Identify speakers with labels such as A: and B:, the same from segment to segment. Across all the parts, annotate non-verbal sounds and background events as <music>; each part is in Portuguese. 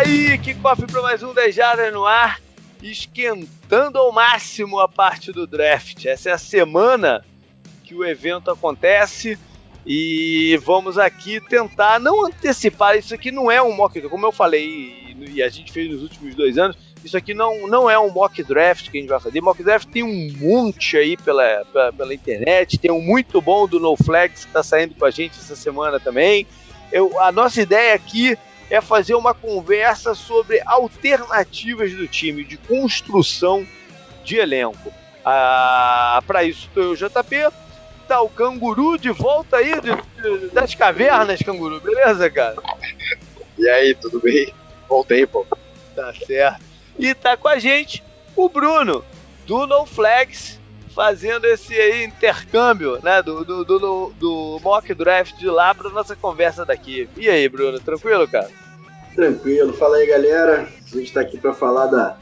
A: Aí, que cofre para mais um 10 Jardas no ar, esquentando ao máximo a parte do draft. Essa é a semana que o evento acontece e vamos aqui tentar não antecipar. Isso aqui não é um mock, como eu falei e a gente fez nos últimos dois anos. Isso aqui não, não é um mock draft que a gente vai fazer. Mock draft tem um monte aí pela, pela, pela internet. Tem um muito bom do No Flags que está saindo com a gente essa semana também. Eu, a nossa ideia aqui é fazer uma conversa sobre alternativas do time, de construção de elenco. Ah, Para isso, estou eu, JP. Tá o Canguru de volta aí de, de, das cavernas, Canguru, beleza, cara?
B: E aí, tudo bem? Voltei, pô.
A: Tá certo. E tá com a gente o Bruno, do No Flags, fazendo esse aí intercâmbio, né, do, do, do, do mock draft de lá para nossa conversa daqui. E aí, Bruno, tranquilo, cara?
C: Tranquilo. Fala aí, galera. A gente tá aqui para falar da,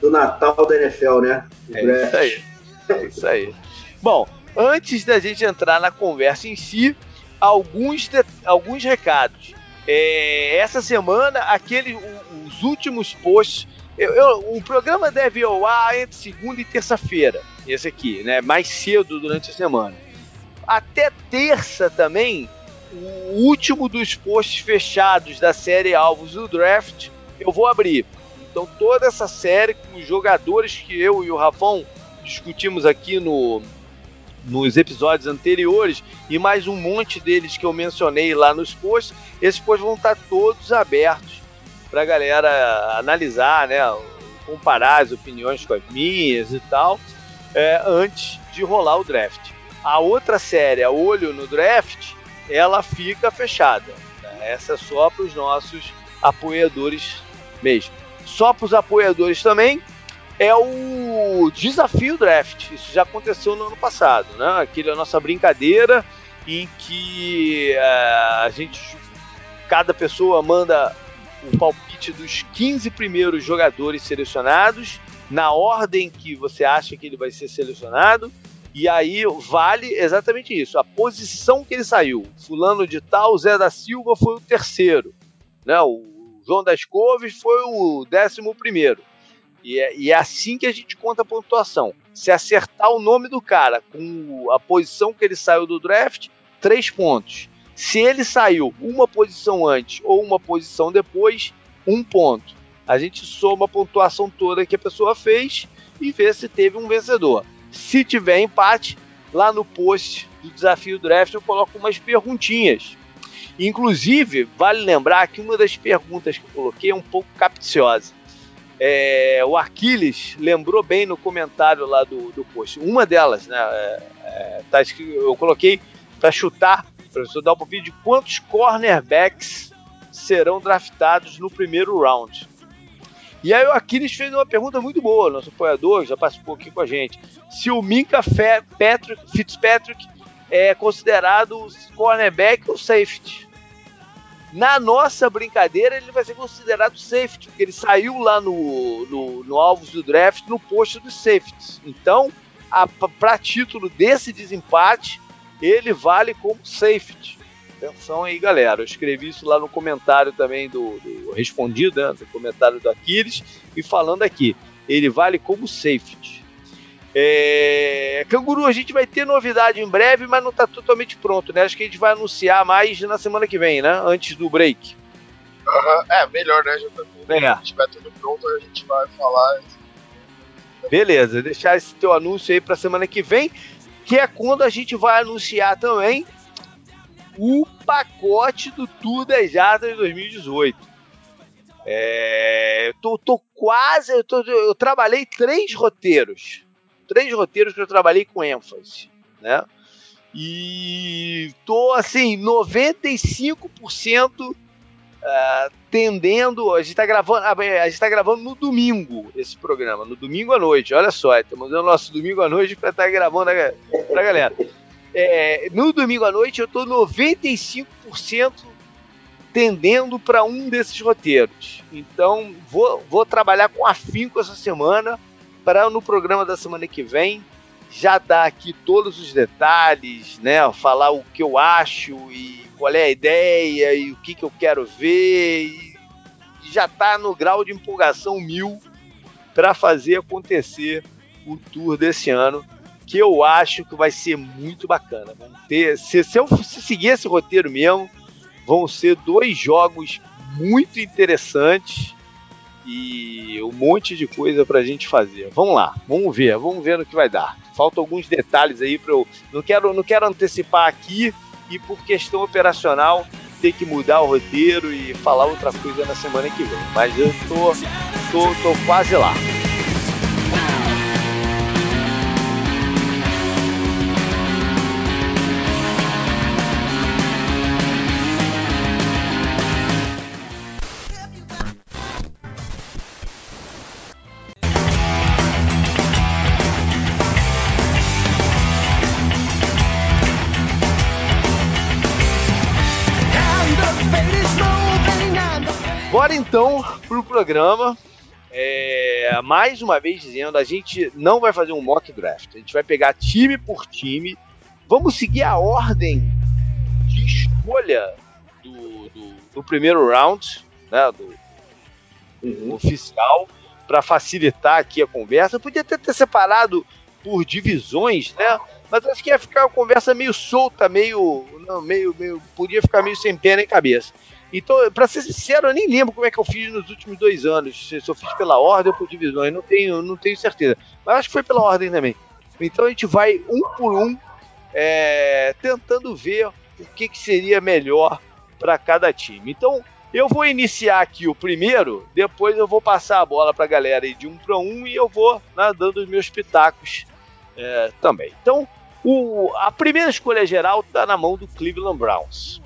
C: do Natal da NFL, né?
A: É isso aí. É isso aí. Bom, antes da gente entrar na conversa em si, alguns, de, alguns recados. É, essa semana, aquele, os últimos posts. Eu, eu, o programa deve ao ar entre segunda e terça-feira. Esse aqui, né? Mais cedo durante a semana. Até terça também, o último dos posts fechados da série Alvos do Draft, eu vou abrir. Então toda essa série com os jogadores que eu e o Rafão discutimos aqui no, nos episódios anteriores e mais um monte deles que eu mencionei lá nos posts, esses posts vão estar todos abertos para a galera analisar, né, comparar as opiniões com as minhas e tal, é, antes de rolar o draft. A outra série, Olho no Draft, ela fica fechada. Né? Essa é só para os nossos apoiadores mesmo. Só para os apoiadores também, é o desafio draft. Isso já aconteceu no ano passado, né? Aquele é a nossa brincadeira em que uh, a gente, cada pessoa manda o palpite dos 15 primeiros jogadores selecionados na ordem que você acha que ele vai ser selecionado. E aí vale exatamente isso, a posição que ele saiu. Fulano de tal, Zé da Silva foi o terceiro, né? O João das Couves foi o décimo primeiro. E é, e é, assim que a gente conta a pontuação. Se acertar o nome do cara com a posição que ele saiu do draft, três pontos. Se ele saiu uma posição antes ou uma posição depois, um ponto. A gente soma a pontuação toda que a pessoa fez e vê se teve um vencedor. Se tiver empate, lá no post do desafio draft eu coloco umas perguntinhas. Inclusive, vale lembrar que uma das perguntas que eu coloquei é um pouco capciosa é, o Aquiles lembrou bem no comentário lá do, do post. Uma delas, né? É, é, tá, eu coloquei para chutar, professor, dar um pouquinho de quantos cornerbacks serão draftados no primeiro round. E aí o Aquiles fez uma pergunta muito boa, nosso apoiador, já participou aqui com a gente. Se o Minka Patrick, Fitzpatrick é considerado cornerback ou safety? Na nossa brincadeira, ele vai ser considerado safety, porque ele saiu lá no, no, no alvos do draft no posto dos safeties. Então, para título desse desempate, ele vale como safety. Atenção aí, galera. Eu escrevi isso lá no comentário também do, do respondido, né, do comentário do Aquiles, e falando aqui, ele vale como safety. É... Canguru, a gente vai ter novidade em breve, mas não está totalmente pronto, né? Acho que a gente vai anunciar mais na semana que vem, né? Antes do break.
B: Uhum. É, melhor, né, JP? É. Se tiver tudo pronto, a gente vai falar.
A: Beleza, deixar esse teu anúncio aí para semana que vem, que é quando a gente vai anunciar também o pacote do Tour das Jardas 2018. É, eu tô, tô quase, eu, tô, eu trabalhei três roteiros três roteiros que eu trabalhei com ênfase, né? E tô assim, 95% uh, tendendo. A gente está gravando, a gente tá gravando no domingo esse programa, no domingo à noite. Olha só, estamos dando nosso domingo à noite para estar tá gravando para a galera. É, no domingo à noite eu tô 95% tendendo para um desses roteiros. Então vou, vou trabalhar com afinco essa semana para no programa da semana que vem já dar aqui todos os detalhes, né? Falar o que eu acho e qual é a ideia e o que, que eu quero ver. E já está no grau de empolgação mil para fazer acontecer o tour desse ano, que eu acho que vai ser muito bacana. Vão ter, se, se eu se seguir esse roteiro mesmo, vão ser dois jogos muito interessantes e um monte de coisa para a gente fazer. Vamos lá, vamos ver, vamos ver no que vai dar. Faltam alguns detalhes aí para eu. Não quero, não quero antecipar aqui e por questão operacional ter que mudar o roteiro e falar outra coisa na semana que vem. Mas eu tô, tô, tô quase lá. Então pro programa. É, mais uma vez dizendo, a gente não vai fazer um mock draft. A gente vai pegar time por time. Vamos seguir a ordem de escolha do, do, do primeiro round, né, do, uhum. oficial, para facilitar aqui a conversa. Eu podia até ter separado por divisões, né? Mas acho que ia ficar uma conversa meio solta, meio, não, meio, meio, podia ficar meio sem pé nem cabeça. Então, para ser sincero, eu nem lembro como é que eu fiz nos últimos dois anos. Se eu fiz pela ordem ou por divisões, não tenho, não tenho certeza. Mas acho que foi pela ordem também. Então a gente vai um por um, é, tentando ver o que, que seria melhor para cada time. Então, eu vou iniciar aqui o primeiro, depois eu vou passar a bola para a galera aí de um para um e eu vou dando os meus pitacos é, também. Então, o, a primeira escolha geral está na mão do Cleveland Browns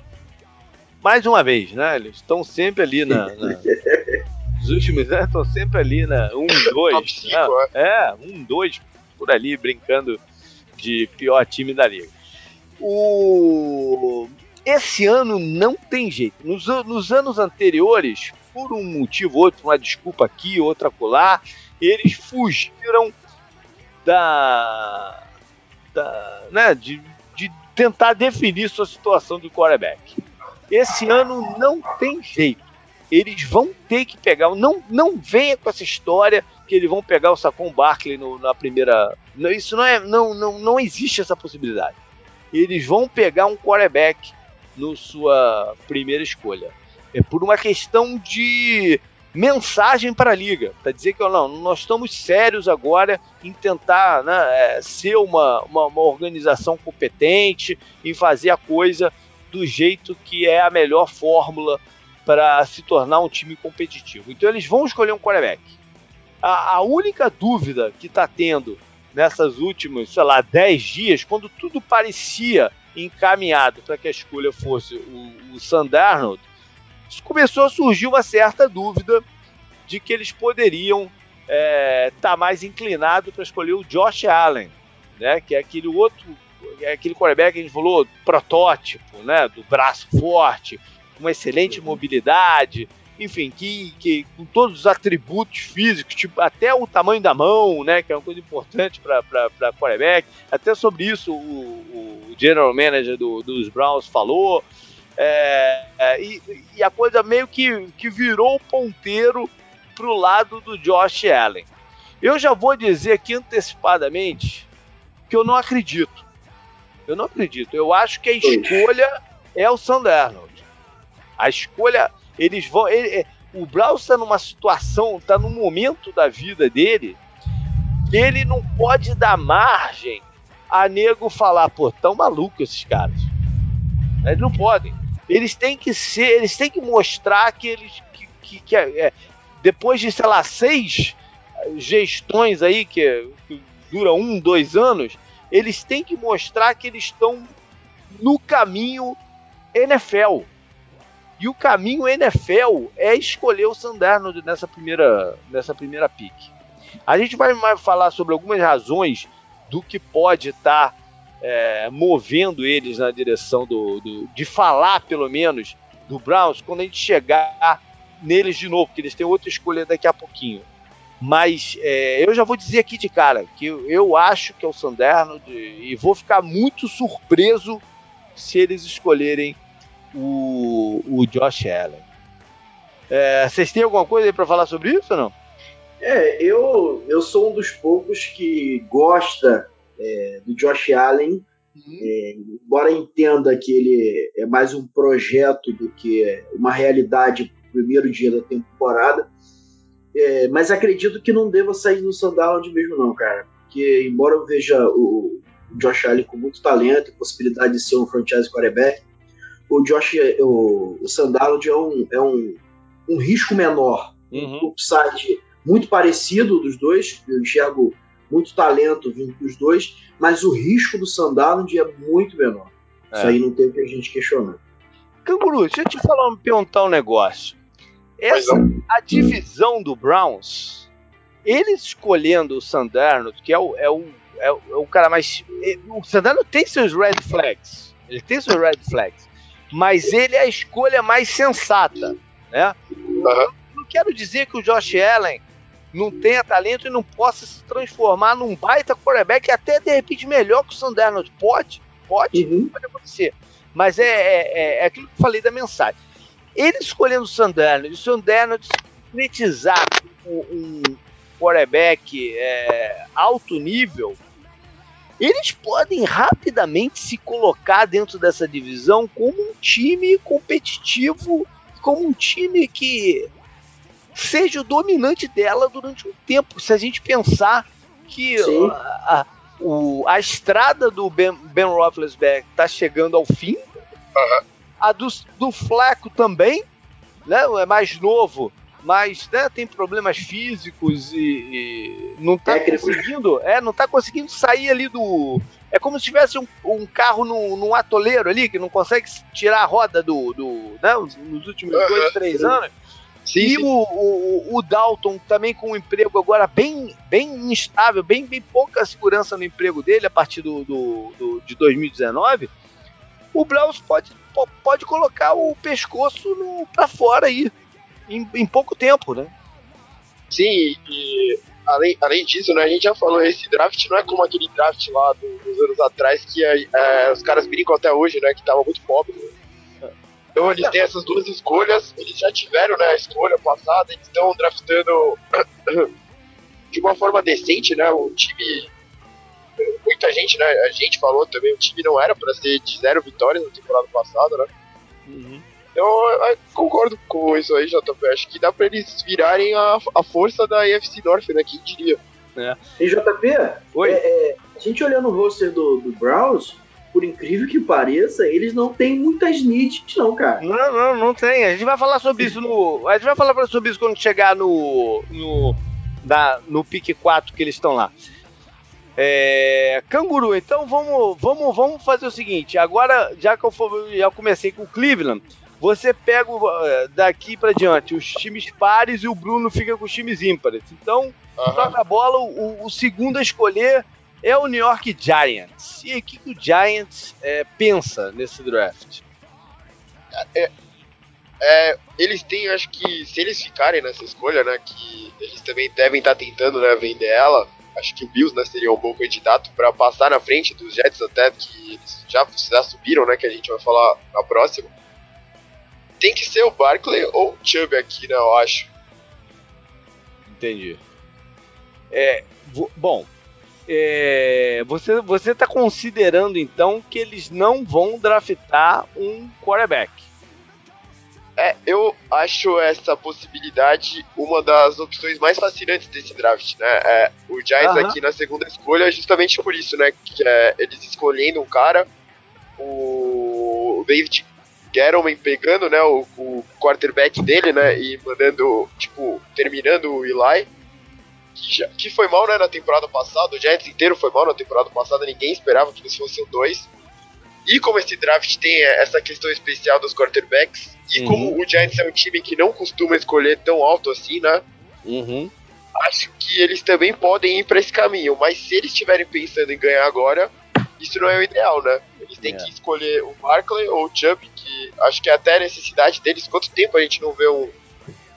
A: mais uma vez, né? Eles estão sempre ali na. na... <laughs> Os últimos anos estão sempre ali na <laughs> 1, 2. Né? É, 1, 2, por ali, brincando de pior time da liga. O... Esse ano não tem jeito. Nos, nos anos anteriores, por um motivo ou outro, uma desculpa aqui, outra colar, eles fugiram da. da né, de, de tentar definir sua situação do quarterback. Esse ano não tem jeito. Eles vão ter que pegar. Não, não venha com essa história que eles vão pegar o Sacon Barkley no, na primeira. Isso não é. Não, não, não existe essa possibilidade. Eles vão pegar um quarterback no sua primeira escolha. É por uma questão de mensagem para a liga, para dizer que não, nós estamos sérios agora em tentar né, é, ser uma, uma, uma organização competente, em fazer a coisa do jeito que é a melhor fórmula para se tornar um time competitivo. Então eles vão escolher um quarterback. A, a única dúvida que está tendo nessas últimas, sei lá, 10 dias, quando tudo parecia encaminhado para que a escolha fosse o, o começou a surgir uma certa dúvida de que eles poderiam estar é, tá mais inclinados para escolher o Josh Allen, né, que é aquele outro aquele quarterback que a gente falou, protótipo, né? Do braço forte, uma excelente uhum. mobilidade, enfim, que, que com todos os atributos físicos, tipo, até o tamanho da mão, né? Que é uma coisa importante para quarterback. Até sobre isso o, o general manager do, dos Browns falou. É, é, e, e, a coisa meio que, que virou o ponteiro pro lado do Josh Allen. Eu já vou dizer aqui antecipadamente que eu não acredito. Eu não acredito. Eu acho que a escolha é o Sandernold. A escolha, eles vão. Ele, é, o Browns está numa situação, está num momento da vida dele que ele não pode dar margem a nego falar, pô, tão maluco esses caras. Eles não podem. Eles têm que ser, eles têm que mostrar que eles que, que, que é, depois de, sei lá, seis gestões aí que, que dura um, dois anos, eles têm que mostrar que eles estão no caminho NFL. E o caminho NFL é escolher o Sandarno nessa primeira, nessa primeira pick. A gente vai falar sobre algumas razões do que pode estar tá, é, movendo eles na direção do, do, de falar, pelo menos, do Browns quando a gente chegar neles de novo, porque eles têm outra escolha daqui a pouquinho. Mas é, eu já vou dizer aqui de cara que eu, acho que é o Sanderno de, e vou ficar muito surpreso se eles escolherem o, o Josh Allen. É, vocês têm alguma coisa aí para falar sobre isso ou não?
C: É, eu, eu sou um dos poucos que gosta é, do Josh Allen, uhum. é, embora entenda que ele é mais um projeto do que uma realidade primeiro dia da temporada, é, mas acredito que não deva sair no Sunderland mesmo não, cara, porque embora eu veja o, o Josh Allen com muito talento e possibilidade de ser um franchise quarterback, o Josh, o, o Sunderland é um, é um, um risco menor, uhum. um upside muito parecido dos dois, eu enxergo muito talento vindo dos dois, mas o risco do Sunderland é muito menor. É. Isso aí não tem o que a gente questionar.
A: Canguru, deixa eu te falar, perguntar um negócio. Essa, a divisão do Browns, eles escolhendo o Sandarno, que é o, é o, é o, é o cara mais. O Sandarno tem seus red flags. Ele tem seus red flags. Mas ele é a escolha mais sensata. Né? Uhum. Não quero dizer que o Josh Allen não tenha talento e não possa se transformar num baita quarterback, até de repente melhor que o Sandarnold. Pode, pode, uhum. pode acontecer. Mas é, é, é, é, aquilo que eu falei da mensagem. Ele escolhendo o Sandarnold, o Sandarnold se concretizar um, um quarterback é, alto nível, eles podem rapidamente se colocar dentro dessa divisão como um time competitivo, como um time que seja o dominante dela durante um tempo. Se a gente pensar que a, a, o, a estrada do Ben, ben Roethlisberger está chegando ao fim, uhum. A do, do Flaco também, né? É mais novo, mas né, tem problemas físicos e, e não está conseguindo, é, não tá conseguindo sair ali do. É como se tivesse um, um carro num, num, atoleiro ali que não consegue tirar a roda do, do né, nos últimos dois, três anos. Sim, e sim. O, o, o, Dalton também com um emprego agora bem, bem instável, bem, bem pouca segurança no emprego dele a partir do, do, do de 2019. O Browns pode, pode colocar o pescoço para fora aí em, em, pouco tempo, né?
B: Sim, e além, além disso, né, a gente já falou, esse draft não é como aquele draft lá dos anos atrás que é, os caras brincam até hoje, né? Que tava muito pobre. Né? Então eles têm essas duas escolhas, eles já tiveram né, a escolha passada, eles estão draftando <clears throat> de uma forma decente, né? O time. Muita gente, né? A gente falou também, o time não era para ser de zero vitórias na temporada passada, né? Uhum. Então eu concordo com isso aí, JP. Acho que dá para eles virarem a, a força da AFC North, né? Quem diria?
C: É. E JP, Oi? É, é, a gente olhando o roster do, do Browns, por incrível que pareça, eles não têm muitas needs, não, cara.
A: Não, não, não tem. A gente vai falar sobre isso no. A gente vai falar sobre isso quando chegar no. no, na, no pique 4 que eles estão lá. É, canguru, então vamos, vamos, vamos fazer o seguinte. Agora, já que eu for, já comecei com o Cleveland, você pega uh, daqui para diante os times pares e o Bruno fica com os times ímpares. Então, uhum. toca a bola, o, o segundo a escolher é o New York Giants. E o que, que o Giants é, pensa nesse draft?
B: É, é, eles têm, acho que, se eles ficarem nessa escolha, né, que eles também devem estar tá tentando né, vender ela, acho que o Bills né, seria um bom candidato para passar na frente dos Jets, até que eles já, já subiram, né, que a gente vai falar na próxima. Tem que ser o Barkley ou o Chubb aqui, né, eu acho.
A: Entendi. É, bom, é, você você está considerando então que eles não vão draftar um quarterback?
B: É, eu acho essa possibilidade uma das opções mais fascinantes desse draft, né? É, o Giants uhum. aqui na segunda escolha é justamente por isso, né? Que é, eles escolhendo um cara, o David Gettleman pegando, né, o, o quarterback dele, né, e mandando, tipo, terminando o Eli que, já, que foi mal né, na temporada passada, o Giants inteiro foi mal na temporada passada, ninguém esperava que eles fossem dois. E como esse draft tem essa questão especial dos quarterbacks, e uhum. como o Giants é um time que não costuma escolher tão alto assim, né?
A: Uhum.
B: Acho que eles também podem ir para esse caminho, mas se eles estiverem pensando em ganhar agora, isso não é o ideal, né? Eles têm é. que escolher o Barkley ou o Chubb, que acho que é até a necessidade deles. Quanto tempo a gente não vê um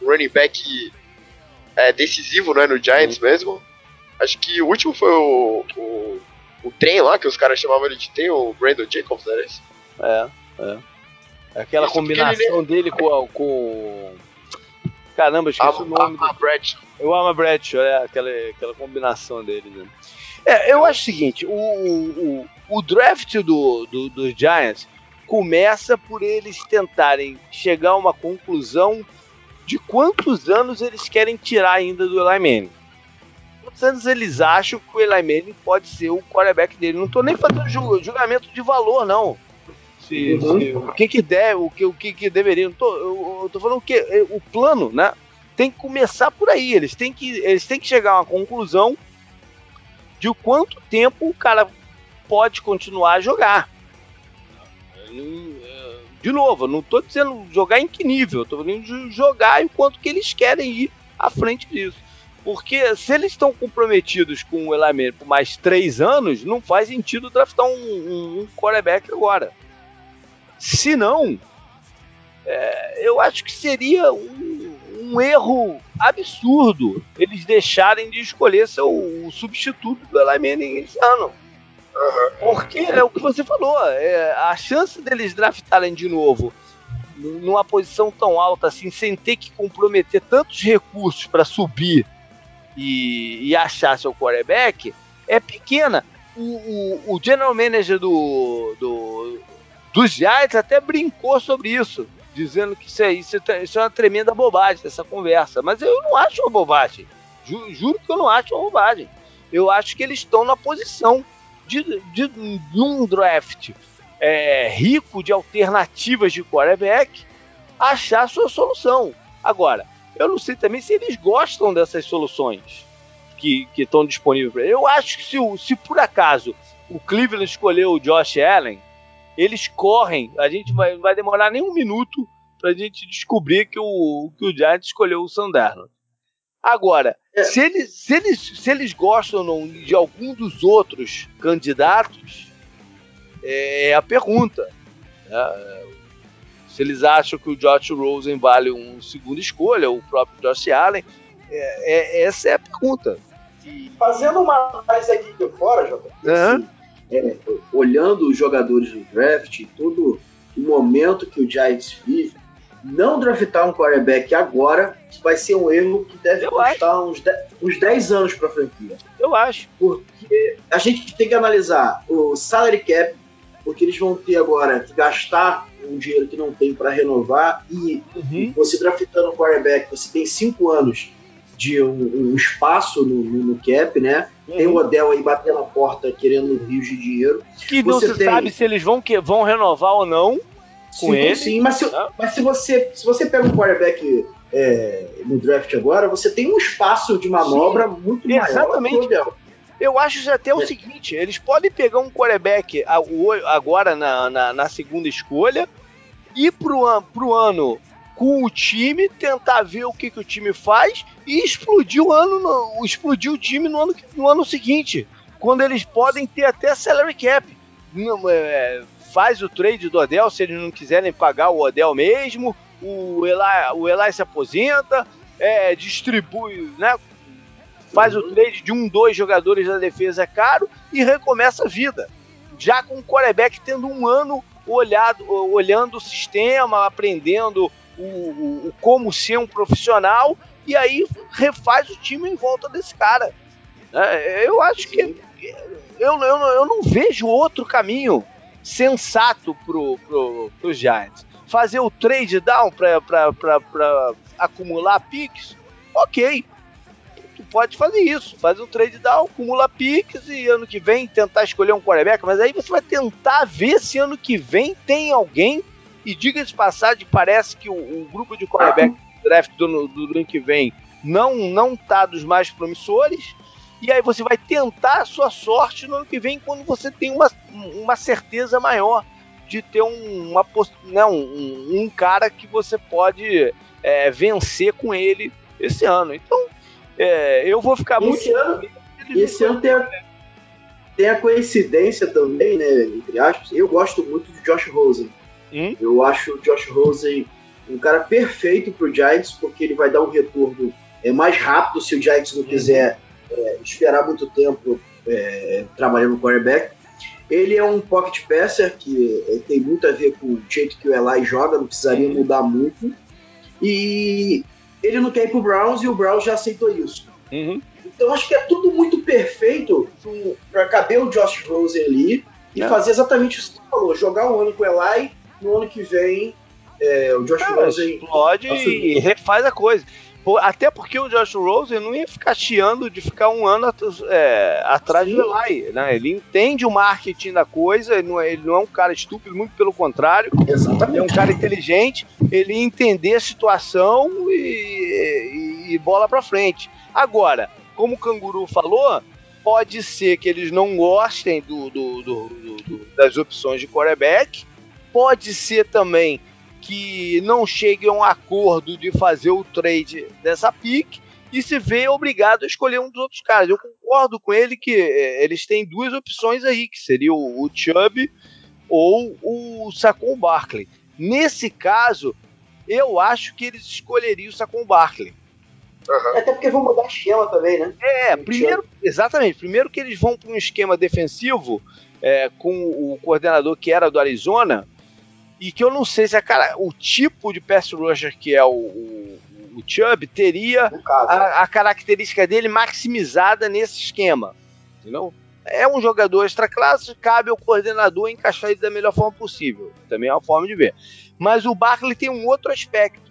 B: running back é, decisivo né, no Giants uhum. mesmo. Acho que o último foi o, o, o trem lá, que os caras chamavam ele de trem, o Brandon Jacobs, era esse?
A: É, é. Aquela Isso combinação ele... dele com, com, Caramba, esqueci o nome.
B: Ama Bradshaw.
A: Eu amo Bradshaw, é aquela, aquela combinação deles. Né? É, eu acho o seguinte: o, o, o draft do, do, dos Giants começa por eles tentarem chegar a uma conclusão de quantos anos eles querem tirar ainda do Eli Manning. Quantos anos eles acham que o Eli Manning pode ser o quarterback dele? Não estou nem fazendo julgamento de valor, não. Se, uhum. se, o que que deve, o que, o que, que deveria. Não tô, eu, eu tô falando que o plano, né? Tem que começar por aí. Eles têm que, eles têm que chegar a uma conclusão de quanto tempo o cara pode continuar a jogar. De novo, eu não estou dizendo jogar em que nível, estou dizendo jogar enquanto que eles querem ir à frente disso. Porque se eles estão comprometidos com o Elamer por mais três anos, não faz sentido draftar um, um, quarterback agora. Se não, é, eu acho que seria um, um, erro absurdo eles deixarem de escolher seu, o substituto do Elamer esse ano. Porque é o que você falou, é, a chance deles draftarem de novo numa posição tão alta assim, sem ter que comprometer tantos recursos para subir e, e, achar seu quarterback, é pequena. O, o, o general manager do, do, dos Giants até brincou sobre isso, dizendo que isso é, isso, é, isso é uma tremenda bobagem, essa conversa. Mas eu não acho uma bobagem. Ju, juro que eu não acho uma bobagem. Eu acho que eles estão na posição de, de, de um draft é, rico de alternativas de quarterback, achar sua solução. Agora, eu não sei também se eles gostam dessas soluções que estão disponíveis para Eu acho que se, se por acaso o Cleveland escolheu o Josh Allen, eles correm. A gente vai, vai demorar nem um minuto para a gente descobrir que o, que o Giants escolheu o Sandarno. Agora, é. se, eles, se, eles, se eles gostam não de algum dos outros candidatos, é, é a pergunta. É, se eles acham que o Josh Rosen vale um segunda escolha, o próprio Josh Allen, é, é, essa é a pergunta.
C: E... Fazendo uma análise aqui de fora, Jota, uhum. assim, olhando os jogadores do draft, todo o momento que o Giants vive, não draftar um quarterback agora vai ser um erro que deve eu custar uns 10, uns 10 anos para a franquia.
A: Eu acho.
C: Porque a gente tem que analisar o salary cap, porque eles vão ter agora que gastar um dinheiro que não tem para renovar e uhum. você draftando um quarterback, você tem 5 anos de um, um espaço no, no, cap, né? Uhum. Tem o Odell aí batendo na porta querendo um rio de dinheiro.
A: Que não você se tem... sabe se eles vão, que, vão renovar ou não com
C: sim,
A: ele.
C: Sim, mas, se, né? mas se, você, se você pega um quarterback é, no draft agora, você tem um espaço de manobra sim, muito maior.
A: Exatamente. Eu acho até o é. seguinte: eles podem pegar um quarterback agora na, na, na segunda escolha ir pro, pro ano com o time, tentar ver o que, que o time faz e explodir o ano, no, explodir o time no ano, no ano seguinte, quando eles podem ter até salary cap. É, faz o trade do Odell se eles não quiserem pagar o Odell mesmo, o Eli, o Eli se aposenta, é, distribui, né? Faz o trade de um, dois jogadores da defesa caro e recomeça a vida. Já com o quarterback tendo um ano olhado, olhando o sistema, aprendendo o, o, o como ser um profissional e aí refaz o time em volta desse cara. É, eu acho que eu, eu, eu não vejo outro caminho sensato pro, pro, pro Giants. Fazer o trade down para acumular picks, ok. Tu pode fazer isso, faz um trade down, acumula picks e ano que vem tentar escolher um quarterback, mas aí você vai tentar ver se ano que vem tem alguém. E diga-se passagem, parece que o, o grupo de quarterback <coughs> draft do, do, do ano que vem não, não tá dos mais promissores e aí você vai tentar a sua sorte no ano que vem quando você tem uma, uma certeza maior de ter um, uma, né, um, um cara que você pode é, vencer com ele esse ano. Então, é, eu vou ficar
C: esse
A: muito.
C: Ano, esse ano tem a, tem a coincidência também, né? Entre aspas. Eu gosto muito de Josh Rosen. Hum? Eu acho o Josh Rosen um cara perfeito para o Giants, porque ele vai dar um retorno é, mais rápido se o Giants não uhum. quiser é, esperar muito tempo é, trabalhando no quarterback. Ele é um pocket passer que é, tem muito a ver com o jeito que o Eli joga, não precisaria uhum. mudar muito. E ele não quer ir pro Browns e o Browns já aceitou isso.
A: Uhum.
C: Então acho que é tudo muito perfeito para caber o Josh Rosen ali e é. fazer exatamente o que você falou: jogar um ano com o Eli, no ano que vem é, o Josh Rosen.
A: Explode e refaz a coisa. Até porque o Josh Rosen não ia ficar chiando de ficar um ano é, atrás Sim. do Eli. Né? Ele entende o marketing da coisa, ele não, é, ele não, é, um cara estúpido, muito pelo contrário.
C: Exatamente. Ele
A: é um cara inteligente, ele entender a situação e, e, e bola pra frente. Agora, como o Canguru falou, pode ser que eles não gostem do, do, do das opções de quarterback, pode ser também que não chegue a um acordo de fazer o trade dessa pick e se vê obrigado a escolher um dos outros caras. Eu concordo com ele que é, eles têm duas opções aí, que seria o, o Chubb ou o Saquon Barkley. Nesse caso, eu acho que eles escolheriam o Saquon Barkley.
C: Uhum. Até porque vão mudar esquema também, né?
A: É, primeiro, exatamente. Primeiro que eles vão para um esquema defensivo é, com o coordenador que era do Arizona, e que eu não sei se a cara, o tipo de pass rusher que é o, o, o Chubb teria a, a, característica dele maximizada nesse esquema. Entendeu? É um jogador extra classe, cabe ao coordenador encaixar ele da melhor forma possível. Também é uma forma de ver. Mas o Barkley tem um outro aspecto.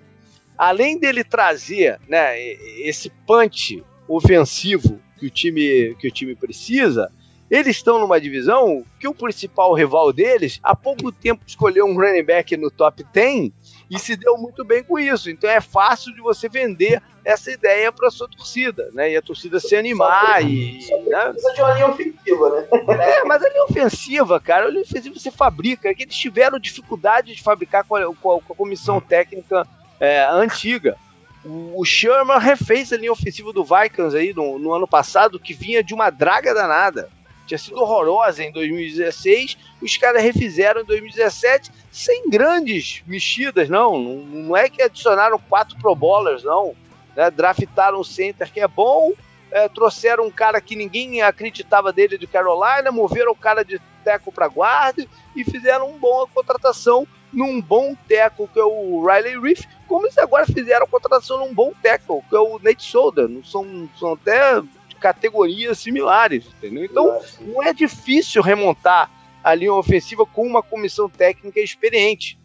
A: Além dele trazer né, esse punch ofensivo que o time, que o time precisa, eles estão numa divisão que o principal rival deles, há pouco tempo, escolheu um running back no top 10 e se deu muito bem com isso. Então é fácil de você vender essa ideia para sua torcida, né? E a torcida se animar e.
C: Né? Precisa de uma linha ofensiva, né? <laughs>
A: É, mas a linha ofensiva, cara, a linha ofensiva você fabrica. É que eles tiveram dificuldade de fabricar com a, com a, com a comissão técnica é, antiga. O Sherman refez a linha ofensiva do Vikings aí no, no ano passado, que vinha de uma draga danada tinha sido horrorosa em 2016, os caras refizeram em 2017 sem grandes mexidas, não. Não é que adicionaram quatro Pro Bowlers, não. Né? Draftaram o center que é bom, é, trouxeram um cara que ninguém acreditava dele de Carolina, moveram o cara de teco para guarda e fizeram uma boa contratação num bom teco que é o Riley Reef, como eles agora fizeram a contratação num bom teco que é o Nate Solder. Não são, são até categorias similares, entendeu? Então, não é difícil remontar a linha ofensiva com uma comissão técnica experiente,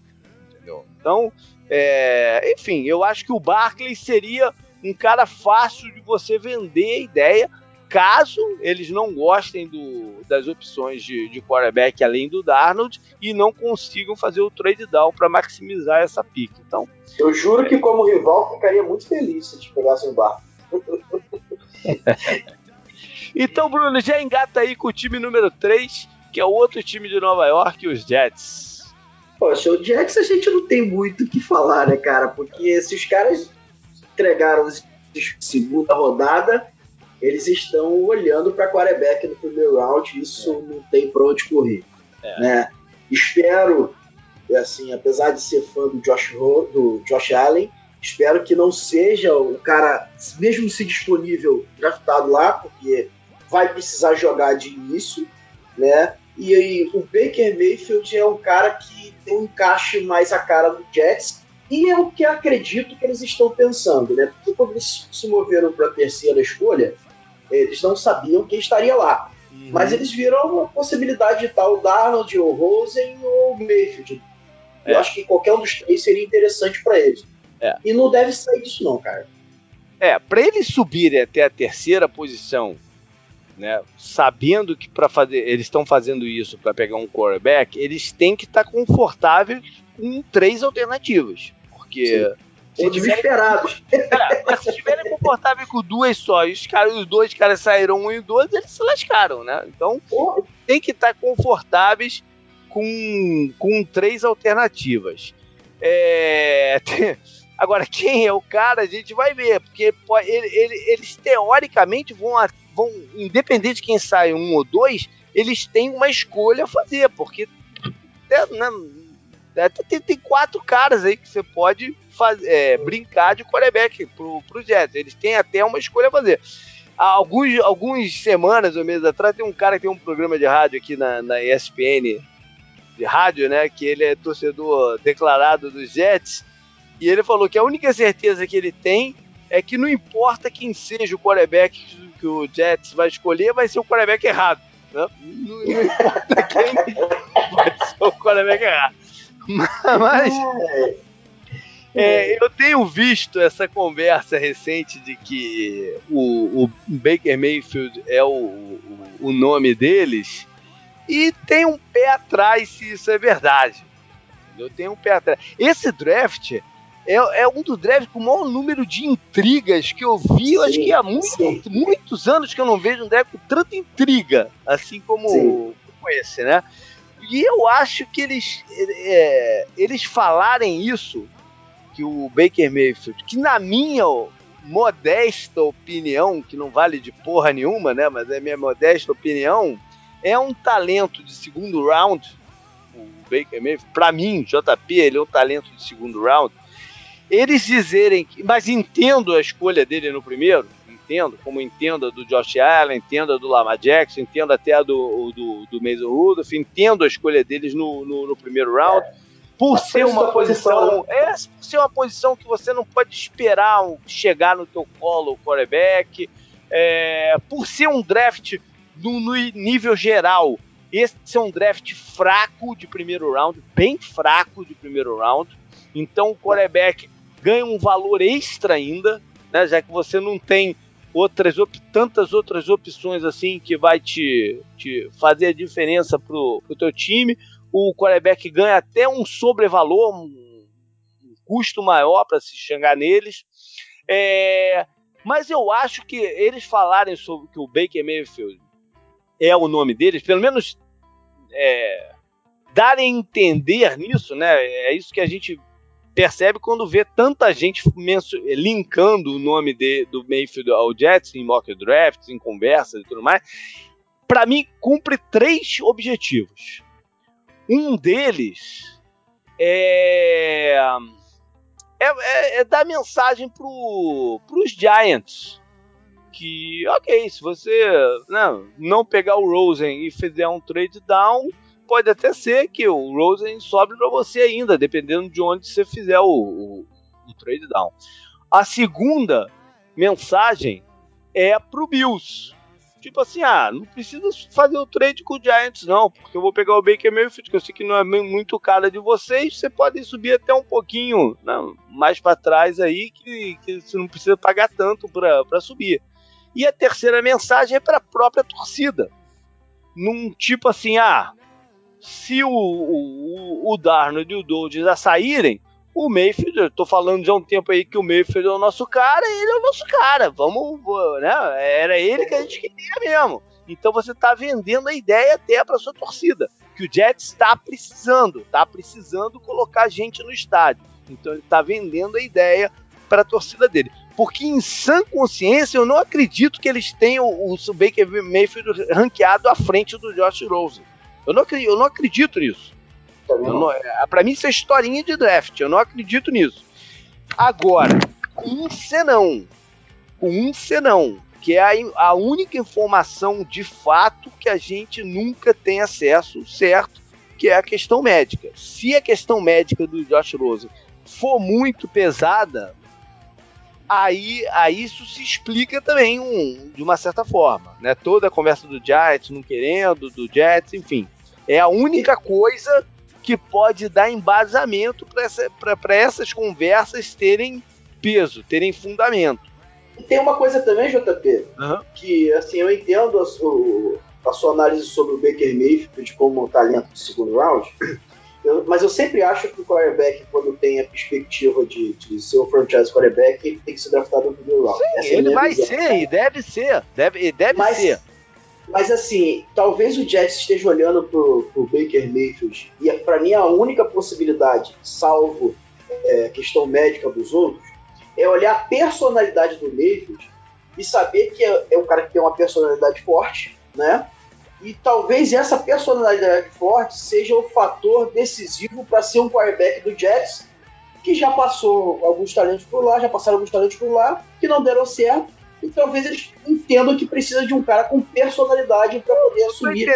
A: entendeu? Então, é, enfim, eu acho que o Barkley seria um cara fácil de você vender a ideia, caso eles não gostem do, das opções de, de quarterback além do Darnold e não consigam fazer o trade down para maximizar essa pique. Então,
C: eu juro é, que como rival ficaria muito feliz se te pegasse o Barkley. <laughs> <laughs>
A: então, Bruno, já engata aí com o time número 3, que é o outro time de Nova York, os Jets.
C: Poxa, o Jets a gente não tem muito o que falar, né, cara? Porque se os caras entregaram segunda rodada, eles estão olhando para quarterback no primeiro round, isso é. não tem para onde correr. É. Né? Espero, assim, apesar de ser fã do Josh, do Josh Allen, Espero que não seja o cara, mesmo se disponível, draftado lá, porque vai precisar jogar de início, né? E aí, o Baker Mayfield é um cara que tem um encaixe mais a cara do Jets, e é o que acredito que eles estão pensando, né? Porque quando eles se moveram para a terceira escolha, eles não sabiam quem estaria lá. Uhum. Mas eles viram a possibilidade de tal Darnold, ou Rosen ou Mayfield. É. Eu acho que qualquer um dos três seria interessante para eles. É. E não deve sair disso, não, cara.
A: É, para eles subirem até a terceira posição, né, sabendo que para fazer eles estão fazendo isso para pegar um quarterback, eles têm que estar tá confortáveis com três alternativas, porque
C: Sim. Ou desesperados.
A: É, se estiverem confortáveis com duas só, e os, caras, os dois caras saíram um e dois, eles se lascaram, né? Então, Porra. tem que estar tá confortáveis com, com três alternativas. É, <laughs> Agora, quem é o cara, a gente vai ver, porque ele, ele, eles teoricamente vão, vão, independente de quem sai um ou dois, eles têm uma escolha a fazer, porque até, né, até tem, tem, quatro caras aí que você pode é, brincar de quarterback pro, pro Jets. Eles têm até uma escolha a fazer. Há alguns, algumas semanas ou meses atrás, tem um cara que tem um programa de rádio aqui na, na ESPN de rádio, né? Que ele é torcedor declarado dos Jets E ele falou que a única certeza que ele tem é que não importa quem seja o quarterback que o Jets vai escolher, vai ser o quarterback errado. Né? Não, não importa <laughs> quem vai ser o quarterback errado. Mas é, eu tenho visto essa conversa recente de que o, o Baker Mayfield é o, o, o nome deles e tem um pé atrás se isso é verdade. Eu tenho um pé atrás. Esse draft é, é, um dos drafts com o maior número de intrigas que eu vi. Eu acho que há muito, muitos anos que eu não vejo um draft com tanta intriga, assim como, como esse, né? E eu acho que eles, é, eles falarem isso, que o Baker Mayfield, que na minha modesta opinião, que não vale de porra nenhuma, né? Mas é minha modesta opinião, é um talento de segundo round. O Baker Mayfield, pra mim, JP, ele é um talento de segundo round. Eles dizerem, mas entendo a escolha dele no primeiro, entendo, como entendo a do Josh Allen, entendo a do Lamar Jackson, entendo até a do, do, do Mason Rudolph, entendo a escolha deles no, no, no primeiro round. Por ser uma posição, é, por ser uma posição que você não pode esperar chegar no teu colo o quarterback, é, por ser um draft no, no nível geral, esse é um draft fraco de primeiro round, bem fraco de primeiro round. Então o quarterback ganha um valor extra ainda, né, já que você não tem outras tantas outras opções assim que vai te, te fazer a diferença pro, pro teu time. O quarterback ganha até um sobrevalor, um, um custo maior para se chegar neles. É, mas eu acho que eles falarem sobre que o Baker Mayfield é o nome deles, pelo menos é, darem a entender nisso, né? É isso que a gente percebe quando vê tanta gente linkando o nome de, do Mayfield ao Jets em mock drafts, em conversas e tudo mais. Para mim, cumpre três objetivos. Um deles é, é, é, é dar mensagem para os Giants que, ok, se você não, não pegar o Rosen e fizer um trade down, pode até ser que o Rosen sobe para você ainda, dependendo de onde você fizer o, o, o trade down. A segunda mensagem é pro Bills. Tipo assim, ah, não precisa fazer o trade com o Giants, não, porque eu vou pegar o Baker Mayfield, que eu sei que não é muito cara de vocês, você pode subir até um pouquinho não, mais para trás aí, que, que você não precisa pagar tanto para subir. E a terceira mensagem é para a própria torcida. Num tipo assim, ah, se o, o, o Darnold e o Dodge já saírem, o Mayfield, eu tô falando já há um tempo aí que o Mayfield é o nosso cara, ele é o nosso cara. Vamos, né? Era ele que a gente queria mesmo. Então você tá vendendo a ideia até para sua torcida, que o Jets está precisando, está precisando colocar gente no estádio. Então ele está vendendo a ideia para a torcida dele. Porque em sã consciência eu não acredito que eles tenham o Baker Mayfield ranqueado à frente do Josh Rosen. Eu não, eu não acredito nisso. É, para mim isso é historinha de draft, eu não acredito nisso. Agora, um senão, um senão, que é a, a única informação de fato que a gente nunca tem acesso, certo? Que é a questão médica. Se a questão médica do Josh Rosen for muito pesada, aí, aí isso se explica também um, de uma certa forma, né? Toda a conversa do Giants não querendo, do Jets, enfim. É a única coisa que pode dar embasamento para essa, essas conversas terem peso, terem fundamento.
C: E tem uma coisa também, JP, uhum. que assim, eu entendo a, sua, a sua análise sobre o Baker Mayfield como talento de segundo round, <clears throat> eu, mas eu sempre acho que o quarterback, quando tem a perspectiva de, de ser um franchise quarterback, ele tem que ser draftado no primeiro round.
A: Sim, é ele vai visão. ser, e deve ser. Deve, deve mas, ser.
C: Mas assim, talvez o Jets esteja olhando pro, pro Baker Mayfield, e para mim a única possibilidade, salvo é, questão médica dos outros, é olhar a personalidade do Mayfield e saber que é, é um cara que tem uma personalidade forte, né? E talvez essa personalidade forte seja o fator decisivo para ser um quarterback do Jets, que já passou alguns talentos por lá, já passaram alguns talentos por lá, que não deram certo. E talvez eles entendam que precisa de um cara com personalidade para poder assumir.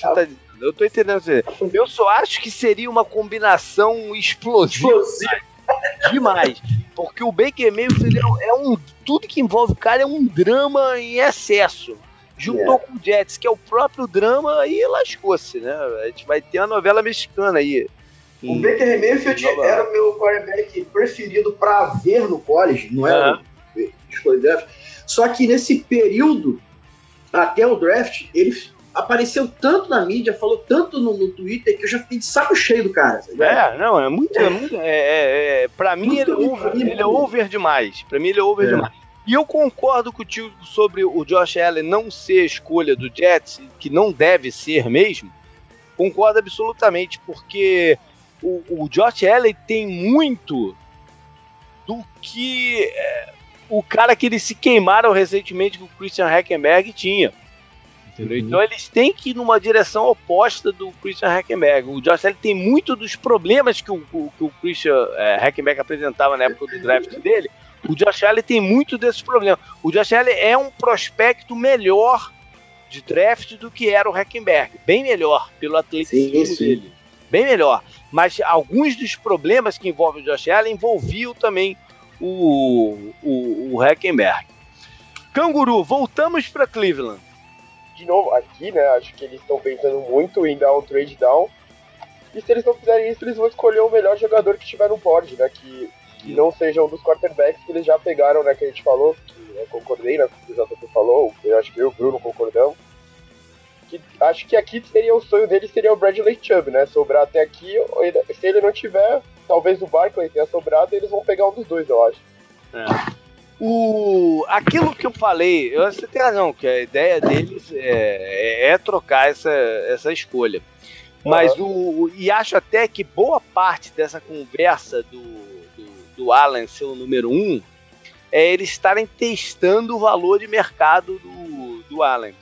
A: Tá eu tô entendendo você. Eu só acho que seria uma combinação explosiva. explosiva. demais. Porque o Baker Mayfield é, é um. Tudo que envolve o cara é um drama em excesso. Juntou é. com o Jets, que é o próprio drama, aí lascou-se, né? A gente vai ter a novela mexicana aí.
C: O Baker Mayfield era o meu quarterback preferido para ver no college, não era uhum. escolha draft. Só que nesse período, até o draft, ele apareceu tanto na mídia, falou tanto no, no Twitter que eu já fiquei de saco cheio do cara.
A: Sabe? É, não, é muito. É, muito, é, é, é pra mim ele é, over, ele é over demais. Pra mim ele é over é. demais. E eu concordo contigo sobre o Josh Allen não ser a escolha do Jets, que não deve ser mesmo. Concordo absolutamente, porque o, o Josh Allen tem muito do que é, o cara que eles se queimaram recentemente com o Christian Hackenberg tinha. Entendeu? Então eles têm que ir numa direção oposta do Christian Hackenberg. O Josh Allen tem muito dos problemas que o, o, que o Christian é, Hackenberg apresentava na época do draft dele. O Josh Allen tem muito desses problemas. O Josh Allen é um prospecto melhor de draft do que era o Hackenberg. Bem melhor, pelo atleticismo sim, sim. dele. Bem melhor. Mas alguns dos problemas que envolvem o Josh Allen envolviam também o, o, o Hackenberg. Canguru, voltamos para Cleveland
B: de novo, aqui, né, acho que eles estão pensando muito em dar um trade down. E se eles não fizerem isso, eles vão escolher o melhor jogador que tiver no board, né? Que, que não seja um dos quarterbacks que eles já pegaram, né? Que a gente falou, que eu concordei, né? Com o que o JP falou, eu acho que eu e o Bruno concordamos. Que, acho que aqui seria o sonho dele seria o Bradley Chubb, né? Sobrar até aqui, se ele não tiver, talvez o Barkley tenha sobrado, eles vão pegar um dos dois, eu acho.
A: É. O, aquilo que eu falei, eu, você tem razão, que a ideia deles é, é, é trocar essa, essa escolha. Mas uhum. o. E acho até que boa parte dessa conversa do, do, do Alan ser o número um é eles estarem testando o valor de mercado do, do Allen.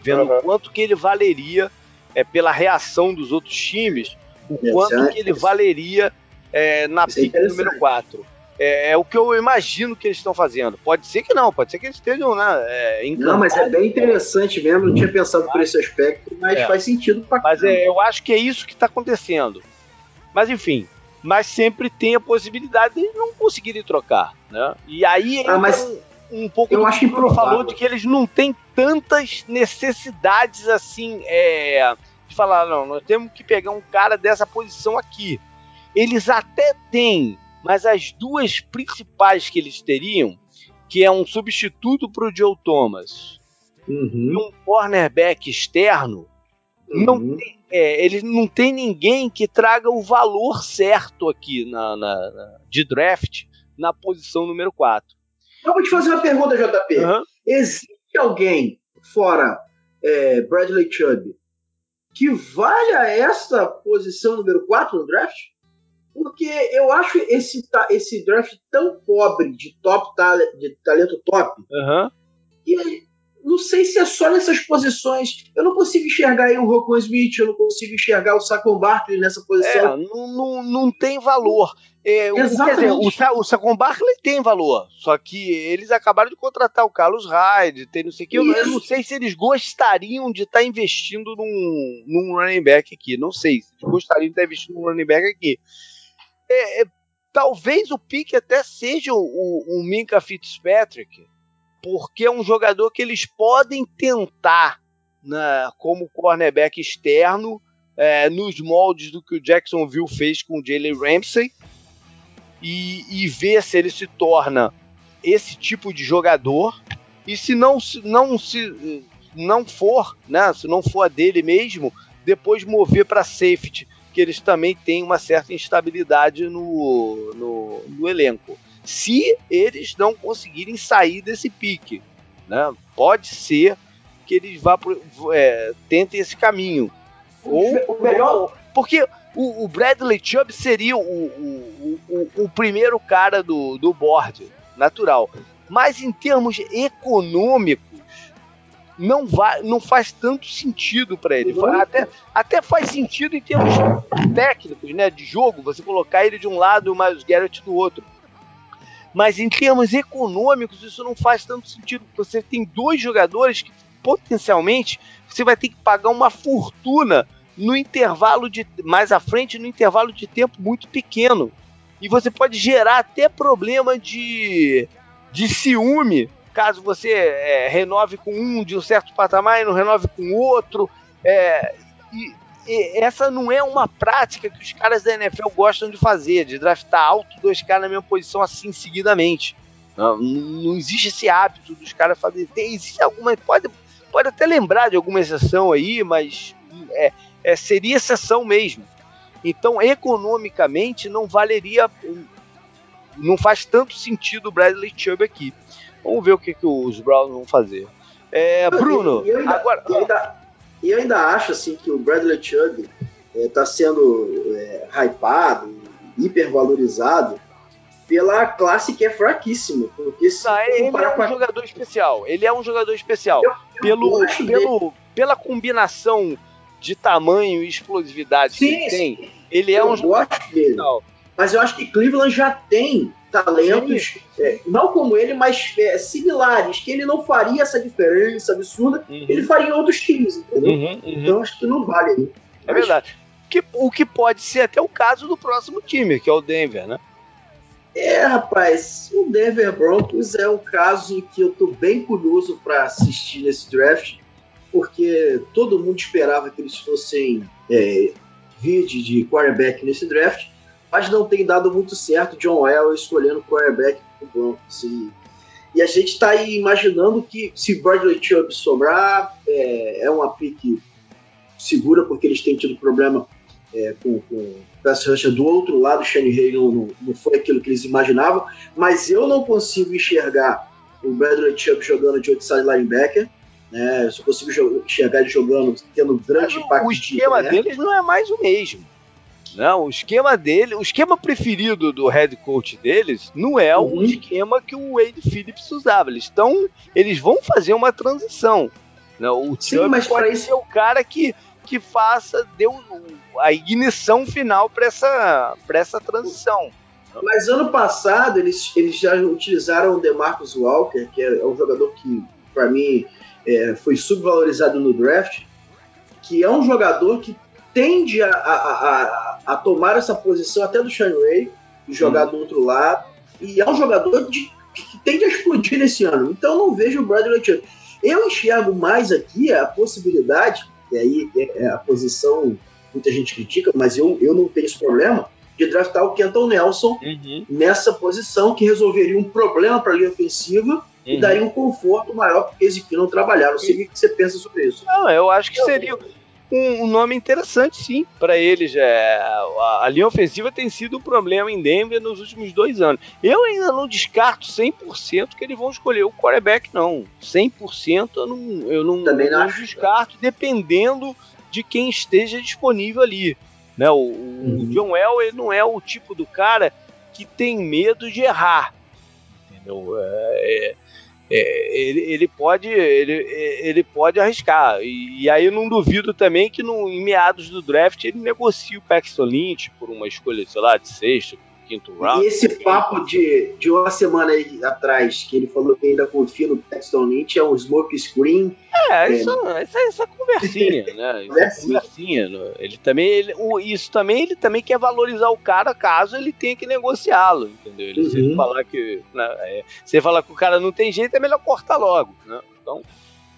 A: Vendo uhum. quanto que ele valeria é, pela reação dos outros times, o quanto que ele valeria é, na pick número 4. É, é, o que eu imagino que eles estão fazendo. Pode ser que não, pode ser que eles estejam né,
C: é, Não, mas é bem interessante mesmo. Não tinha pensado por esse aspecto, mas é. faz sentido
A: pra Mas é, eu acho que é isso que está acontecendo. Mas enfim, mas sempre tem a possibilidade de não conseguirem trocar, né? E aí
C: ah, mas
A: um, um pouco eu acho que falou de que eles não têm tantas necessidades assim, é, falar, não, nós temos que pegar um cara dessa posição aqui. Eles até têm mas as duas principais que eles teriam, que é um substituto para o Joe Thomas uhum. e um cornerback externo, uhum. não tem, é, eles não tem ninguém que traga o valor certo aqui na, na, na de draft na posição número 4.
C: Eu vou te fazer uma pergunta, JP. Uhum. Existe alguém fora é, Bradley Chubb que valha essa posição número 4 no draft? porque eu acho esse, esse draft tão pobre de top de talento top.
A: Uhum.
C: E não sei se é só nessas posições. Eu não consigo enxergar aí o Rocco Smith, eu não consigo enxergar o Saquon Barkley nessa posição.
A: É, não, não, não tem valor. É, Exatamente. Dizer, o, o Saquon Barkley tem valor, só que eles acabaram de contratar o Carlos Hyde, tem não sei o que. Eu, eu, não sei se eles gostariam de estar tá investindo num, num running back aqui. Não sei se eles gostariam de estar tá investindo num running back aqui é, é, talvez o pique até seja o, o Minka Fitzpatrick, porque é um jogador que eles podem tentar na, como cornerback externo é, nos moldes do que o Jacksonville fez com o Jalen Ramsey e, e ver se ele se torna esse tipo de jogador e se não não se não for, né, se não for a dele mesmo, depois mover para safety que eles também têm uma certa instabilidade no, no, no elenco. Se eles não conseguirem sair desse pique, né? pode ser que eles vá pro, é, tentem esse caminho. Ou, o melhor, porque o, o Bradley Chubb seria o, o, o, o, primeiro cara do, do board, natural. Mas em termos econômicos, não, vai, não faz tanto sentido para ele. Até, até faz sentido em termos técnicos, né? De jogo, você colocar ele de um lado e o Miles Garrett do outro. Mas em termos econômicos, isso não faz tanto sentido. Você tem dois jogadores que potencialmente você vai ter que pagar uma fortuna no intervalo de mais à frente, no intervalo de tempo muito pequeno. e você pode gerar até problema de, de ciúme caso você é, renove com um de um certo patamar e não renove com outro. É, e, essa não é uma prática que os caras da NFL gostam de fazer, de draftar alto dois caras na mesma posição assim seguidamente. Não, não existe esse hábito dos caras fazerem. Tem, existe alguma. Pode, pode até lembrar de alguma exceção aí, mas é, é, seria exceção mesmo. Então, economicamente, não valeria. Não faz tanto sentido o Bradley Chubb aqui. Vamos ver o que, que os Browns vão fazer. É, Bruno,
C: eu, eu ainda,
A: agora.
C: Eu ainda, eu ainda acho assim, que o Bradley Chubb está é, sendo é, hypado, hipervalorizado pela classe que é fraquíssima. Porque se
A: Não, ele é um a... jogador especial. Ele é um jogador especial. Eu, eu pelo, pelo, pela combinação de tamanho e explosividade sim, que ele tem, ele é um jogador
C: especial. Mas eu acho que Cleveland já tem talentos, é, não como ele, mas é, similares, que ele não faria essa diferença absurda, uhum. ele faria em outros times, entendeu? Uhum, uhum. Então acho que não vale aí.
A: É mas... verdade. Que, o que pode ser até o caso do próximo time, que é o Denver, né?
C: É, rapaz, o Denver Broncos é um caso que eu tô bem curioso para assistir nesse draft, porque todo mundo esperava que eles fossem é, vide de quarterback nesse draft, mas não tem dado muito certo John Elway escolhendo quarterback pro Broncos. E, e a gente está aí imaginando que se Bradley Chubb sobrar, é, é uma pique segura, porque eles têm tido problema é, com, com pass rusher do outro lado, o Shane Hay não, não, foi aquilo que eles imaginavam, mas eu não consigo enxergar o Bradley Chubb jogando de outside linebacker, né? Eu só consigo enxergar ele jogando, tendo grande mas impacto.
A: O esquema de, deles não é mais o mesmo. Não, o esquema dele, o esquema preferido do head coach deles não é uhum. o esquema que o Wade Phillips usava. Eles estão, eles vão fazer uma transição. Não, o Sim, mas pode isso... ser o cara que que faça, deu a ignição final para essa, essa transição.
C: Mas ano passado eles, eles já utilizaram o DeMarcus Walker, que é, é um jogador que, para mim, é, foi subvalorizado no draft, que é um jogador que tende a, a, a, a tomar essa posição até do Sean Ray, jogar hum. do outro lado, e é um jogador de, que tende a explodir nesse ano. Então não vejo o Bradley Chubb. Eu enxergo mais aqui a possibilidade e aí é, é a posição, muita gente critica, mas eu, eu não tenho esse problema de draftar o Kenton Nelson uhum. nessa posição que resolveria um problema para a linha ofensiva uhum. e daria um conforto maior porque Ezequiel não trabalhar. Não sei o que você pensa sobre isso.
A: Não, eu acho que seria um, um nome interessante, sim, para eles. É, a, a, linha ofensiva tem sido um problema em Denver nos últimos dois anos. Eu ainda não descarto 100% que eles vão escolher o quarterback, não. 100% eu não, eu não, Também não, não descarto, dependendo de quem esteja disponível ali. Né? O, uhum. o John Elway não é o tipo do cara que tem medo de errar. Entendeu? É, é, é, ele, ele, pode ele, ele pode arriscar. E, e, aí eu não duvido também que no, em meados do draft ele negocie o Paxton Lynch por uma escolha, sei lá, de sexto, quinto round.
C: E esse papo de, de uma semana aí atrás, que ele falou que ainda confia no Paxton Lynch, é um smoke screen.
A: É, é. Isso, essa, essa conversinha, <laughs> né? Conversinha. Né? Ele também, ele, o, isso também, ele também quer valorizar o cara caso ele tenha que negociá-lo, entendeu? Ele, uhum. Se ele falar que. Né, é, se falar que o cara não tem jeito, é melhor cortar logo, né? Então.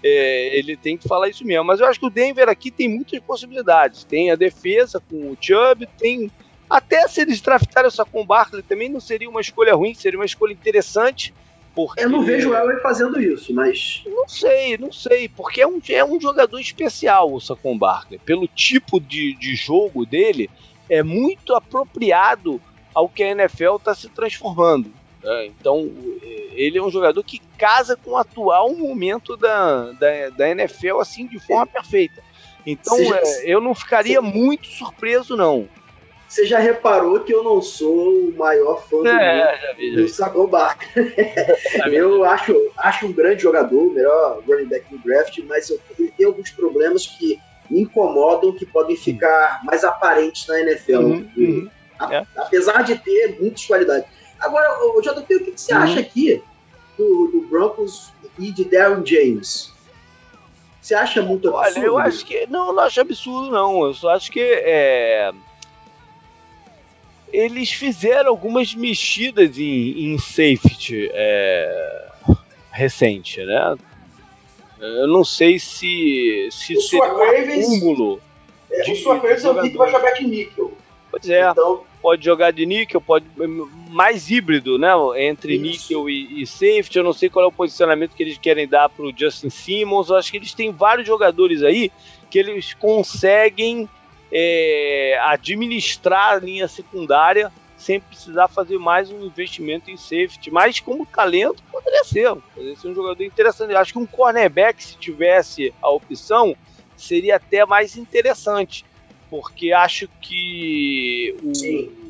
A: É, ele tem que falar isso mesmo. Mas eu acho que o Denver aqui tem muitas possibilidades. Tem a defesa com o Chubb, tem até se eles draftarem o com o Barkley também não seria uma escolha ruim, seria uma escolha interessante. Porque...
C: Eu não vejo o Elway fazendo isso, mas.
A: Não sei, não sei, porque é um, é um jogador especial o Saquon Barkley. Pelo tipo de, de jogo dele, é muito apropriado ao que a NFL está se transformando. Né? Então, ele é um jogador que casa com o atual momento da, da, da NFL assim de forma perfeita. Então, é, eu não ficaria muito surpreso, não.
C: Você já reparou que eu não sou o maior fã do, é, do Barker. <laughs> eu acho, acho um grande jogador, o melhor running back do draft, mas eu, ele tem alguns problemas que me incomodam, que podem ficar mais aparentes na NFL. Uhum, uhum, a, é. Apesar de ter muitas qualidades. Agora, o JP, o que, que você uhum. acha aqui do, do, Broncos e de Darren James? Você acha muito absurdo?
A: Olha, eu acho que. Não, não acho absurdo, não. Eu só acho que. É eles fizeram algumas mexidas em, em safety é, recente, né? Eu não sei se, se
C: o
A: seria um acúmulo.
C: É, o Sua Cravens eu vi que vai jogar de níquel.
A: Pois é. Então, pode jogar de níquel, pode mais híbrido, né? Entre Isso. níquel e, e, safety. Eu não sei qual é o posicionamento que eles querem dar para o Justin Simmons. Eu acho que eles têm vários jogadores aí que eles conseguem é, administrar a linha secundária sem precisar fazer mais um investimento em safety. Mas como talento, poderia ser. Poderia ser um jogador interessante. Eu acho que um cornerback, se tivesse a opção, seria até mais interessante. Porque acho que o,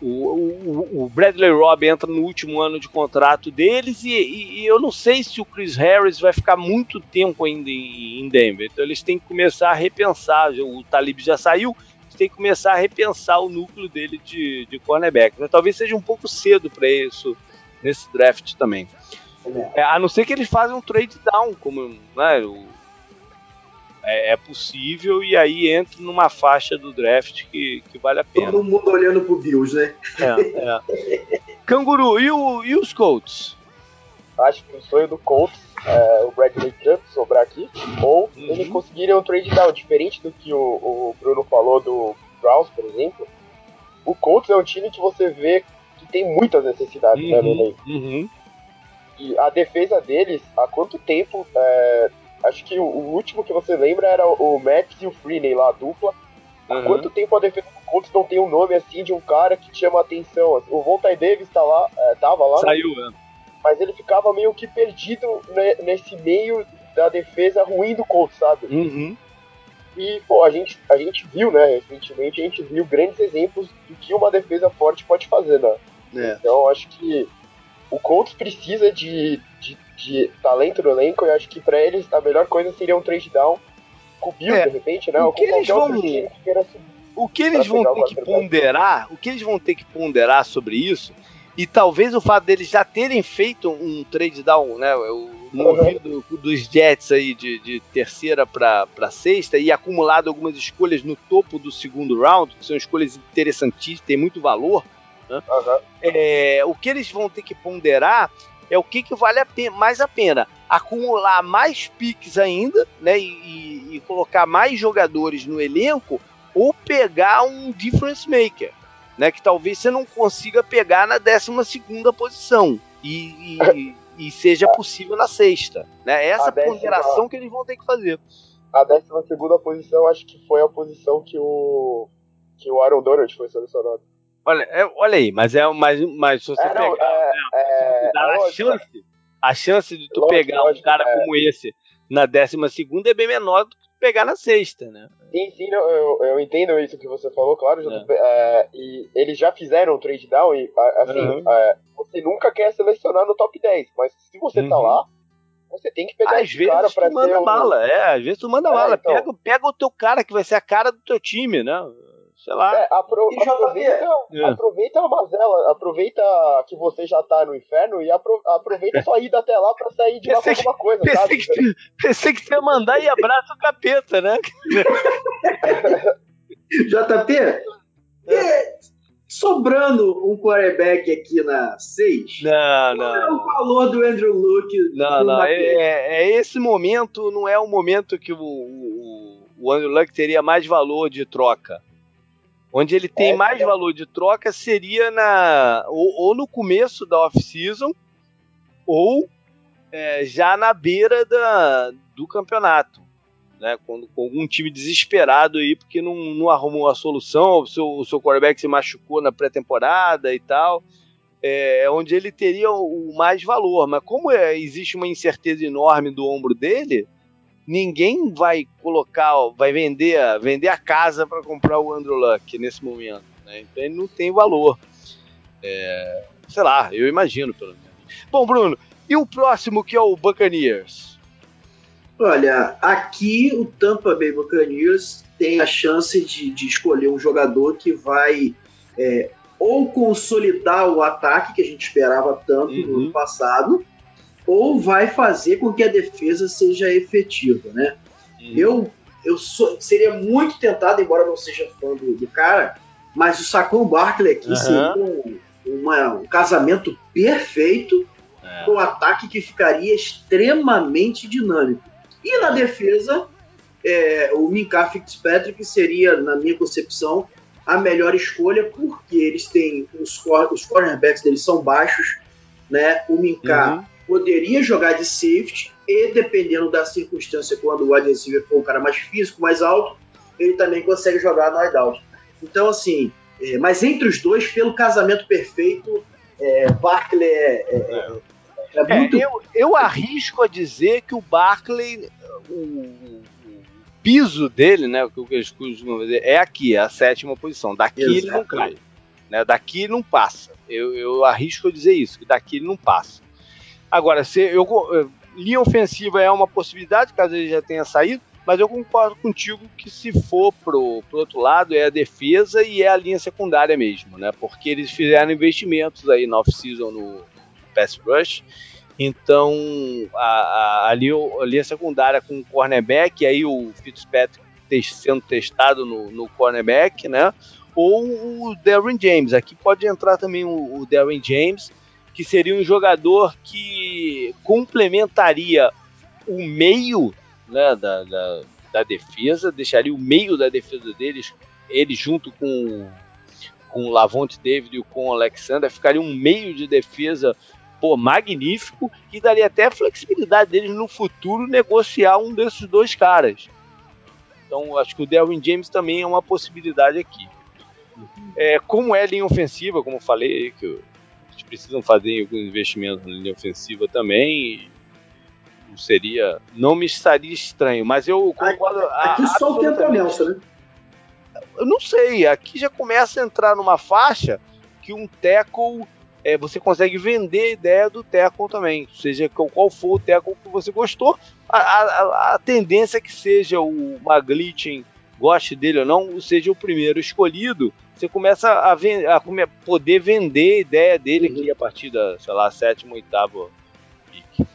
A: o, o, o, Bradley Robb entra no último ano de contrato deles e, e, e, eu não sei se o Chris Harris vai ficar muito tempo ainda em, em Denver. Então eles têm que começar a repensar. O Talib já saiu, tem que começar a repensar o núcleo dele de, de cornerback. Mas talvez seja um pouco cedo para isso nesse draft também. É, a não ser que eles façam um trade down, como né, o, é, é, possível, e aí entre numa faixa do draft que, que vale a pena.
C: Todo mundo olhando pro Bills, né?
A: É, é. Canguru, e, o, e os Colts?
B: Acho que o sonho do Colts é o Bradley Chubb sobrar aqui, ou uhum. eles conseguirem um trade down, diferente do que o, o Bruno falou do Browns, por exemplo. O Colts é um time que você vê que tem muitas necessidades uhum. né, no elenco.
A: Uhum.
B: E a defesa deles, há quanto tempo é, Acho que o, o, último que você lembra era o, Matt e o Freeney lá, a dupla. Há uhum. quanto tempo a defesa do Colts não tem um nome assim de um cara que chama atenção? O Voltaire Davis tá lá, é, tava lá.
A: Né? Saiu, né?
B: Mas ele ficava meio que perdido nesse meio da defesa ruim do Colts, sabe?
A: Uhum.
B: E, pô, a gente, a gente viu, né, recentemente, a gente viu grandes exemplos do que uma defesa forte pode fazer, né? É. Então, acho que o Colts precisa de, de de talento no elenco, eu acho que para eles a melhor coisa seria um trade down com o Bill, é. de repente, né?
A: O que eles vão... Que o que eles vão ter que ponderar, o que eles vão ter que ponderar sobre isso, e talvez o fato deles já terem feito um trade down, né? O movido uhum. dos Jets aí de, de terceira para sexta e acumulado algumas escolhas no topo do segundo round, que são escolhas interessantíssimas, tem muito valor. Né?
B: Uhum.
A: É, o que eles vão ter que ponderar é o que, que vale a pena, mais a pena. Acumular mais piques ainda, né? E, e, colocar mais jogadores no elenco, ou pegar um difference maker, né? Que talvez você não consiga pegar na 12 posição. E, e, e, seja possível na sexta. Né? Essa décima, ponderação que eles vão ter que fazer.
B: A 12 posição acho que foi a posição que o, que o Aaron Donald foi selecionado.
A: Olha, é, olha aí, mas é mas, mas se você é, não, pegar é,
B: é,
A: a lógico, chance, a chance de tu lógico, pegar lógico, um cara é. como esse na décima segunda é bem menor do que pegar na sexta, né?
B: Sim, sim, eu, eu entendo isso que você falou, claro. É. e eles já fizeram o trade down e, assim, uhum. você nunca quer selecionar no top 10, mas se você tá uhum. tá lá, você tem que pegar
A: às vezes cara tu manda bala, é, às vezes tu manda bala. Então... Pega, pega o teu cara que vai ser a cara do teu time, né? Sei lá.
B: É, apro aproveita, é. aproveita a mazela, aproveita que você já tá no inferno e apro aproveita sua ida até lá pra sair de lá com alguma coisa,
A: pensei
B: sabe?
A: Que, pensei que você ia mandar e abraça o capeta, né? <laughs>
C: JP, é, sobrando um quarterback aqui na 6.
A: Não, não. Qual
C: é o valor do Andrew Luke?
A: Não, não. É, é, é, esse momento, não é o momento que o, o, o Andrew Luck teria mais valor de troca. Onde ele tem é, mais é. valor de troca seria na ou, ou no começo da off-season ou é, já na beira da, do campeonato. Né, quando, com algum time desesperado aí porque não, não arrumou a solução, o seu, o seu quarterback se machucou na pré-temporada e tal, é onde ele teria o, o mais valor. Mas como é, existe uma incerteza enorme do ombro dele, ninguém vai colocar, vai vender, vender a casa para comprar o Andrew Luck nesse momento. Né? Então ele não tem valor. É, sei lá, eu imagino pelo menos. Bom, Bruno, e o próximo que é o Buccaneers?
C: Olha, aqui o Tampa Bay Buccaneers tem a chance de, de escolher um jogador que vai é, ou consolidar o ataque que a gente esperava tanto uhum. no ano passado, ou vai fazer com que a defesa seja efetiva, né? Uhum. Eu, eu sou, seria muito tentado, embora não seja fã do, do cara, mas o Saquon Barkley aqui uhum. seria um, uma, um casamento perfeito é. para um ataque que ficaria extremamente dinâmico. E na defesa, é, o Minka Fitzpatrick seria, na minha concepção, a melhor escolha, porque eles têm os, os cornerbacks deles são baixos, né? O Minka uhum. Poderia jogar de safety e dependendo da circunstância, quando o wide receiver for um cara mais físico, mais alto, ele também consegue jogar no wideout. Então, assim, é, mas entre os dois, pelo casamento perfeito, é, Barkley é, é, é,
A: é, é muito. eu, eu arrisco a dizer que o Barkley, o, piso dele, né, o que eles costumam dizer, é aqui, é a sétima posição. Daqui Exato. ele não cai. Né, daqui ele não passa. Eu, eu arrisco a dizer isso, que daqui ele não passa. Agora, se eu, linha ofensiva é uma possibilidade, caso ele já tenha saído, mas eu concordo contigo que se for pro, pro outro lado é a defesa e é a linha secundária mesmo, né? Porque eles fizeram investimentos aí na off-season no pass rush então, a, a, ali a linha secundária com o cornerback, aí o Fitzpatrick sendo testado no, no cornerback, né? Ou o Darren James. Aqui pode entrar também o, o Darren James, que seria um jogador que complementaria o meio né, da, da, da, defesa, deixaria o meio da defesa deles, ele junto com, com o Lavonte David e com o Alexander, ficaria um meio de defesa pô, magnífico e daria até a flexibilidade deles no futuro negociar um desses dois caras. Então, acho que o Derwin James também é uma possibilidade aqui. É, como é linha ofensiva, como eu falei, que eles precisam fazer alguns investimentos na linha ofensiva também. Não seria. Não me estaria estranho, mas eu concordo.
C: Aqui só o Kenton Nelson, né?
A: Eu não sei, aqui já começa a entrar numa faixa que um tackle é, você consegue vender a ideia do tackle também. Seja qual for o tackle que você gostou, a, a, a tendência é que seja o Maglitin, goste dele ou não, seja o primeiro escolhido, você começa a, a poder vender a ideia dele aqui a partir da, sei lá, sétima, oitava pick.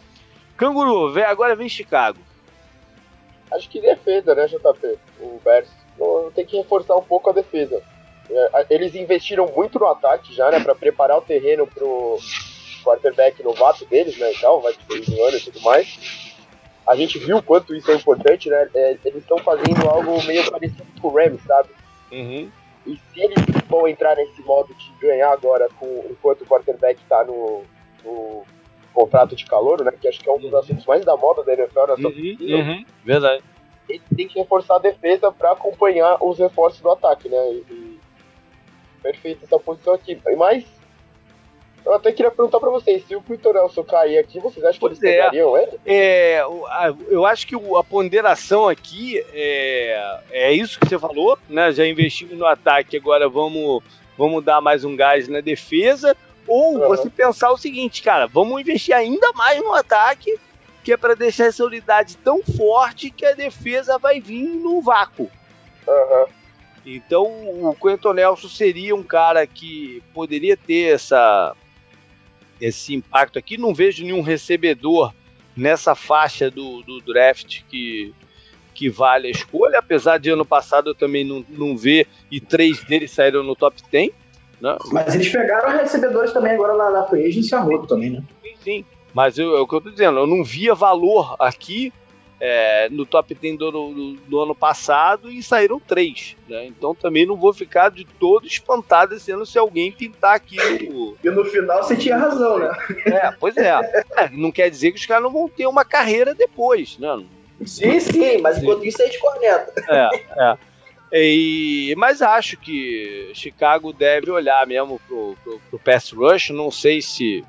A: Canguru, vem, agora vem Chicago.
B: Acho que defesa, né, JP? O Bears tem que reforçar um pouco a defesa. É, eles investiram muito no ataque já, né, para preparar o terreno pro quarterback novato deles, né, e tal, vai ter um ano e tudo mais. A gente viu o quanto isso é importante, né? É, eles estão fazendo algo meio parecido com o Rams, sabe?
A: Uhum.
B: E se eles vão entrar nesse modo de ganhar agora com, enquanto o quarterback está no, no, contrato de calor, né? Que acho que é um dos assuntos mais da moda da NFL nessa
A: uhum, uhum, Verdade.
B: Ele tem que reforçar a defesa para acompanhar os reforços do ataque, né? E, perfeito essa posição aqui. Mas eu até queria perguntar para vocês, se o Quinton Nelson cair aqui, vocês acham pois que eles é. pegariam ele?
A: É, eu acho que a ponderação aqui é, é isso que você falou, né? Já investimos no ataque, agora vamos, vamos dar mais um gás na defesa. Ou uhum. você pensar o seguinte, cara, vamos investir ainda mais no ataque, que é para deixar essa unidade tão forte que a defesa vai vir no vácuo.
B: Uhum.
A: Então o Quentin Nelson seria um cara que poderia ter essa, esse impacto aqui. Não vejo nenhum recebedor nessa faixa do, do draft que, que vale a escolha, apesar de ano passado eu também não, não ver e três deles saíram no top 10. Né?
C: Mas eles pegaram recebedores também agora na, na Free Agency também, né?
A: Sim, sim. Mas eu, é o que eu tô dizendo, eu não via valor aqui é, no top 10 do, do, do, ano passado e saíram três. Né? Então também não vou ficar de todo espantado esse ano se alguém pintar aqui.
C: No... E no final você tinha razão, né?
A: É, pois é. é não quer dizer que os caras não vão ter uma carreira depois, né?
C: Sim, sim, mas enquanto isso a gente corneta.
A: É, é. E, mas acho que Chicago deve olhar mesmo pro, pro, pro pass rush. Não sei se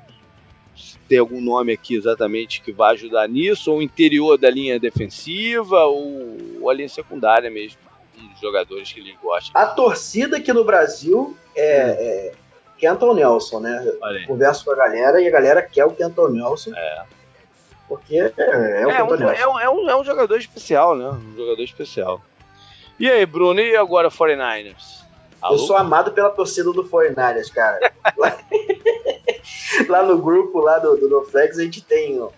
A: tem algum nome aqui exatamente que vai ajudar nisso, ou interior da linha defensiva, ou, ou a linha secundária mesmo, dos jogadores que ele gosta.
C: A torcida aqui no Brasil é, hum. é Kenton Nelson, né? Converso com a galera e a galera quer o Kenton Nelson.
A: É.
C: Porque é, é o é, Kenton
A: um,
C: Nelson.
A: É um, é, um, é um jogador especial, né? Um jogador especial. E aí, Bruno, e agora 49ers?
C: Alô? Eu sou amado pela torcida do 49ers, cara. <laughs> lá, <laughs> lá, no grupo lá do, do NoFlex a gente tem ó,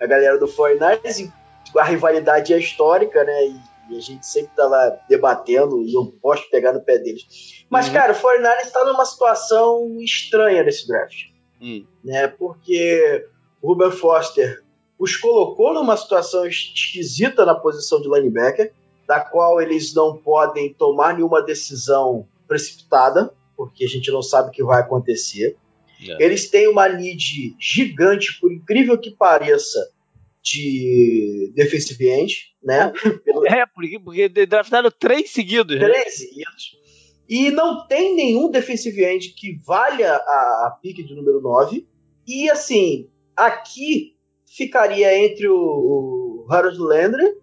C: a galera do 49ers, a rivalidade é histórica, né? E, E a gente sempre estava debatendo e eu gosto de pegar no pé deles. Mas, uhum. cara, o 49 está numa situação estranha nesse draft. Uhum. Né? Porque o Ruben Foster os colocou numa situação esquisita na posição de linebacker, da qual eles não podem tomar nenhuma decisão precipitada, porque a gente não sabe o que vai acontecer. É. Eles têm uma lead gigante, por incrível que pareça, de defensive end, né?
A: É, porque, porque draftaram três seguidos.
C: Né? Três né? seguidos. E não tem nenhum defensive end que valha a, a pique de número 9. E assim, aqui ficaria entre o, o Harold Landry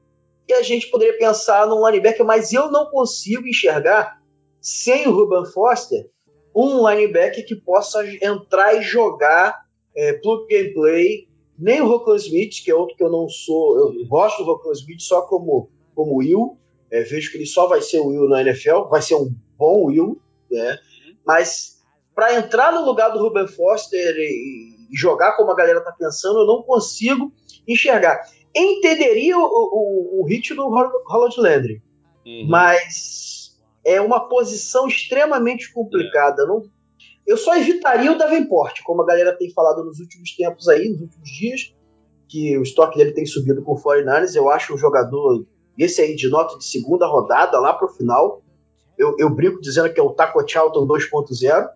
C: e a gente poderia pensar num linebacker, mas eu não consigo enxergar sem o Ruben Foster um linebacker que possa entrar e jogar é, plug and play. Nem o Rocco Smith, que é outro que eu não sou. Eu gosto do Rocco Smith só como, como Will. É, vejo que ele só vai ser o Will na NFL, vai ser um bom Will, né? Mas para entrar no lugar do Ruben Foster e, e, jogar como a galera tá pensando, eu não consigo enxergar. Entenderia o, o, o hit do Holland Landry, uhum. mas é uma posição extremamente complicada. Não, eu só evitaria o Davenport, como a galera tem falado nos últimos tempos aí, nos últimos dias, que o estoque dele tem subido com o 49ers. Eu acho um jogador, esse aí, de nota de segunda rodada, lá pro final. Eu, eu brinco dizendo que é o Taco Charlton 2.0.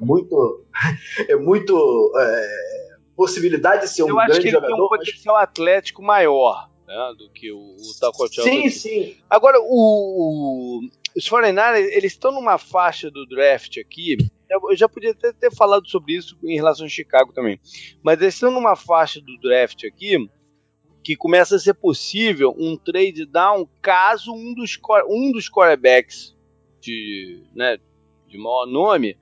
C: Muito. <laughs> É muito. É, possibilidade de ser um grande jogador. Tem um
A: potencial mas... atlético maior né, do que o, o Taco Charlton.
C: Sim, sim.
A: Agora, o, os 49 eles estão numa faixa do draft aqui. Eu já podia até ter falado sobre isso em relação a Chicago também. Mas eles estão numa faixa do draft aqui que começa a ser possível um trade down caso um dos, um dos quarterbacks de, né, de maior nome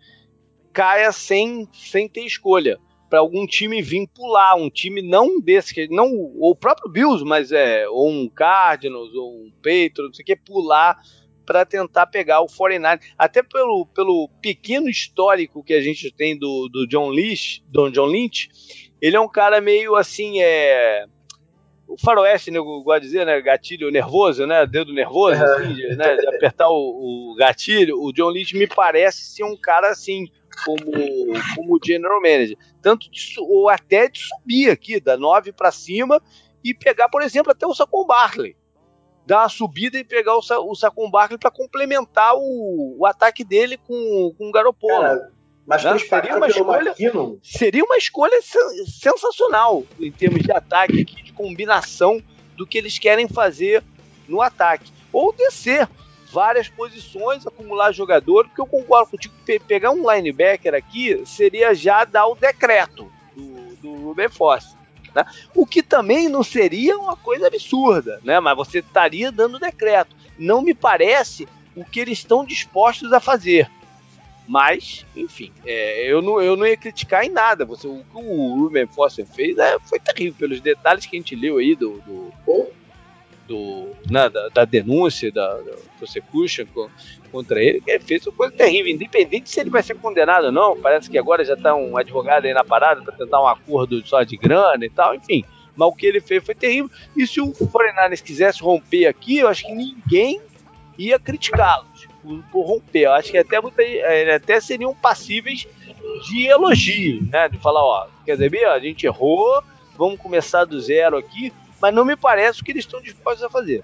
A: caia sem, sem ter escolha para algum time vir pular, um time não desse, que não o próprio Bills, mas é ou um Cardinals ou um Patriots, não sei o que, pular para tentar pegar o 49 até pelo, pelo pequeno histórico que a gente tem do, do John Lynch, do John Lynch, ele é um cara meio assim, é o faroeste, né, eu gosto de dizer, né, gatilho nervoso, né, dedo nervoso, assim, de, né, de apertar o, o, gatilho, o John Lynch me parece ser um cara assim, como, como general manager, tanto de, ou até de subir aqui, da 9 para cima, e pegar, por exemplo, até o Saquon Barkley, dar uma subida e pegar o, o Saquon Barkley para complementar o, o, ataque dele com, com o Garoppolo. Cara,
C: mas né? seria uma escolha,
A: seria uma escolha sensacional em termos de ataque aqui, de combinação do que eles querem fazer no ataque. Ou descer várias posições, acumular jogador, porque eu concordo contigo, pegar um linebacker aqui seria já dar o decreto do, do Ruben Foster. Né? O que também não seria uma coisa absurda, né? mas você estaria dando decreto. Não me parece o que eles estão dispostos a fazer. Mas, enfim, é, eu, não, eu não ia criticar em nada. Você, o que o Ruben Foster fez é, foi terrível, pelos detalhes que a gente leu aí do, do, do né, da, da, denúncia, da, da prosecution contra ele, que ele fez uma coisa terrível, independente se ele vai ser condenado ou não. Parece que agora já está um advogado aí na parada para tentar um acordo só de grana e tal, enfim. Mas o que ele fez foi terrível. E se o Foreigners quisesse romper aqui, eu acho que ninguém ia criticá-los por, por, romper. Eu acho que até, muita, é, até seriam passíveis de elogio, né? De falar, ó, quer dizer, a gente errou, vamos começar do zero aqui mas não me parece o que eles estão dispostos a fazer.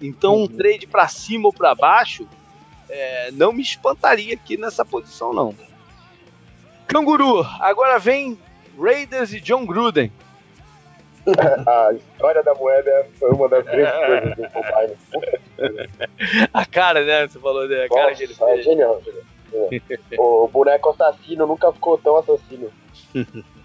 A: Então, um uhum. trade para cima ou para baixo é, não me espantaria aqui nessa posição, não. Canguru, agora vem Raiders e John Gruden. <laughs>
B: a história da moeda foi uma das grandes <laughs> coisas do Combine.
A: a cara, né? Você falou, né? A cara
B: que ele fez. É genial, genial. o boneco assassino nunca ficou tão assassino. <laughs>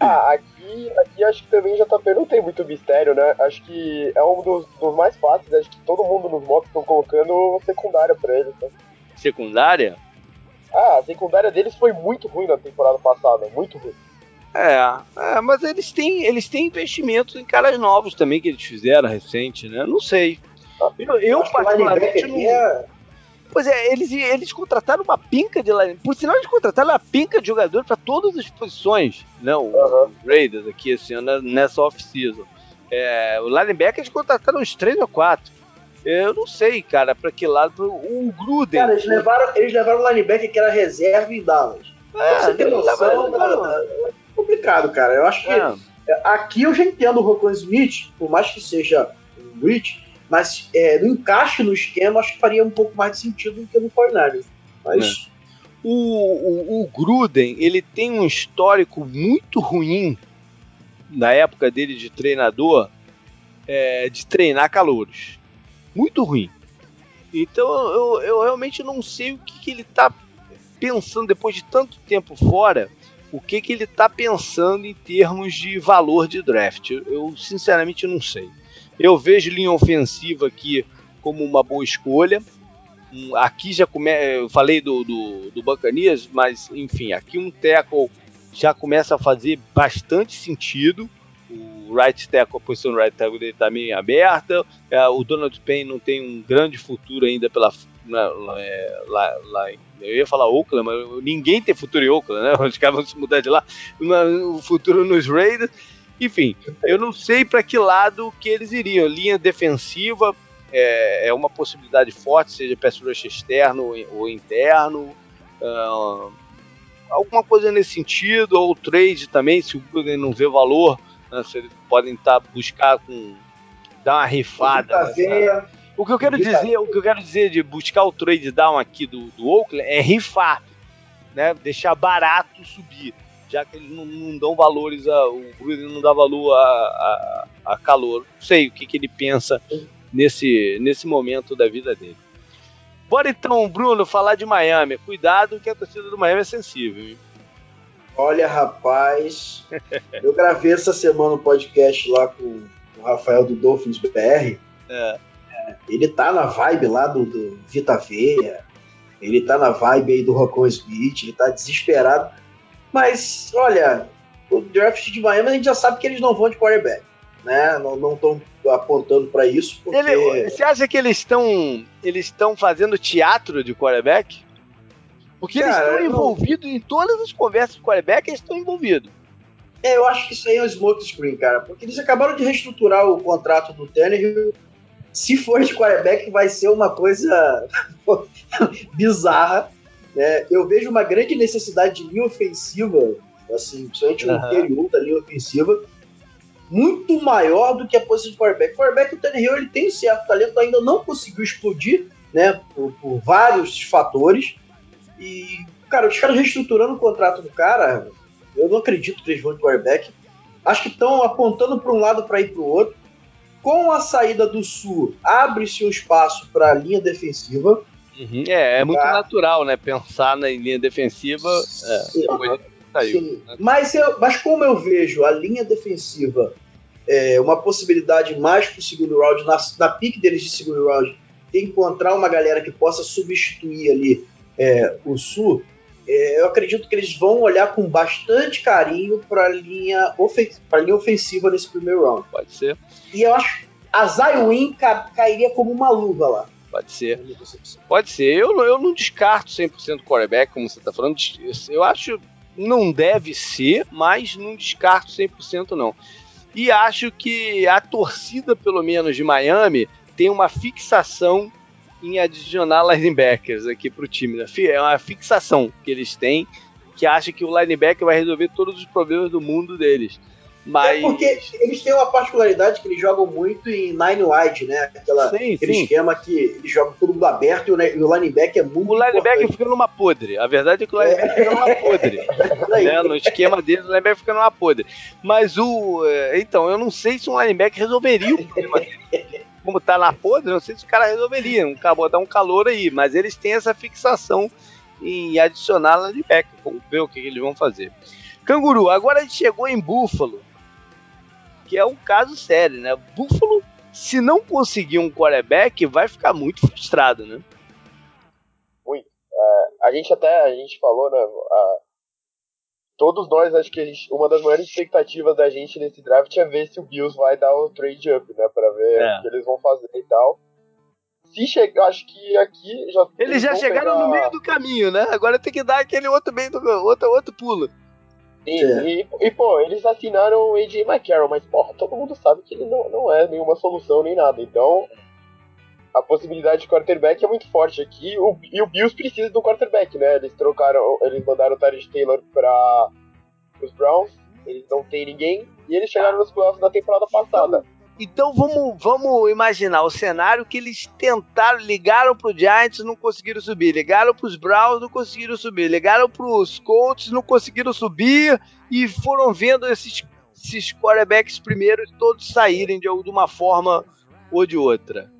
B: Ah, aqui, aqui acho que também JP não tem muito mistério, né? Acho que é um dos, dos mais fáceis, acho que todo mundo nos motos estão colocando secundária pra eles. Né?
A: Secundária?
B: Ah, a secundária deles foi muito ruim na temporada passada, muito ruim.
A: É, é, mas eles têm, eles têm investimentos em caras novos também que eles fizeram recente, né? Não sei. Ah, eu, eu particularmente não... É Pois é, eles, eles contrataram uma pinca de Por sinal, eles contrataram uma pinca de jogador para todas as posições, né? O uhum. Raiders aqui esse ano, nessa off-season. É, o linebacker eles contrataram uns 3 ou 4. Eu não sei, cara, pra que lado. O Gruden.
C: Cara, eles levaram, eles levaram o linebacker que era reserva em Dallas. É, você tem noção, é complicado, cara. Eu acho que é. aqui eu já entendo o Rocco Smith, por mais que seja um Rich, mas é, no encaixe no esquema, acho que faria um pouco mais de sentido do que no 49 Mas.
A: É. O, o, o, Gruden, ele tem um histórico muito ruim na época dele de treinador, é, de treinar calouros. Muito ruim. Então eu, eu realmente não sei o que, que ele está pensando depois de tanto tempo fora. O que, que ele está pensando em termos de valor de draft? Eu, eu sinceramente não sei. Eu vejo linha ofensiva aqui como uma boa escolha. Aqui já come... eu falei do, do, do mas enfim, aqui um tackle já começa a fazer bastante sentido. O right tackle, a posição do right tackle dele está meio aberta. É, o Donald Payne não tem um grande futuro ainda pela lá, é, lá, eu ia falar Oakland, mas ninguém tem futuro em Oakland, né? <laughs> Os caras vão se mudar de lá. O futuro nos Raiders. Enfim, eu não sei para que lado que eles iriam. Linha defensiva é, é uma possibilidade forte, seja pass rush externo ou interno. Uh, alguma coisa nesse sentido, ou trade também, se o Gruden não vê valor, né, se eles podem estar tá, buscar com dar uma rifada. O que eu quero dizer, o que eu quero dizer de buscar o trade down aqui do, do Oakland é rifar, né? Deixar barato subir já que eles não, não dão valores, a, o Gruden não dá valor a, a, a, calor. Não sei o que, que ele pensa nesse, nesse momento da vida dele. Bora então, Bruno, falar de Miami. Cuidado que a torcida do Miami é sensível. Hein?
C: Olha, rapaz, <laughs> eu gravei essa semana um podcast lá com o Rafael do Dolphins BR. É. Ele tá na vibe lá do, do Vita Veia, ele tá na vibe aí do Rocco Smith, ele tá desesperado mas, olha, o draft de Miami a gente já sabe que eles não vão de quarterback. Né? Não estão apontando para isso. Porque...
A: Ele, você acha que eles estão eles estão fazendo teatro de quarterback? Porque Cara, eles estão envolvidos não... em todas as conversas de quarterback, eles estão envolvidos.
C: É, eu acho que isso aí é um smoke screen, cara. Porque eles acabaram de reestruturar o contrato do Tannehill. Se for de quarterback, vai ser uma coisa <laughs> bizarra. Né? Eu vejo uma grande necessidade de linha ofensiva, assim, principalmente no uhum. interior da linha ofensiva, muito maior do que a posição de quarterback. O quarterback, o Tannehill, ele tem certo talento, ainda não conseguiu explodir, né, por, por vários fatores. E, cara, os caras reestruturando o contrato do cara, eu não acredito que eles vão de quarterback. Acho que estão apontando para um lado para ir para o outro. Com a saída do Sul, abre-se um espaço para a linha defensiva.
A: Uhum. É, é muito tá. natural, né? Pensar na linha defensiva. É, sim,
C: saiu, sim. Né? Mas, eu, mas como eu vejo a linha defensiva é, uma possibilidade mais para o segundo round, na, na pique deles de segundo round, encontrar uma galera que possa substituir ali é, o Sul, é, eu acredito que eles vão olhar com bastante carinho para a linha, ofen linha ofensiva nesse primeiro round.
A: Pode ser.
C: E eu acho que a ca cairia como uma luva lá.
A: Pode ser. Pode ser. Eu, eu não descarto 100% quarterback, como você está falando. Eu acho não deve ser, mas não descarto 100% não. E acho que a torcida, pelo menos de Miami, tem uma fixação em adicionar linebackers aqui para o time. Né? É uma fixação que eles têm, que acha que o linebacker vai resolver todos os problemas do mundo deles. Mas...
C: É porque eles têm uma particularidade que eles jogam muito em nine wide, né? Aquela, sim, aquele sim. esquema que eles jogam todo mundo aberto e o, e o linebacker é muito
A: O linebacker importante. fica numa podre. A verdade é que o linebacker é. fica numa podre. <laughs> né? No esquema deles, o linebacker fica numa podre. Mas o... É, então, eu não sei se um linebacker resolveria o problema dele. Como tá na podre, não sei se o cara resolveria. Um, botar um calor aí. Mas eles têm essa fixação em adicionar linebacker. Vamos ver o que eles vão fazer. Canguru, agora a gente chegou em Buffalo que é um caso sério, né? Buffalo, se não conseguir um quarterback, vai ficar muito frustrado, né?
B: Muito. Uh, a gente até a gente falou, né? Uh, todos nós, acho que gente, uma das maiores expectativas da gente nesse draft é ver se o Bills vai dar o trade up, né? Pra ver é. o que eles vão fazer e tal. Se chegar, acho que aqui já.
A: Eles, eles já chegaram pegar... no meio do caminho, né? Agora tem que dar aquele outro meio do outro, outro pulo.
B: E, é. e, e, pô, eles assinaram o AJ McCarroll, mas, porra, todo mundo sabe que ele não, não é nenhuma solução nem nada. Então, a possibilidade de quarterback é muito forte aqui. O, e o Bills precisa do quarterback, né? Eles trocaram, eles mandaram o Tyrese Taylor para os Browns, eles não têm ninguém, e eles chegaram nos playoffs da temporada passada.
A: Então vamos, vamos imaginar o cenário que eles tentaram, ligaram pro Giants, não conseguiram subir, ligaram pros Browns, não conseguiram subir, ligaram pros Colts, não conseguiram subir e foram vendo esses, esses quarterbacks primeiros todos saírem de, de uma forma ou de outra.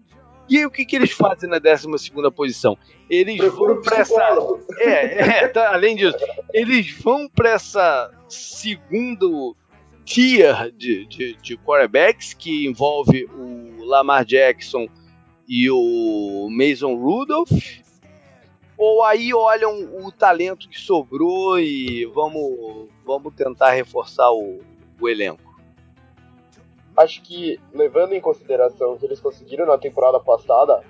A: E aí, o que, que eles fazem na 12 posição? Eles Procura vão para essa. É, é tá, além disso, eles vão para essa segundo tier de, de, de quarterbacks que envolve o Lamar Jackson e o Mason Rudolph? Ou aí olham o talento que sobrou e vamos, vamos tentar reforçar o, o elenco?
B: Acho que, levando em consideração o que eles conseguiram na temporada passada,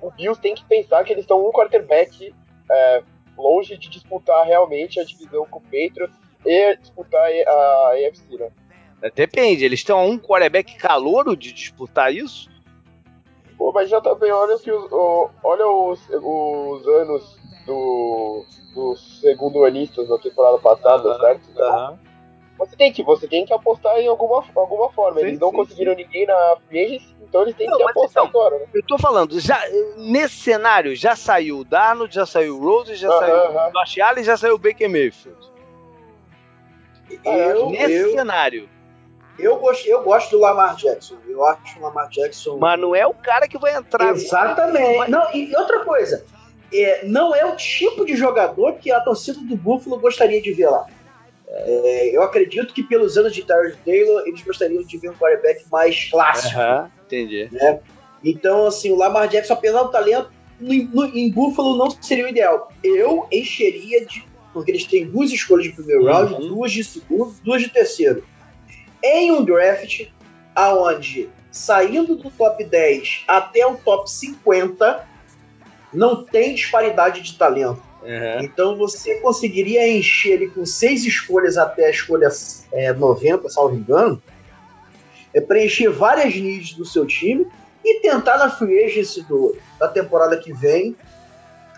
B: o Bills tem que pensar que eles estão um quarterback é, longe de disputar realmente a divisão com o Patriots e disputar a AFC, né?
A: Depende, eles estão a um quarterback calouro de disputar isso?
B: Pô, mas já também, olha, que os, olha os, os anos do, dos segundo anistas da temporada passada, certo? Você tem que, você tem que apostar em alguma, alguma forma. Sim, eles não sim, conseguiram sim. ninguém na free então eles têm não, que apostar então, agora, né?
A: Eu tô falando, já, nesse cenário já saiu o Darnold, já saiu o Rose, já saiu o Josh Allen, já saiu o Baker Mayfield. Eu, nesse eu, cenário.
C: Eu gosto, eu gosto do Lamar Jackson. Eu acho o Lamar Jackson.
A: Mas não é o cara que vai entrar.
C: Exatamente. Não, e outra coisa, é, não é o tipo de jogador que a torcida do Buffalo gostaria de ver lá. É, eu acredito que pelos anos de Tyrese Taylor, eles gostariam de ver um quarterback mais clássico.
A: Uhum, entendi.
C: Né? Então, assim, o Lamar Jackson, apesar do talento, no, no, em Buffalo não seria o ideal. Eu encheria de. Porque eles têm duas escolhas de primeiro uhum. round, duas de segundo, duas de terceiro em um draft aonde saindo do top 10 até o top 50 não tem disparidade de talento. Uhum. Então você conseguiria encher ele com seis escolhas até a escolha é, 90, salvo engano, é preencher várias needs do seu time e tentar na free agency do, da temporada que vem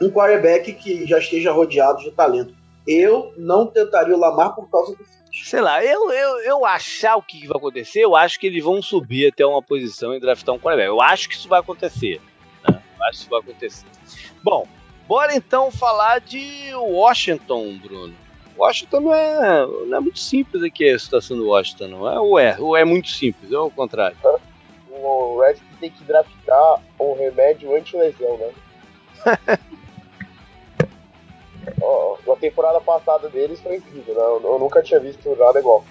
C: um quarterback que já esteja rodeado de talento. Eu não tentaria o Lamar por causa do
A: Sei lá, eu, eu, eu achar o que vai acontecer, eu acho que eles vão subir até uma posição e draftar um quarterback. Eu acho que isso vai acontecer. Né? Eu acho que isso vai acontecer. Bom, bora então falar de Washington, Bruno. Washington não é, não é muito simples aqui a situação do Washington, não é? Ou é, ou é muito simples, ou é o contrário.
B: O Redskins tem que draftar um remédio anti-lesão, né? <laughs> a temporada passada deles foi incrível, né? Eu, nunca tinha visto nada igual.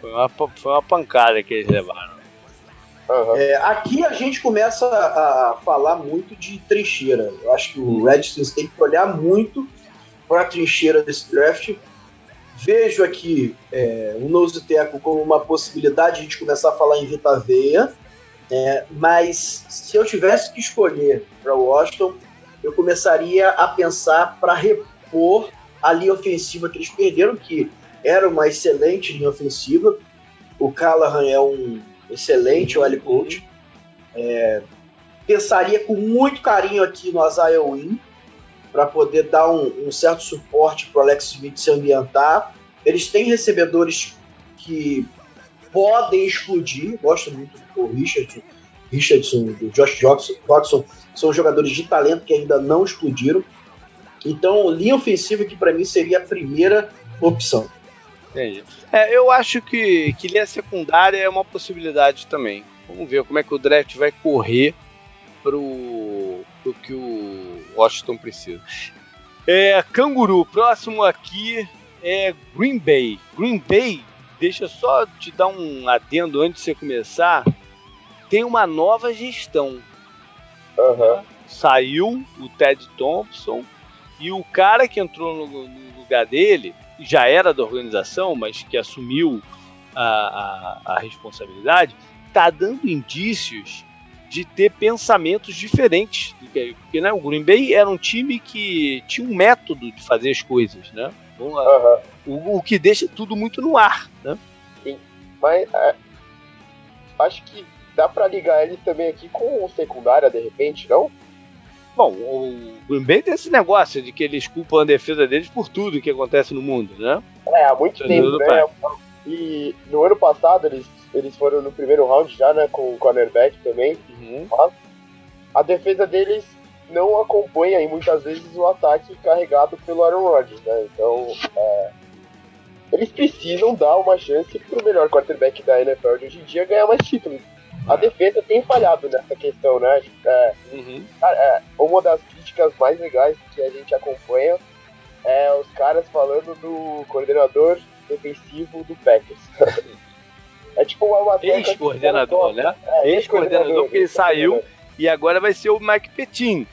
A: Foi uma, foi uma pancada que eles levaram.
C: Uhum. É, aqui a gente começa a, falar muito de trincheira. Eu acho que o Redskins tem que olhar muito para a trincheira desse draft. Vejo aqui é, o Nose Teco como uma possibilidade de a gente começar a falar em Vita Veia, é, mas se eu tivesse que escolher para Washington, eu começaria a pensar para repor a linha ofensiva que eles perderam, que era uma excelente linha ofensiva. O Callahan é um excelente OL coach. É, pensaria com muito carinho aqui no Isaiah Wynn para poder dar um, um certo suporte para o Alex Smith se ambientar. Eles têm recebedores que podem explodir. Gosto muito do Richard, Richardson, do Josh Jackson, são jogadores de talento que ainda não explodiram. Então, linha ofensiva que para mim seria a primeira opção.
A: Entendi. É, eu acho que, que linha secundária é uma possibilidade também. Vamos ver como é que o draft vai correr pro, pro que o Washington precisa. É, Canguru, próximo aqui é Green Bay. Green Bay, deixa só te dar um adendo antes de você começar. Tem uma nova gestão.
B: Uhum.
A: Saiu o Ted Thompson e o cara que entrou no, no lugar dele já era da organização, mas que assumiu a, a, a responsabilidade, está dando indícios de ter pensamentos diferentes. Porque né, o Green Bay era um time que tinha um método de fazer as coisas, né? Então, uhum. o, o, que deixa tudo muito no ar, né?
B: Sim, mas é, acho que dá pra ligar eles também aqui com o secundária, de repente, não?
A: Bom, o Green Bay tem esse negócio de que eles culpam a defesa deles por tudo que acontece no mundo, né?
B: É, há muito tempo, né? E no ano passado eles, eles foram no primeiro round já, né? Com o cornerback também. Uhum. A defesa deles não acompanha e muitas vezes o ataque carregado pelo Aaron Rodgers, né? Então, é, eles precisam dar uma chance pro melhor quarterback da NFL de hoje em dia ganhar mais títulos a defesa tem falhado nessa questão, né? É, uhum. é, uma das críticas mais legais que a gente acompanha é os caras falando do coordenador defensivo do Packers. <laughs>
A: é tipo uma Ex-coordenador, né? É, Ex-coordenador, porque ele saiu e agora vai ser o Mike Petin,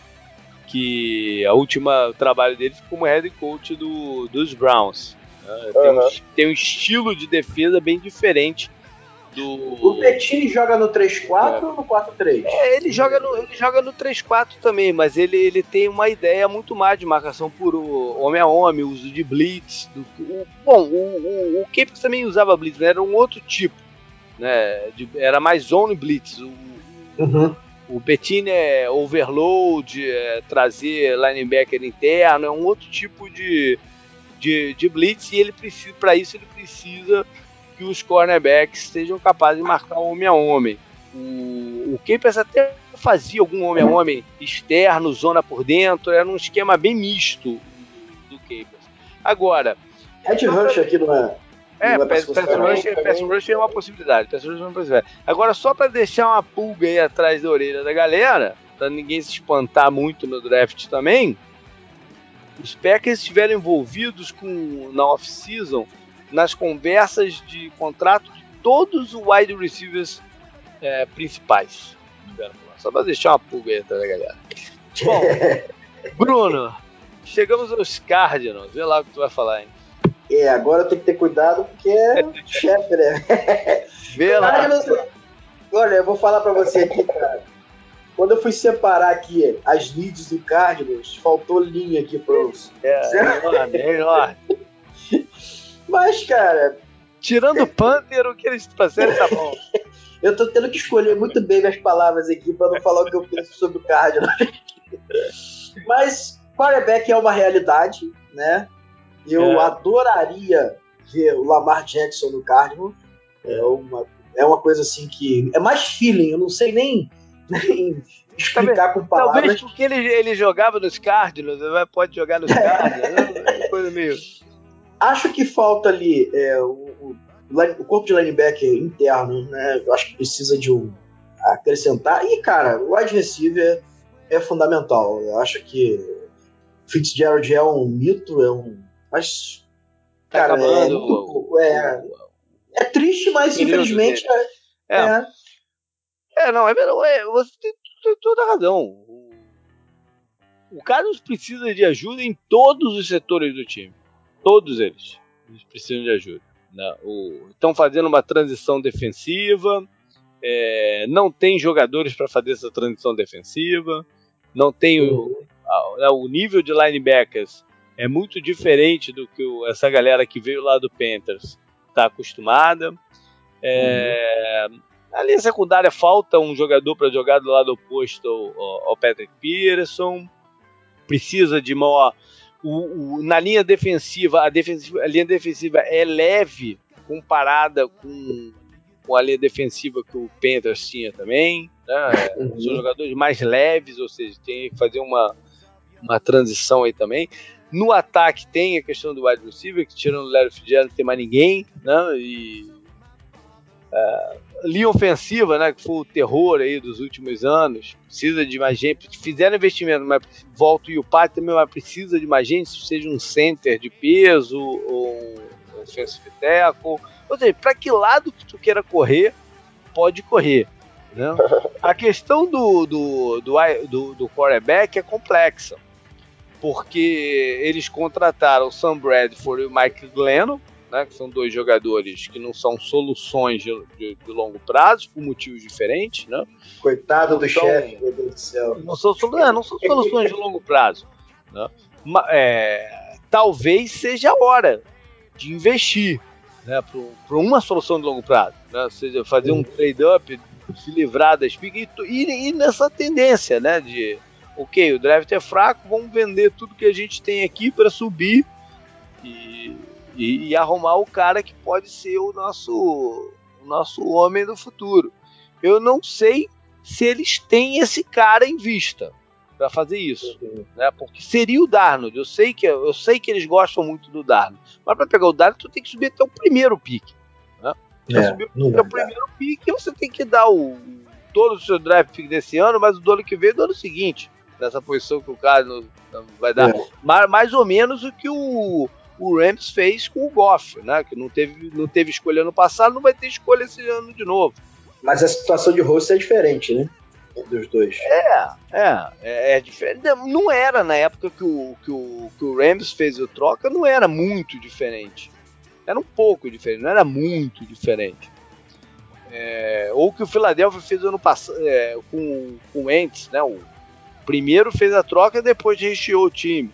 A: que a última trabalho dele foi como head coach do, dos Browns. Né? Tem, uhum. um, tem um estilo de defesa bem diferente do.
C: O Petini joga no 3-4 é. ou no 4-3?
A: É, ele joga no, ele joga no 3-4 também, mas ele, ele tem uma ideia muito mais de marcação por homem a homem, uso de blitz. Do, o, bom, o, o, o Capes também usava blitz, mas era um outro tipo. Né, de, era mais zone blitz. O, uhum. o Petini é overload, é trazer linebacker interno, é um outro tipo de, de, de blitz e ele precisa, para isso ele precisa que os cornerbacks sejam capazes de marcar homem a homem. O, o Capers até fazia algum homem a homem externo, zona por dentro, era um esquema bem misto do, Capers. Agora.
C: Red Rush aqui não é.
A: É, Pass, Rush, Pass Rush é uma possibilidade. Pass Rush é uma possibilidade. Agora, só para deixar uma pulga aí atrás da orelha da galera, para ninguém se espantar muito no draft também, os Packers estiveram envolvidos com na off-season nas conversas de contrato de todos os wide receivers é, principais. Só para deixar uma pulga aí tá, galera? Bom, <laughs> Bruno, chegamos aos Cardinals. Vê lá o que tu vai falar, hein?
C: É, agora eu tenho que ter cuidado porque é chefe, né?
A: Vê lá.
C: Olha, eu vou falar para você aqui, cara. Quando eu fui separar aqui as leads do Cardinals, faltou linha aqui para os.
A: É, melhor, melhor.
C: Mas, cara.
A: Tirando o <laughs> Panther, o que eles trouxeram tá bom.
C: eu tô tendo que escolher muito bem minhas palavras aqui para não falar o que eu penso sobre o Cardinals. Mas quarterback é uma realidade, né? Eu é. adoraria ver o Lamar Jackson no Cardinals. É uma, é uma coisa assim que. É mais feeling, eu não sei nem, nem explicar com palavras.
A: Talvez porque ele, ele jogava nos Cardinals, pode jogar nos Cardinals. é coisa meio.
C: Acho que falta ali é, o, o, corpo de linebacker interno, né? Eu acho que precisa de um acrescentar. E, cara, o wide receiver é fundamental. Eu acho que Fitzgerald é um mito, é um. Mas.
A: Tá cara, é, muito,
C: é, é, triste, mas infelizmente é,
A: é. é. É, não, é, é você tem, toda a razão. O Carlos precisa de ajuda em todos os setores do time. Todos eles. Eles precisam de ajuda. Né? O, estão fazendo uma transição defensiva. É, não tem jogadores para fazer essa transição defensiva. Não tem o, a, né, o nível de linebackers é muito diferente do que o, essa galera que veio lá do Panthers está acostumada. É, uhum. A linha secundária falta um jogador para jogar do lado oposto ao, ao Patrick Peterson. Precisa de maior o, o, na linha defensiva a, defensiva, a linha defensiva é leve comparada com, com a linha defensiva que o Panthers tinha também. Né? Uhum. São jogadores mais leves, ou seja, tem que fazer uma, uma transição aí também. No ataque tem a questão do wide receiver, que tirando o Larry Fitzgerald não tem mais ninguém, né? E uh, linha ofensiva, né, que foi o terror aí dos últimos anos, precisa de mais gente, fizeram investimento, mas volta o pai também, mas precisa de mais gente, seja um center de peso ou um offensive tackle, ou seja, para que lado que tu queira correr, pode correr. Né? A questão do, do, do, do, do quarterback é complexa, porque eles contrataram o Sam Bradford e o Mike Glennon, né, que são dois jogadores que não são soluções de, de, de longo prazo, por motivos diferentes. Né?
C: Coitado do chefe, meu Deus do céu.
A: Não são, é, não são soluções de longo prazo. Né? é, talvez seja a hora de investir né, para uma solução de longo prazo. Né? Ou seja, fazer um trade-up se livrar das piques e, e, e, nessa tendência, né? De ok, o draft é fraco, vamos vender tudo que a gente tem aqui para subir e, e, e, arrumar o cara que pode ser o nosso, o nosso homem do futuro. Eu não sei se eles têm esse cara em vista para fazer isso, uhum. né? Porque seria o Darnold. Eu sei que eu sei que eles gostam muito do Darnold, mas para pegar o Darnold tu tem que subir até o primeiro pique, né? Pra é, subir até o primeiro pique você tem que dar o todo o seu draft desse ano, mas o do ano que vem do ano seguinte, nessa posição que o cara vai dar, é. mais, mais ou menos o que o o Rams fez com o Goff, né? Que não teve, não teve escolha no passado, não vai ter escolha esse ano de novo.
C: Mas a situação de host é diferente, né? dos dois.
A: É, é, é, é, diferente. Não era na época que o, que, o, que o Rams fez o troca, não era muito diferente. Era um pouco diferente, não era muito diferente. É, ou que o Philadelphia fez ano passado é, com, com o Ents, né? O primeiro fez a troca e depois recheou o time.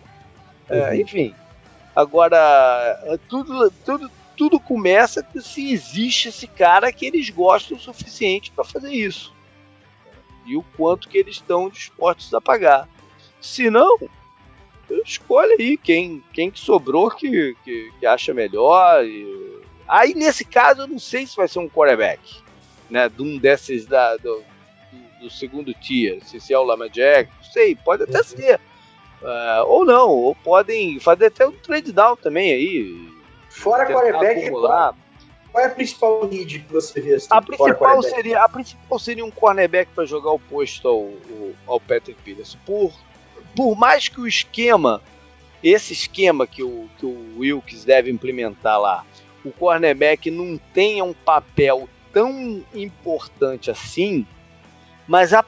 A: É, uhum. Enfim. Agora, tudo, tudo, tudo começa se existe esse cara que eles gostam o suficiente para fazer isso e o quanto que eles estão dispostos a pagar. Se não, escolhe aí quem, quem que sobrou que, que, que acha melhor. E... Aí nesse caso eu não sei se vai ser um quarterback, né? De um desses da, do, do segundo tier, se é o Lama Jack, não sei, pode até uhum. ser. Uh, ou não, ou podem fazer até um trade down também aí.
C: Fora quarterback, acumular. Qual é a principal need que você vê assim?
A: A principal, seria, a principal seria um cornerback para jogar oposto ao, ao, Patrick Peterson. Por, por mais que o esquema, esse esquema que o, que o Wilkes deve implementar lá, o cornerback não tenha um papel tão importante assim, mas a,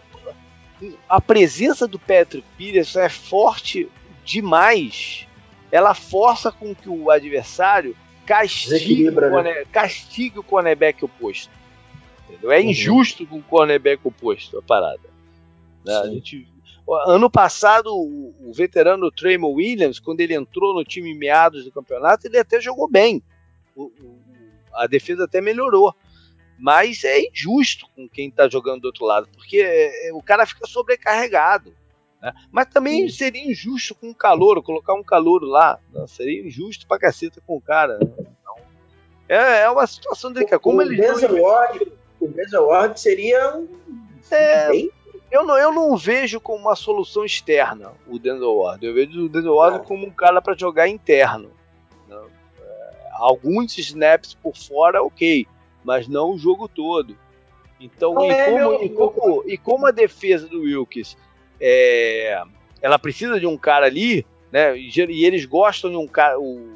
A: a presença do Patrick Peterson é forte demais. Ela força com que o adversário castigue, o, corner, castigue o cornerback oposto. Entendeu? É uhum. injusto com o cornerback oposto a parada. Né? A gente, ano passado, o, o veterano Tremor Williams, quando ele entrou no time em meados do campeonato, ele até jogou bem. O, a defesa até melhorou. Mas é injusto com quem está jogando do outro lado, porque é, o cara fica sobrecarregado. Né? Mas também Sim. seria injusto com um calouro, colocar um calouro lá. Né? Seria injusto pra caceta com o cara. Né? Então, é, é uma situação delicada. Como
C: o Ward, o Ward seria um.
A: É, bem... eu, não, eu não vejo como uma solução externa o Denzel Ward. Eu vejo o Denzel Ward como um cara para jogar interno. Né? É, alguns snaps por fora, ok, mas não o jogo todo. Então, e, é como, e, como, e como a defesa do Wilkes é, ela precisa de um cara ali, né? E, e eles gostam de um cara. O,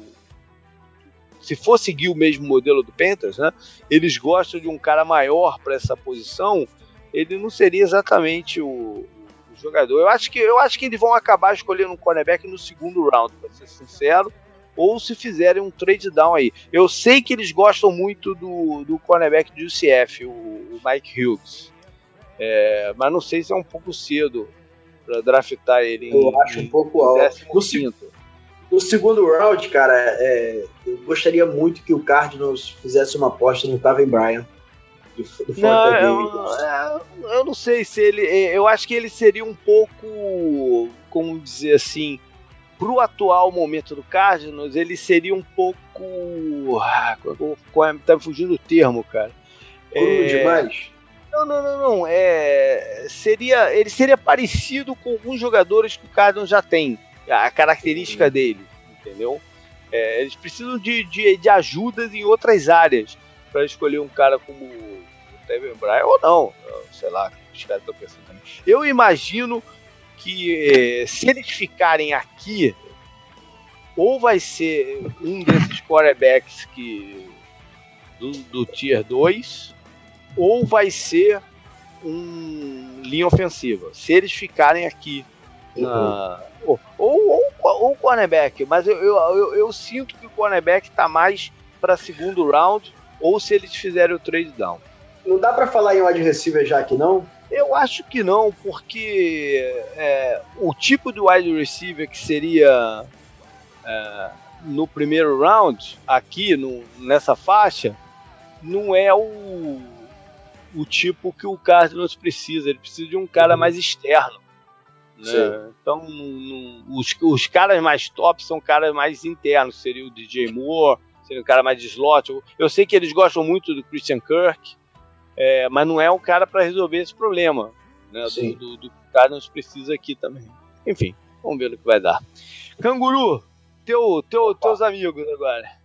A: se for seguir o mesmo modelo do Panthers, né? Eles gostam de um cara maior para essa posição. Ele não seria exatamente o, o, jogador. Eu acho que eu acho que eles vão acabar escolhendo um cornerback no segundo round, para ser sincero. Ou se fizerem um trade down aí. Eu sei que eles gostam muito do, do cornerback do UCF, o, o Mike Hughes. É, mas não sei se é um pouco cedo para draftar ele
C: eu em, acho um pouco alto. No, no, segundo round, cara, é, eu gostaria muito que o Cardinals fizesse uma aposta no Taven Bryan.
A: Do, do não, eu, é, eu não sei se ele. É, eu acho que ele seria um pouco. Como dizer assim. Pro atual momento do Cardinals, ele seria um pouco. Ah, tá me fugindo o termo, cara.
C: Cru é, demais?
A: Não, não, não, não. É, seria, ele seria parecido com alguns jogadores que o Cardinals já tem, a característica uhum. dele, entendeu? É, eles precisam de, de, de, ajudas em outras áreas para escolher um cara como o Tevin Bryan ou não, sei lá, os caras estão pensando. Eu imagino que se eles ficarem aqui, ou vai ser um desses quarterbacks que do, do Tier 2, ou vai ser um linha ofensiva. Se eles ficarem aqui na, uhum. ou, ou, ou, o cornerback, mas eu, eu, eu, eu, sinto que o cornerback está mais para segundo round, ou se eles fizerem o trade down.
C: Não dá para falar em wide receiver já que não?
A: Eu acho que não, porque é, o tipo de wide receiver que seria é, no primeiro round, aqui no, nessa faixa, não é o o tipo que o Cardinals precisa. Ele precisa de um cara uhum. mais externo. Né? Então, os, os caras mais top são caras mais internos. Seria o DJ Moore, seria um cara mais de slot. Eu, eu sei que eles gostam muito do Christian Kirk, é, mas não é um cara para resolver esse problema. Né? Do, do, do que o Cardinals precisa aqui também. Enfim, vamos ver o que vai dar. Canguru, teu, teu, teus amigos agora.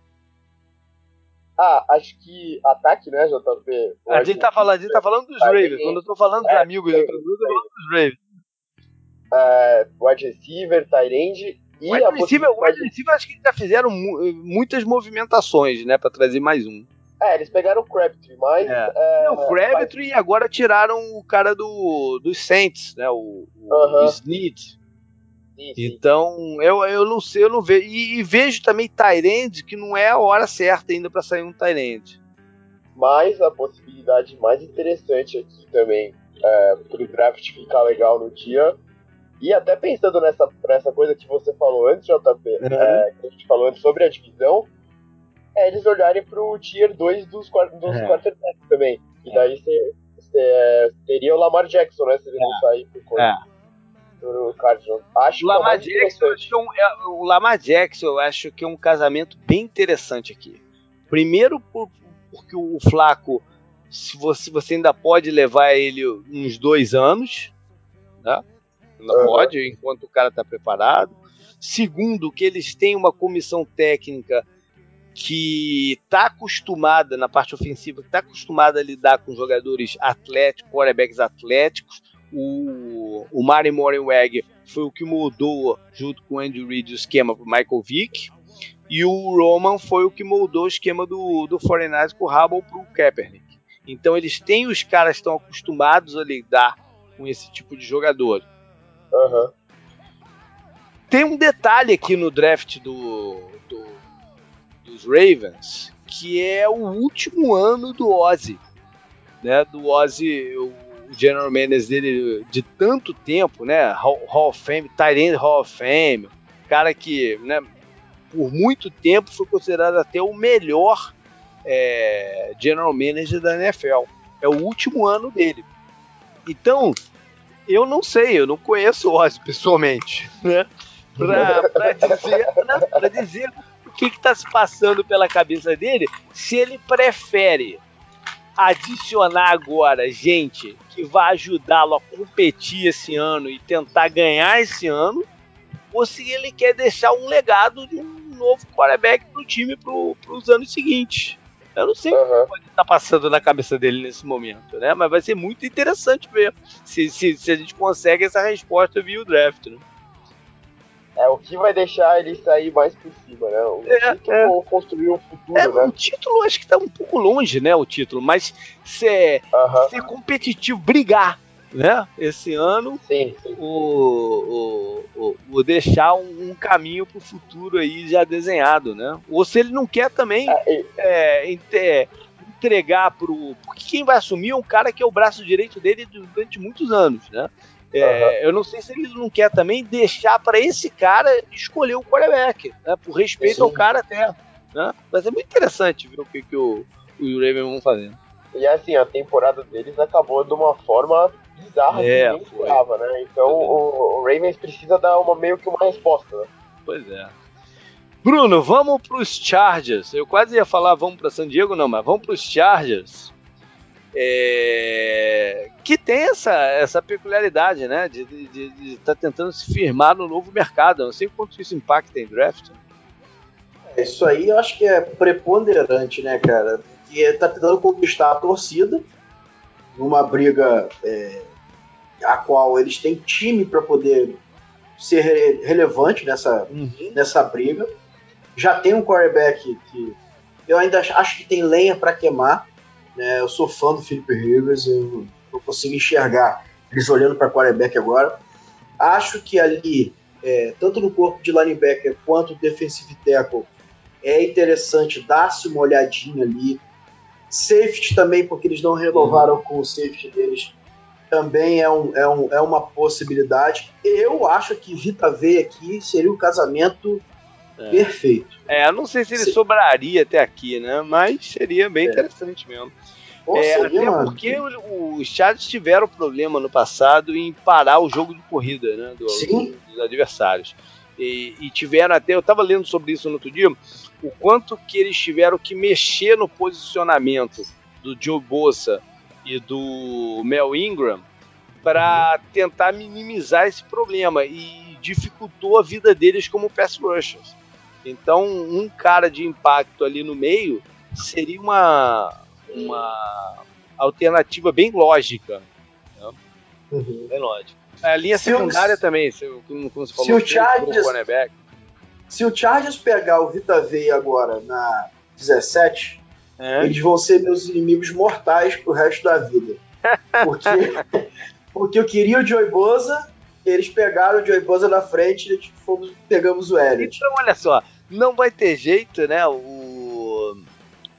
B: Ah, acho que ataque, né, JP?
A: A gente, tá falando, a gente tá falando dos Ravens. Quando eu tô falando dos é, amigos do Canguru, eu tô falando dos Ravens.
B: É, wide receiver, end e wide
A: receiver, wide receiver acho que já fizeram muitas movimentações, né, para trazer mais um.
B: É, eles pegaram o Crabtree, mas. É. É,
A: o Crabtree e agora tiraram o cara do, dos Saints, né? O, o uh -huh. Snead. Então, eu, eu não sei, eu não vejo. E, e vejo também Tyrande que não é a hora certa ainda para sair um Tyrande.
B: Mas a possibilidade mais interessante aqui também, é, para o draft ficar legal no dia, e até pensando nessa, nessa coisa que você falou antes, JP, uhum. é, que a gente falou antes sobre a divisão, é eles olharem pro tier 2 dos, dos é. quarterbacks também. E daí você teria o Lamar Jackson, né? Se ele é. não sair por conta. É. Cardinals. Acho
A: o é Lamar, Jackson, acho um, é, o Lamar Jackson, eu acho que é um casamento bem interessante aqui. Primeiro, por, porque o Flaco, se você, você ainda pode levar ele uns dois anos, né? Ainda uhum. pode, enquanto o cara está preparado. Segundo, que eles têm uma comissão técnica que está acostumada na parte ofensiva, está acostumada a lidar com jogadores atléticos, quarterbacks atléticos, o, o Mari Morenweg foi o que moldou, junto com o Andy Reid, o esquema para Michael Vick. E o Roman foi o que moldou o esquema do, do 49 com o Hubble para o Kaepernick. Então eles têm os caras estão acostumados a lidar com esse tipo de jogador.
B: Uhum.
A: Tem um detalhe aqui no draft do, do, dos Ravens que é o último ano do Ozzy. Né, do Ozzy, o general manager dele de tanto tempo, né? Hall, of Fame, Tyrande Hall of Fame, cara que, né, por muito tempo foi considerado até o melhor é, general manager da NFL. É o último ano dele. Então, eu não sei, eu não conheço o Ozzy pessoalmente, né? Pra, pra dizer, né, pra dizer que está se passando pela cabeça dele, se ele prefere adicionar agora gente que vai ajudá-lo a competir esse ano e tentar ganhar esse ano, ou se ele quer deixar um legado de um novo quarterback pro time pro, pros anos seguintes. Eu não sei uhum. o que pode estar passando na cabeça dele nesse momento, né? Mas vai ser muito interessante ver se, se, se a gente consegue essa resposta via o draft, né?
B: É o que vai deixar ele sair mais por cima, né? O é, título é. construir o futuro, é, né?
A: O título acho que tá um pouco longe, né? O título, mas ser, uh -huh. ser competitivo, brigar, né? Esse ano,
B: sim, sim.
A: O, o, o, deixar um, um caminho pro futuro aí já desenhado, né? Ou se ele não quer também é, é, entregar pro. Porque quem vai assumir é um cara que é o braço direito dele durante muitos anos, né? É, uhum. Eu não sei se ele não quer também deixar para esse cara escolher o quarterback, né? Por respeito Sim. ao cara até. Né? Mas é muito interessante ver o que, que o, o Raven vão fazendo.
B: E assim, a temporada deles acabou de uma forma bizarra é, que ninguém esperava, né? Então o, o, Ravens precisa dar uma, meio que uma resposta, né?
A: Pois é. Bruno, vamos para os Chargers. Eu quase ia falar vamos para San Diego, não, mas vamos para os Chargers é, que tem essa, essa peculiaridade, né? De estar tá tentando se firmar no novo mercado. Eu não sei quanto isso impacta em draft.
C: É, isso aí eu acho que é preponderante, né, cara? Porque tá tentando conquistar a torcida numa briga é, a qual eles têm time para poder ser re relevante nessa, uhum. nessa briga. Já tem um quarterback que eu ainda acho que tem lenha para queimar né? Eu sou fã do Felipe Rivers, eu não consigo enxergar eles olhando para quarterback agora. Acho que ali, é, tanto no corpo de linebacker quanto defensive tackle, é interessante dar-se uma olhadinha ali. Safety também, porque eles não renovaram uhum. com o safety deles, também é, um, é, um, é uma possibilidade. Eu acho que Vita V aqui seria o casamento é. perfeito.
A: É, eu não sei se ele Sim. sobraria até aqui, né? Mas seria bem é. interessante mesmo. Pô, é, até mano. porque os Chargers tiveram problema no passado em parar o jogo de corrida né, do, do, dos adversários. E, e, tiveram até, eu estava lendo sobre isso no outro dia, o quanto que eles tiveram que mexer no posicionamento do Joe Bosa e do Mel Ingram para uhum. tentar minimizar esse problema e dificultou a vida deles como pass rushers. Então, um cara de impacto ali no meio seria uma, uma alternativa bem lógica. Né? Uhum. Bem lógica. A linha se secundária o, também, como, você falou,
C: se o Chargers, se o Chargers pegar o Vita Veia agora na 17, é. eles vão ser meus inimigos mortais pro resto da vida. Porque, <laughs> porque eu queria o Joey Boza, eles pegaram o Joey Boza na frente e fomos, pegamos o Elliott.
A: Então, olha só, não vai ter jeito, né? O.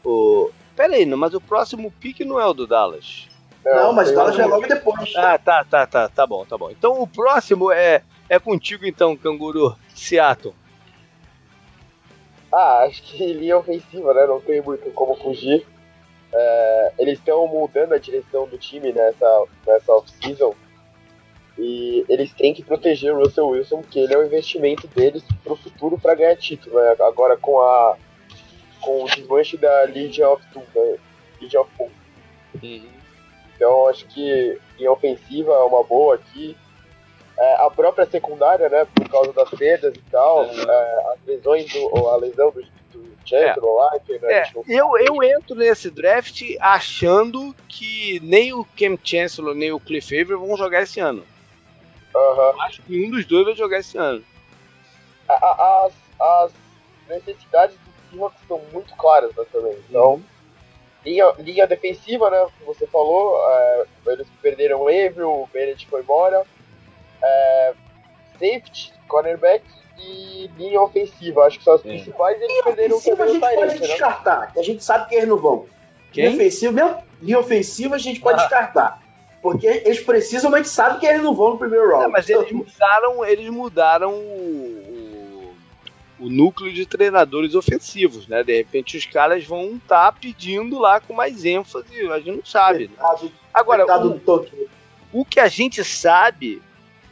A: o Pera aí, mas o próximo pique não é o do Dallas.
C: Não, mas o Dallas já é logo depois.
A: Ah, tá, tá, tá, tá bom, tá bom. Então o próximo é, é contigo então, Canguru, Seattle.
B: Ah, acho que linha ofensiva, né? Não tem muito como fugir. É, eles estão mudando a direção do time nessa, nessa off-season. E eles têm que proteger o Russell Wilson, porque ele é o investimento deles para o futuro para ganhar título. Né? Agora com a com o desmanche da Legion of Doom, né? Legion of Doom. Uhum. Então acho que em ofensiva é uma boa aqui. É, a própria secundária, né, por causa das perdas e tal, uhum. é, as lesões, do, a lesão do, do Chancellor é. lá, que, né,
A: é, eu, eu entro nesse draft achando que nem o Cam Chancellor nem o Cliff Favor vão jogar esse ano. Uhum. Acho que um dos dois vai jogar esse ano.
B: As, as necessidades do Seahawks estão muito claras né, também. Então, uhum. linha, linha defensiva, né? Como você falou, é, eles perderam o Avery, o Bennett foi embora. É, safety, cornerback e linha ofensiva. Acho que são as é. principais. Eles linha perderam
C: ofensiva a gente pode né? descartar, que a gente sabe que eles não vão. Quem? Linha ofensiva, mesmo, linha ofensiva a gente pode ah. descartar. Porque eles precisam, mas a gente sabe que eles não vão no primeiro round. É,
A: mas eles mudaram, eles mudaram o, o, núcleo de treinadores ofensivos, né? De repente os caras vão estar tá pedindo lá com mais ênfase, a gente não sabe. Né? Agora, o, o que a gente sabe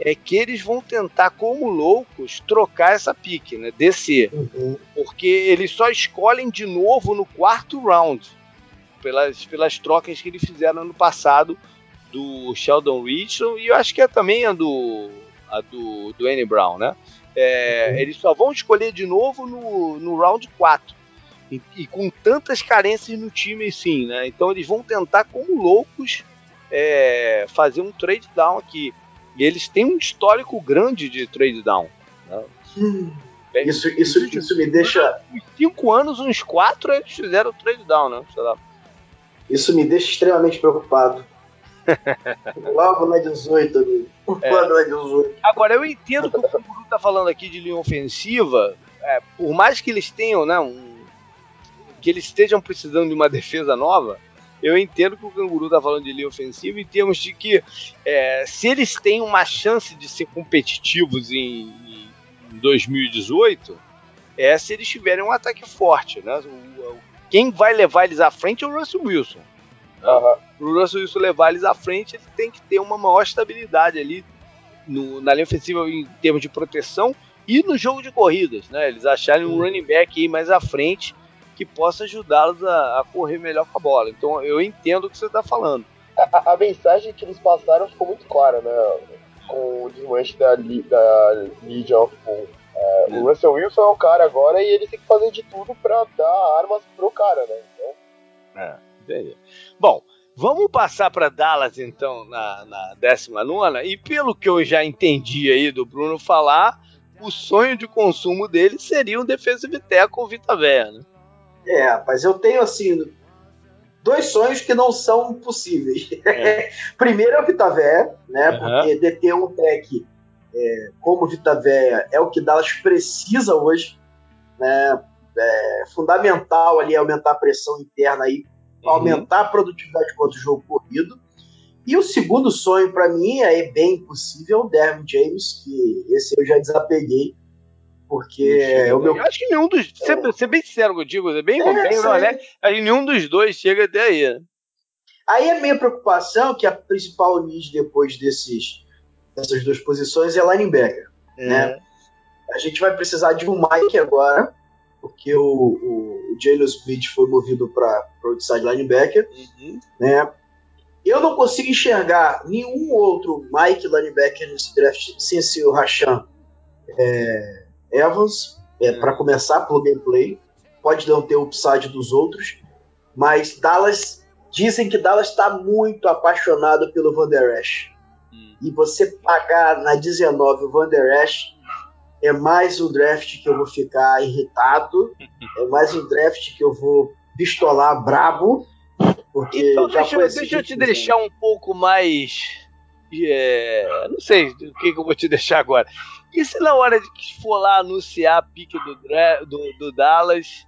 A: é que eles vão tentar, como loucos, trocar essa pique, né? Descer. Uhum. Porque eles só escolhem de novo no quarto round. Pelas, pelas trocas que eles fizeram ano passado do Sheldon Richardson e eu acho que é também a do, a do, do Annie Brown, né? É, uhum. Eles só vão escolher de novo no, no round 4. E, e, com tantas carências no time assim, né? Então eles vão tentar, como loucos, é, fazer um trade down aqui. E eles têm um histórico grande de trade down. Né?
C: Hum. Isso, isso, isso me deixa.
A: Uns 5 anos, uns 4, eles fizeram o trade down, né?
C: Isso me deixa extremamente preocupado. Logo na 18, amigo. É. Logo na 18.
A: Agora, eu entendo que o Canguru está falando aqui de linha ofensiva. É, por mais que eles tenham, né, um, que eles estejam precisando de uma defesa nova, eu entendo que o Canguru está falando de linha ofensiva em termos de que é, se eles têm uma chance de ser competitivos em, em 2018, é se eles tiverem um ataque forte. Né? O, quem vai levar eles à frente é o Russell Wilson. Uhum. Para o Russell Wilson levar eles à frente, ele tem que ter uma maior estabilidade ali no, na linha ofensiva em termos de proteção e no jogo de corridas, né? Eles acharem um running back aí mais à frente que possa ajudá-los a, a, correr melhor com a bola. Então eu entendo o que você está falando.
B: A, a, mensagem que eles passaram ficou muito clara, né? Com o desmanche da, da Legion of Boom. É, O Russell Wilson é o cara agora e ele tem que fazer de tudo para dar armas pro cara, né? Então...
A: É. Bom, vamos passar para Dallas então na, na 19 e pelo que eu já entendi aí do Bruno falar, o sonho de consumo dele seria um defensive tackle Vita Véia, né?
C: É, mas eu tenho assim dois sonhos que não são possíveis. É. <laughs> Primeiro é o Vita Véia, né? Uhum. Porque deter um tech é, como o Vita Véia é o que Dallas precisa hoje, né? É fundamental ali aumentar a pressão interna aí uhum. aumentar a produtividade contra o jogo corrido. E o segundo sonho para mim é bem possível o Derwin James, que esse eu já desapeguei, porque é o meu.
A: Eu acho que nenhum dos. É. Ser, ser bem sincero contigo, é bem, é, bem né? Acho que nenhum dos dois chega até aí. Né?
C: Aí a minha preocupação, que a principal need depois desses, dessas duas posições é linebacker. É. Né? A gente vai precisar de um Mike agora, porque o, o, o Jalen Smith foi movido para o outside linebacker. Uhum. Né? Eu não consigo enxergar nenhum outro Mike linebacker nesse draft sem ser o Rashan é, Evans, é, uhum. para começar pelo gameplay. Pode não ter o upside dos outros, mas Dallas Dizem que Dallas está muito apaixonado pelo Van Der Esch. Hum. E você pagar na 19 o Van Der Esch é mais um draft que eu vou ficar irritado, <laughs> é mais um draft que eu vou pistolar brabo, porque
A: então, deixa, deixa eu te deixar um pouco mais. É, não sei o que, que, eu vou te <laughs> deixar agora. E se na hora de que for lá anunciar a pique do, do, do Dallas,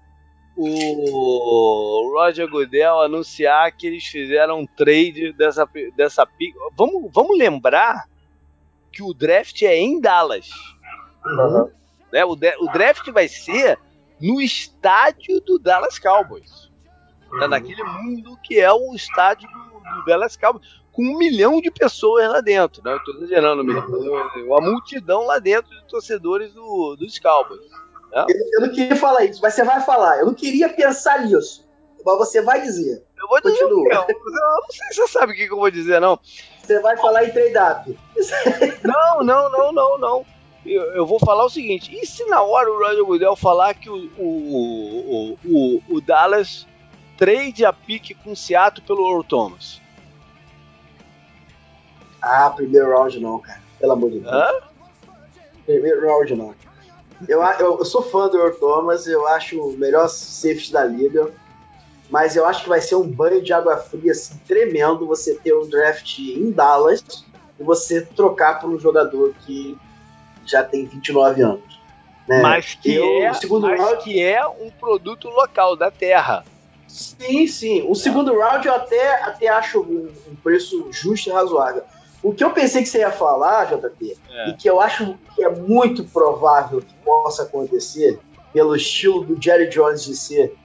A: o Roger Goodell anunciar que eles fizeram um trade dessa, dessa pick. Vamos, vamos lembrar que o draft é em Dallas. Uhum. Né? O, o, draft vai ser no estádio do Dallas Cowboys. Tá uhum. naquele mundo que é o estádio do, do, Dallas Cowboys, com um milhão de pessoas lá dentro. Né? Eu tô exagerando, uma multidão lá dentro de torcedores do, dos Cowboys.
C: Eu, eu, não queria falar isso, mas você vai falar. Eu não queria pensar nisso, mas você vai dizer.
A: Eu vou dizer. Continua. Eu, eu não sei se você sabe o que, eu vou dizer, não.
C: Você vai falar em trade-up.
A: Não, não, não, não, não. Eu, eu, vou falar o seguinte: e se na hora o Roger Goodell falar que o, o, o, o, Dallas trade a pique com o Seattle pelo Earl Thomas?
C: Ah, primeiro round não, cara. Pelo amor de Deus. Hã? Primeiro round não. Eu, eu, eu, sou fã do Earl Thomas, eu acho o melhor safety da liga, mas eu acho que vai ser um banho de água fria assim, tremendo você ter um draft em Dallas e você trocar por um jogador que já tem 29 anos.
A: Né? Mas, que, eu, é, segundo mas round, que é um produto local da terra.
C: Sim, sim. O segundo round eu até, até acho um, um preço justo e razoável. O que eu pensei que você ia falar, JP, é. e que eu acho que é muito provável que possa acontecer, pelo estilo do Jerry Jones de ser,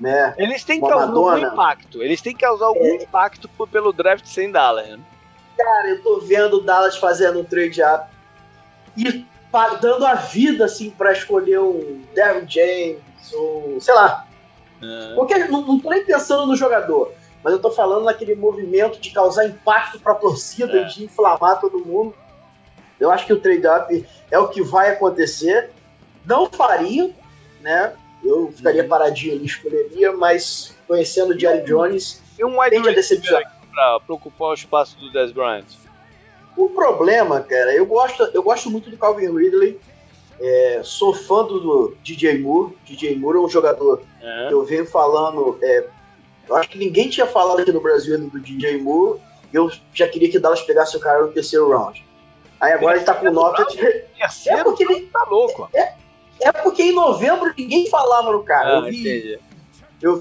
C: né?
A: Eles têm que causar algum impacto. Eles têm que causar algum é. impacto pelo draft sem Dallas. Né?
C: Cara, eu tô vendo o Dallas fazendo um trade up e dando a vida assim para escolher um Devin James ou sei lá. É. Porque não, não tô nem pensando no jogador mas eu tô falando naquele movimento de causar impacto para a torcida é. e de inflamar todo mundo. Eu acho que o trade-up é o que vai acontecer. Não faria, né? Eu ficaria uhum. paradinho ali, escolheria, mas conhecendo o Jerry Jones,
A: e um wide receiver para ocupar o espaço do Dez Bryant.
C: O problema, cara, eu gosto, eu gosto muito do Calvin Ridley. É, sou fã do, do, DJ Moore. DJ Moore é um jogador é. que eu venho falando é, eu acho que ninguém tinha falado aqui no Brasil do DJ Moore eu já queria que Dallas pegasse o cara no terceiro round. Aí agora ele tá com nota de.
A: É porque ele tá louco.
C: É, é porque em novembro ninguém falava no cara. Ah, eu vi, eu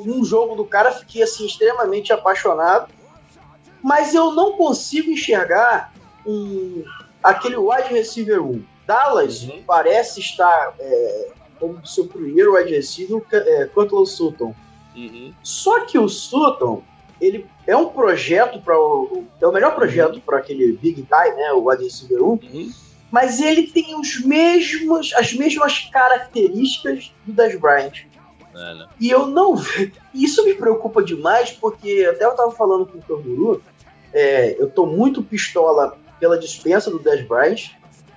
C: vi um jogo do cara, fiquei assim extremamente apaixonado, mas eu não consigo enxergar um, aquele wide receiver 1. Dallas uhum. parece estar é, como seu primeiro wide receiver, é, o Sutton. Uhum. Só que o Sutton, ele é um projeto para o. É o melhor projeto uhum. para aquele Big Guy, né? O wide receiver 1. Uhum. Mas ele tem os mesmos, as mesmas características do Das Bryant. É, né? E eu não. Isso me preocupa demais, porque até eu tava falando com o Canguru, é, eu tô muito pistola pela dispensa do Des Bryant,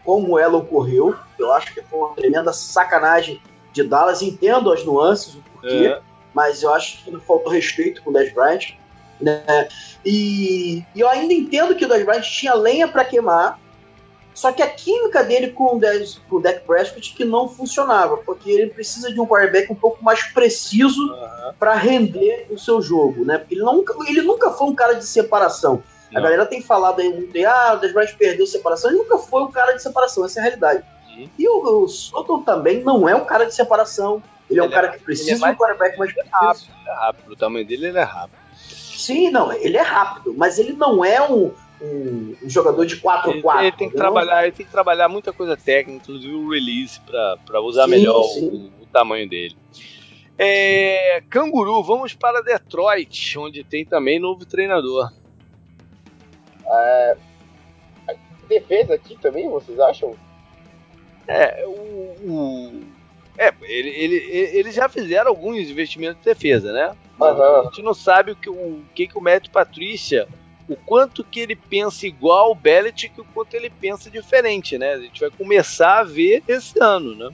C: como ela ocorreu. Eu acho que foi uma tremenda sacanagem de Dallas. Entendo as nuances, o porquê. É mas eu acho que faltou respeito com o Dez Bryant. Né? E, e, eu ainda entendo que o Dez Bryant tinha lenha para queimar, só que a química dele com o, Dez, com o Dak Prescott que não funcionava, porque ele precisa de um quarterback um pouco mais preciso uhum. para render o seu jogo, né? Porque ele nunca, ele nunca foi um cara de separação. Não. A galera tem falado aí muito, ah, o Dez perdeu separação. Ele nunca foi um cara de separação, essa é a realidade. Uhum. E o, o Sutton também não é um cara de separação. Ele é um cara é, que precisa é de um quarterback mais
A: é rápido. Ele é rápido, o tamanho dele ele é rápido.
C: Sim, não, ele é rápido, mas ele não é um, um, um jogador de 4x4.
A: Ele, ele, tem que trabalhar, ele tem que trabalhar muita coisa técnica, inclusive o release, para usar sim, melhor sim. O, o, tamanho dele. É, canguru, vamos para Detroit, onde tem também novo treinador.
B: É, defesa aqui também, vocês acham?
A: É, o, o é, ele, ele, eles já fizeram alguns investimentos de defesa, né? Mas uhum. a gente não sabe o que o, que, que o Matt Patrícia, o quanto que ele pensa igual o Belichick e o quanto ele pensa diferente, né? A gente vai começar a ver esse ano, né?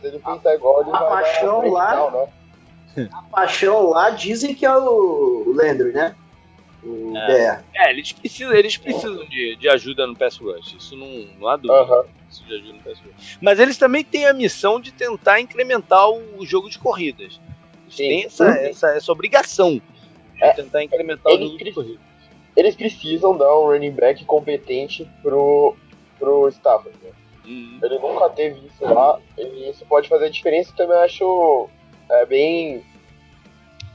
B: Se ele pensar igual, ele
C: a vai paixão lá, né? <laughs> A paixão lá dizem que é o Landry, né?
A: É, é, eles precisam, eles precisam de, de ajuda no pass rush, isso não, não há dúvida. Uhum. De ajuda no pass rush. Mas eles também têm a missão de tentar incrementar o, o jogo de corridas. Eles Sim. têm essa, essa, essa obrigação de é, tentar incrementar o jogo de corridas.
B: Eles precisam dar um running back competente pro, pro Stafford. Né? Uhum. Ele nunca teve isso lá, e isso pode fazer diferença. Também acho é, bem,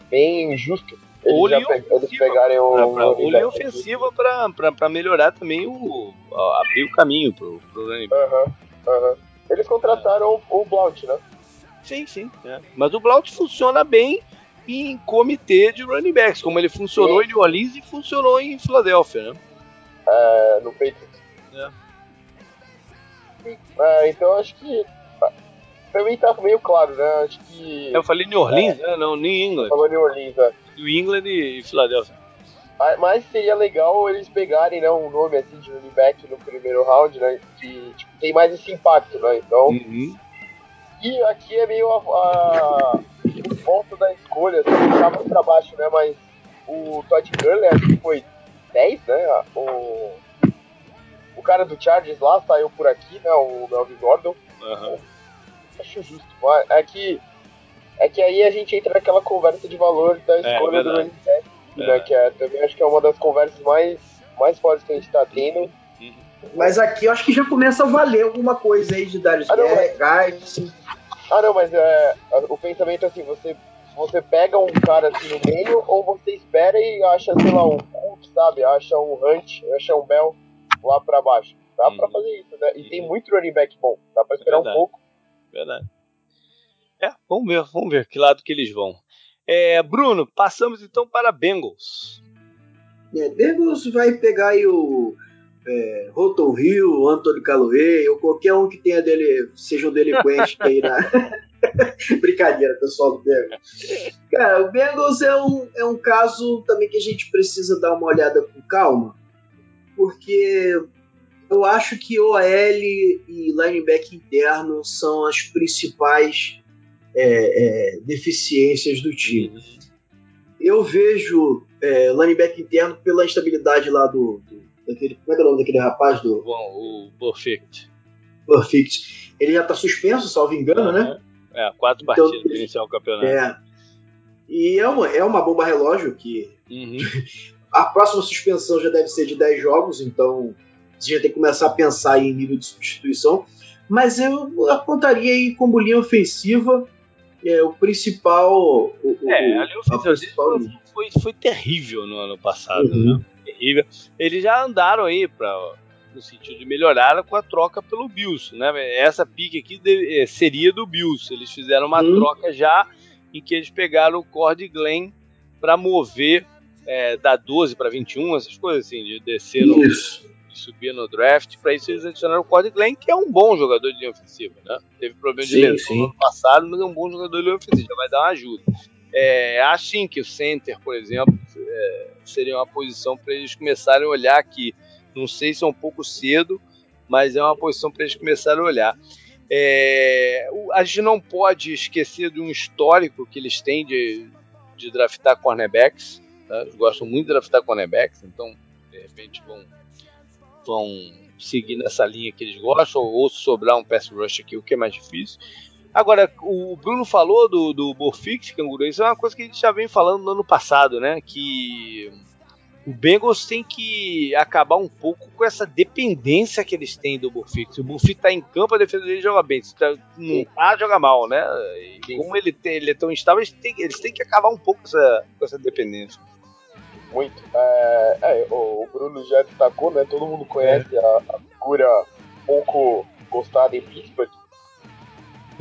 B: bem justo
A: ou linha ofensiva, o, pra, ou linha ofensiva para melhorar também o. abrir o caminho pro, pro running
B: back. Uhum, uhum. Eles contrataram o, o Blount, né?
A: Sim, sim. É. Mas o Blount funciona bem em comitê de running backs, como ele funcionou sim. em New Orleans e funcionou em Filadélfia, né?
B: É, no Patriots. É. É, então acho que pra mim tá meio claro, né? Acho que.
A: Eu falei New Orleans, é. né? Não, New England.
B: Falou New Orleans, é.
A: New England e Filadélfia.
B: Mas seria legal eles pegarem né, um nome assim de running back no primeiro round, né? Que tipo, tem mais esse impacto, né? Então. Uhum. E aqui é meio a, a o ponto da escolha, assim, tá muito pra baixo, né? Mas o Todd Gurley acho que foi 10, né? O, o cara do Chargers lá saiu por aqui, né? O Melvin Gordon. Uhum. Acho justo. É que é que aí a gente entra naquela conversa de valor da é, escolha é, do running back, né, que é, também acho que é uma das conversas mais, mais fortes que a gente está tendo.
C: Mas aqui eu acho que já começa a valer alguma coisa aí de Darius ah,
B: Guys. Ah, não, mas é, o pensamento é assim, você, você pega um cara assim no meio ou você espera e acha, sei lá, um Cook, sabe? Acha um Hunt, acha um Bell lá pra baixo. Dá uhum. pra fazer isso, né? E uhum. tem muito running back bom. Dá pra esperar é um pouco.
A: Verdade. É, vamos ver, vamos ver que lado que eles vão. É, Bruno, passamos então para Bengals.
C: É, Bengals vai pegar aí o é, Roton Hill, Anthony Calloway, ou qualquer um que tenha dele, seja um delinquente aí na. <laughs> Brincadeira, pessoal do Bengals. Cara, o Bengals é um, é um caso também que a gente precisa dar uma olhada com calma, porque eu acho que OL e linebacker interno são as principais é, é, deficiências do time. Eu vejo é, linebacker interno pela instabilidade lá do, do daquele, como é que é o nome daquele rapaz do
A: Bom, o Perfect.
C: Perfect. Ele já está suspenso, salvo engano, né?
A: É, quatro então, partidas para iniciar o campeonato.
C: É. E é uma, é uma bomba relógio que uhum. <laughs> a próxima suspensão já deve ser de 10 jogos, então você já tem que começar a pensar em nível de substituição. Mas eu apontaria aí como linha ofensiva é o principal. O,
A: é, ali o principal foi, foi terrível no ano passado, uhum. né? Terrível. Eles já andaram aí para no sentido de melhorar com a troca pelo Bills, né? Essa pique aqui é, seria do Bills. Eles fizeram uma uhum. troca já em que eles pegaram o Cord Glenn para mover é, da 12 para 21, essas coisas assim, de descer no, de subir no draft. Para isso, eles adicionaram o Cody Glenn, que é um bom jogador de linha ofensiva. Né? Teve problema de lesão no ano passado, mas é um bom jogador de linha ofensiva, já vai dar uma ajuda. É, assim que o center, por exemplo, é, seria uma posição para eles começarem a olhar aqui. Não sei se é um pouco cedo, mas é uma posição para eles começarem a olhar. É, a gente não pode esquecer de um histórico que eles têm de, de draftar cornerbacks. Tá? Eles gostam muito de draftar cornerbacks, então de repente vão vão seguir nessa linha que eles gostam, ou sobrar um pass rush aqui, o que é mais difícil. Agora, o Bruno falou do, do Borfix, canguru, isso é uma coisa que a gente já vem falando no ano passado, né? Que o Bengals tem que acabar um pouco com essa dependência que eles têm do Burfict. Se o Burfict tá em campo, a defesa dele joga bem. Se tá, não tá, joga mal, né? E como ele, ele é tão instável, eles têm, eles têm que acabar um pouco com essa, com essa dependência
B: muito. É, é, o, Bruno já destacou, né? Todo mundo conhece a, a figura pouco gostada em Pittsburgh.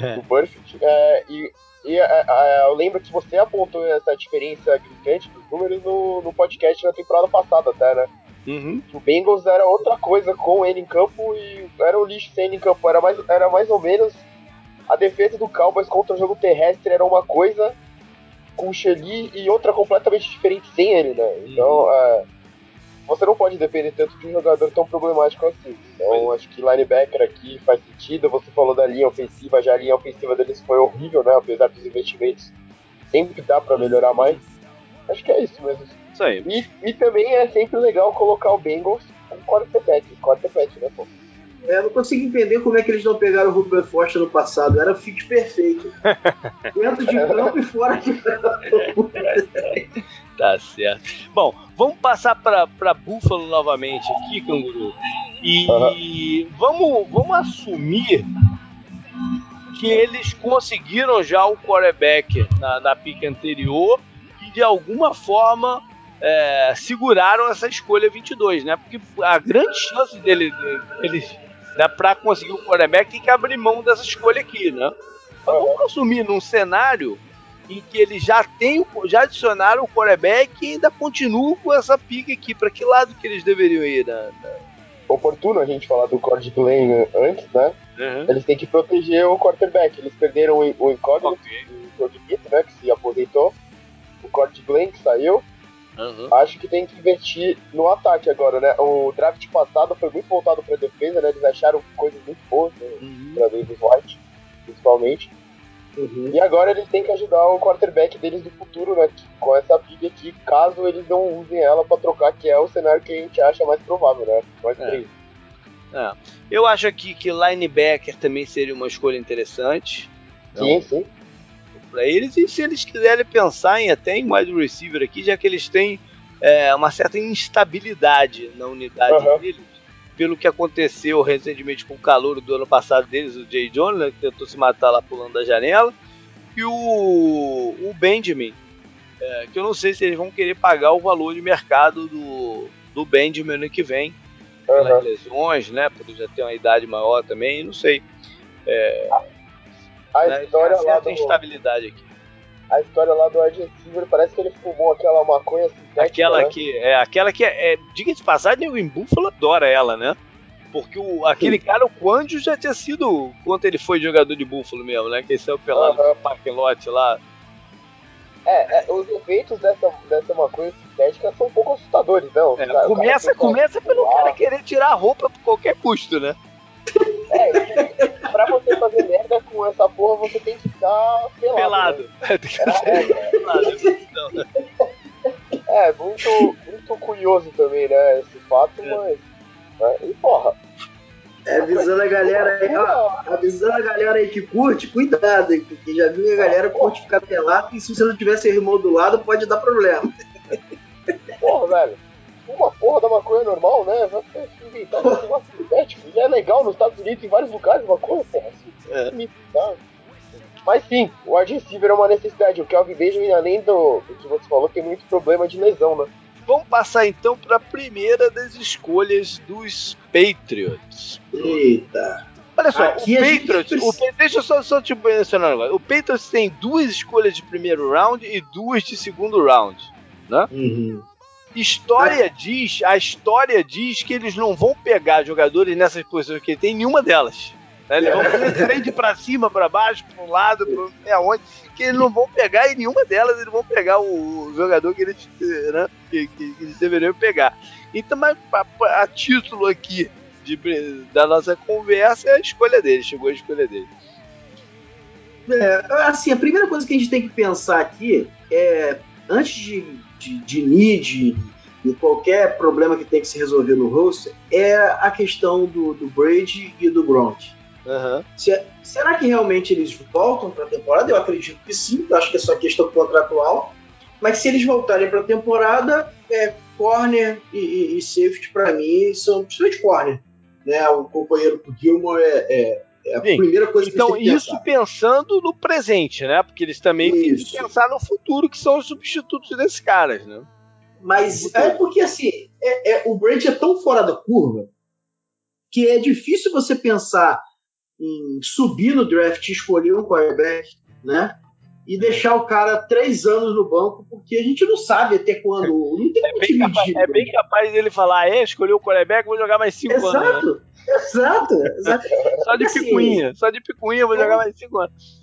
B: É. do Burfict. É, e e é, é, eu lembro que você apontou essa diferença gritante dos números no, no podcast na temporada passada, até, né?
A: Uhum.
B: O Bengals era outra coisa com ele em campo e era o lixo sem ele em campo. Era mais, era mais ou menos a defesa do Cowboys contra o jogo terrestre era uma coisa com o Shelly e outra completamente diferente sem ele, né? Então, uhum. é, você não pode depender tanto de um jogador tão problemático assim. Então, acho que linebacker aqui faz sentido. Você falou da linha ofensiva, já a linha ofensiva deles foi horrível, né? Apesar dos investimentos, sempre dá para melhorar mais. Acho que é isso mesmo.
A: Isso aí.
B: E, e também é sempre legal colocar o Bengals com quarterback, quarterback, né, pô?
C: É, eu não consigo entender como é que eles não pegaram o Rupert Foster no passado. Era o fit perfeito. <laughs> Dentro de campo e fora de campo. <laughs>
A: tá certo. Bom, vamos passar para Buffalo novamente aqui, Canguru. E uhum. vamos, vamos assumir que eles conseguiram já o quarterback na, na pique anterior e de alguma forma é, seguraram essa escolha 22, né? Porque a grande chance dele, deles né, para conseguir o quarterback tem que abrir mão dessa escolha aqui, né? Mas vamos assumir num cenário em que eles já têm, já adicionaram o quarterback e ainda continuam com essa pique aqui. Para que lado que eles deveriam ir? Né?
B: Oportuno a gente falar do Cord Glenn antes, né? Uhum. Eles têm que proteger o quarterback. Eles perderam o incógnito, okay. o né, que se aposentou. O Cord que saiu. Uhum. Acho que tem que investir no ataque agora, né? O draft passado foi muito voltado para defesa, né? Eles acharam coisas muito boas né? uhum. para Davis White, principalmente. Uhum. E agora eles têm que ajudar o quarterback deles do futuro, né? Com essa pick aqui, caso eles não usem ela para trocar, que é o cenário que a gente acha mais provável, né? Mais é.
A: É. Eu acho aqui que linebacker também seria uma escolha interessante.
B: Sim, então, sim
A: para eles e se eles quiserem pensar em até em wide receiver aqui, já que eles têm é, uma certa instabilidade na unidade uhum. deles, pelo que aconteceu recentemente com o calor do ano passado deles, o Jay Jones, né, que tentou se matar lá pulando da janela, e o, o Benjamin, é, que eu não sei se eles vão querer pagar o valor de mercado do, do Benjamin ano que vem, pelas uhum. lesões, né, porque já tem uma idade maior também, não sei. É,
B: a né? história lá do...
A: instabilidade aqui.
B: A história lá do Ed parece que ele fumou aquela maconha sintética.
A: Aquela né? que é aquela que é, é diga de passagem, o Buffalo adora ela, né? Porque o, aquele Sim. cara, o Quandio, já tinha sido quando ele foi jogador de Buffalo mesmo, né? Que ele saiu pelado uhum. no lot lá.
B: É, é, os efeitos dessa, dessa maconha sintética são um pouco assustadores, não?
A: É, cara, começa começa pelo cara querer tirar a roupa por qualquer custo, né?
B: É, pra você fazer merda com essa porra, você tem que ficar pelado. Pelado. Né? <laughs> tem que ficar é, pelado. É, muito, muito curioso também, né, esse fato, é. mas... Né, e porra...
C: É, avisando a galera aí, ó, avisando a galera aí que curte, cuidado, hein, porque já viu que a galera curte ficar pelado e se você não tivesse irmão do lado, pode dar problema.
B: Porra, velho uma porra da maconha normal, né? Vai inventar um negócio sintético. E é legal nos Estados Unidos, em vários lugares, maconha, porra. Assim, é. tá? Mas sim, o wide receiver é uma necessidade. O Kelvin Benjamin, além do, do que você falou, tem muito problema de lesão, né?
A: Vamos passar então para a primeira das escolhas dos Patriots.
C: Eita!
A: Olha só, Aqui o Patriots, o, deixa eu só, só te mencionar agora. O Patriots tem duas escolhas de primeiro round e duas de segundo round, né?
C: Uhum.
A: História diz, a história diz que eles não vão pegar jogadores nessas posições que ele tem, nenhuma delas. Né? Eles vão fazer trade pra cima, pra baixo, pra um lado, pra aonde, que eles não vão pegar e nenhuma delas eles vão pegar o, jogador que eles, né, que, que, que eles deveriam pegar. Então, mas a, a título aqui de, da nossa conversa é a escolha dele, chegou a escolha dele.
C: É, assim, a primeira coisa que a gente tem que pensar aqui é, antes de de, de need e qualquer problema que tem que se resolver no roster é a questão do, do Brady e do Gronk.
A: Uhum.
C: Se, será que realmente eles voltam para a temporada? Eu acredito que sim, eu acho que é só questão contratual. Mas se eles voltarem para a temporada, é, corner e, e, e safety para mim são principalmente corner. Né? O companheiro Gilmore é, é é a Sim. primeira coisa que
A: Então, isso pensando no presente, né? Porque eles também isso. têm que pensar no futuro, que são os substitutos desses caras, né?
C: Mas é porque, assim, é, é, o Brady é tão fora da curva que é difícil você pensar em subir no draft e escolher um quarterback, né? E deixar o cara três anos no banco, porque a gente não sabe até quando. Não tem
A: é, bem capaz, é bem capaz dele falar, é, escolheu o quarterback, vou jogar mais cinco
C: exato,
A: anos.
C: Né? <laughs> Exato, exato.
A: só de assim, picuinha, só de picuinha vou é... jogar mais cinco anos.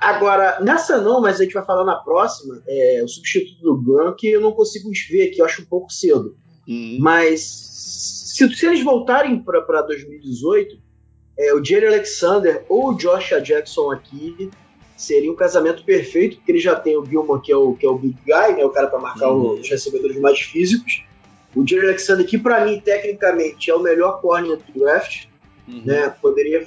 C: Agora, nessa não, mas a gente vai falar na próxima, é, o substituto do Gronk eu não consigo ver aqui, eu acho um pouco cedo. Uhum. Mas se, se, eles voltarem para 2018, é, o Jerry Alexander ou o Josh Jackson aqui seria um casamento perfeito, porque ele já tem o Gilmore, que é o, que é o big guy, né, o cara para marcar uhum. os recebedores mais físicos. O Jerry Alexander, que para mim, tecnicamente, é o melhor corner do draft, uhum. né, poderia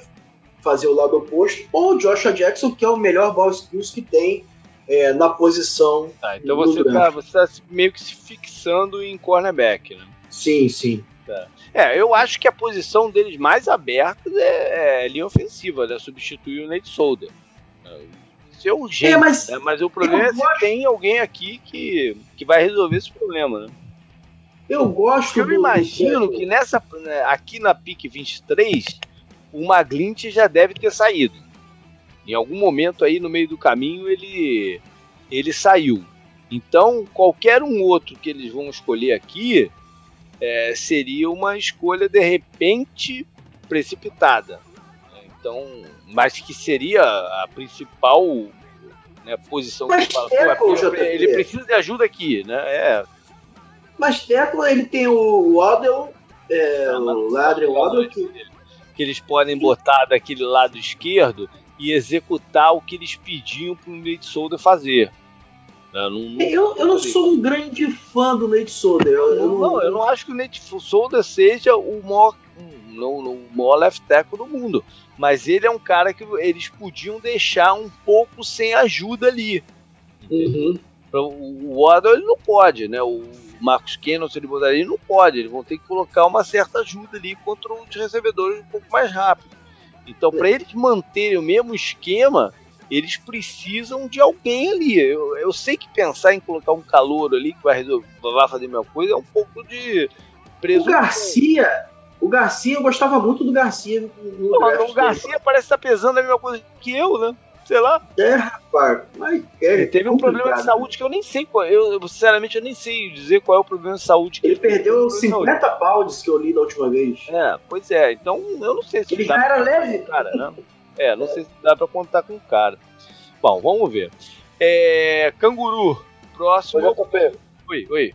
C: fazer o lado oposto, ou o Joshua Jackson, que é o melhor ball skills que tem é, na posição.
A: Tá, então você está você tá meio que se fixando em cornerback, né?
C: Sim, sim.
A: Tá. É, eu acho que a posição deles mais aberta é, é linha ofensiva, né? Substituir o Nate Solder. Isso é urgente, é, mas, né? mas o problema é se gosto... tem alguém aqui que, que vai resolver esse problema, né?
C: Eu gosto
A: Eu do, imagino do... que nessa né, aqui na PIC 23 o Maglint já deve ter saído. Em algum momento aí no meio do caminho ele, ele saiu. Então, qualquer um outro que eles vão escolher aqui é, seria uma escolha de repente precipitada. Então, mas que seria a principal né, posição mas que fala. Pô, é, ele precisa de ajuda aqui, né? É.
C: Mas Teco, ele tem o Waddle, é, ah, o Adrian Waddle, que,
A: que eles podem botar daquele lado esquerdo e executar o que eles pediam para o Nate Solder fazer.
C: Não, não, eu, eu não sou um grande fã do Nate Solder. Eu,
A: não, não, eu não acho que o Nate Solder seja o maior, não, o maior left tackle do mundo. Mas ele é um cara que eles podiam deixar um pouco sem ajuda ali. Uhum. O Waddle ele não pode, né? O Marcos Cannon, se ele botar ali, não pode. Eles vão ter que colocar uma certa ajuda ali contra os recebedores um pouco mais rápido. Então, para eles manterem o mesmo esquema, eles precisam de alguém ali. Eu, eu sei que pensar em colocar um calor ali que vai, resolver, vai fazer a mesma coisa é um pouco de
C: preso. O Garcia, o Garcia, eu gostava muito do Garcia.
A: No Não, o Garcia parece estar pesando a mesma coisa que eu, né? Sei lá.
C: É, rapaz, mas é
A: Ele teve um problema de saúde que eu nem sei qual. Eu, sinceramente, eu nem sei dizer qual é o problema de saúde que
C: ele, ele perdeu 50 pounds que eu li da última vez.
A: É, pois é. Então, eu não sei se
C: ele já era leve.
A: Cara, né? É, não é. sei se dá pra contar com o cara. Bom, vamos ver. É, canguru, próximo.
B: Oi,
A: oi, oi.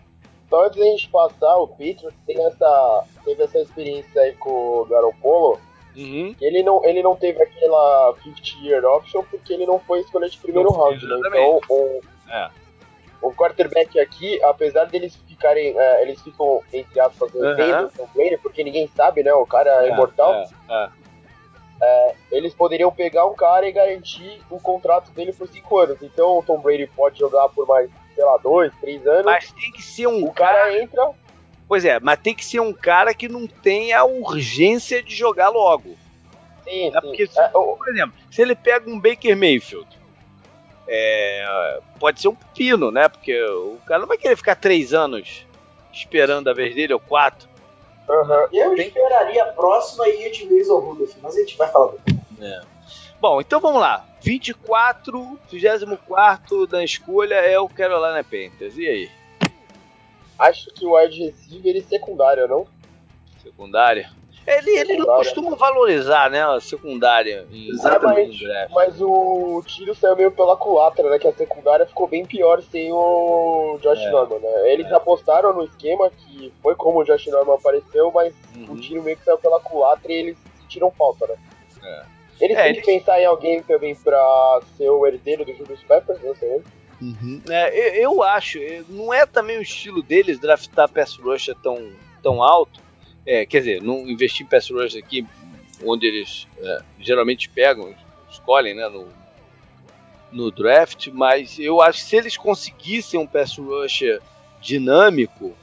B: Só antes da gente passar, o Peter tem essa, teve essa experiência aí com o Garoppolo Uhum. Ele, não, ele não teve aquela 50 year option porque ele não foi escolha de primeiro não, round, né? Então o, é. o quarterback aqui, apesar deles ficarem. É, eles ficam, entre aspas, vendendo uhum. Brady, porque ninguém sabe, né? O cara é, é imortal. É, é. é, eles poderiam pegar um cara e garantir o contrato dele por 5 anos. Então o Tom Brady pode jogar por mais, sei lá, 2, 3 anos.
A: Mas tem que ser um
B: o cara, cara entra
A: Pois é, mas tem que ser um cara que não tenha a urgência de jogar logo.
B: Sim,
A: é sim. Porque, se, é, por exemplo, se ele pega um Baker Mayfield, é, pode ser um pepino, né? Porque o cara não vai querer ficar três anos esperando a vez dele, ou quatro.
C: Uhum. Eu tem... esperaria a próxima e ia de vez ao Rudolph, mas a gente vai falar depois.
A: É. Bom, então vamos lá. 24, 24 da escolha é o Carolina Panthers. E aí?
B: Acho que o wide receiver e secundária, não?
A: Secundária? Ele, ele não costuma valorizar, né, a secundária
B: Exatamente. Mas o tiro saiu meio pela culatra, né? Que a secundária ficou bem pior sem o Josh é. Norman, né? Eles é. apostaram no esquema que foi como o Josh Norman apareceu, mas uhum. o tiro meio que saiu pela culatra e eles sentiram falta, né? É. Eles é, têm que pensar em alguém também pra ser o herdeiro do Julius Peppers, não sei.
A: Uhum. É, eu, acho, não é também o estilo deles draftar pass rusher tão, tão alto. É, quer dizer, não investir em pass rusher aqui, onde eles é, geralmente pegam, escolhem né, no, no draft, mas eu acho que se eles conseguissem um pass rusher dinâmico,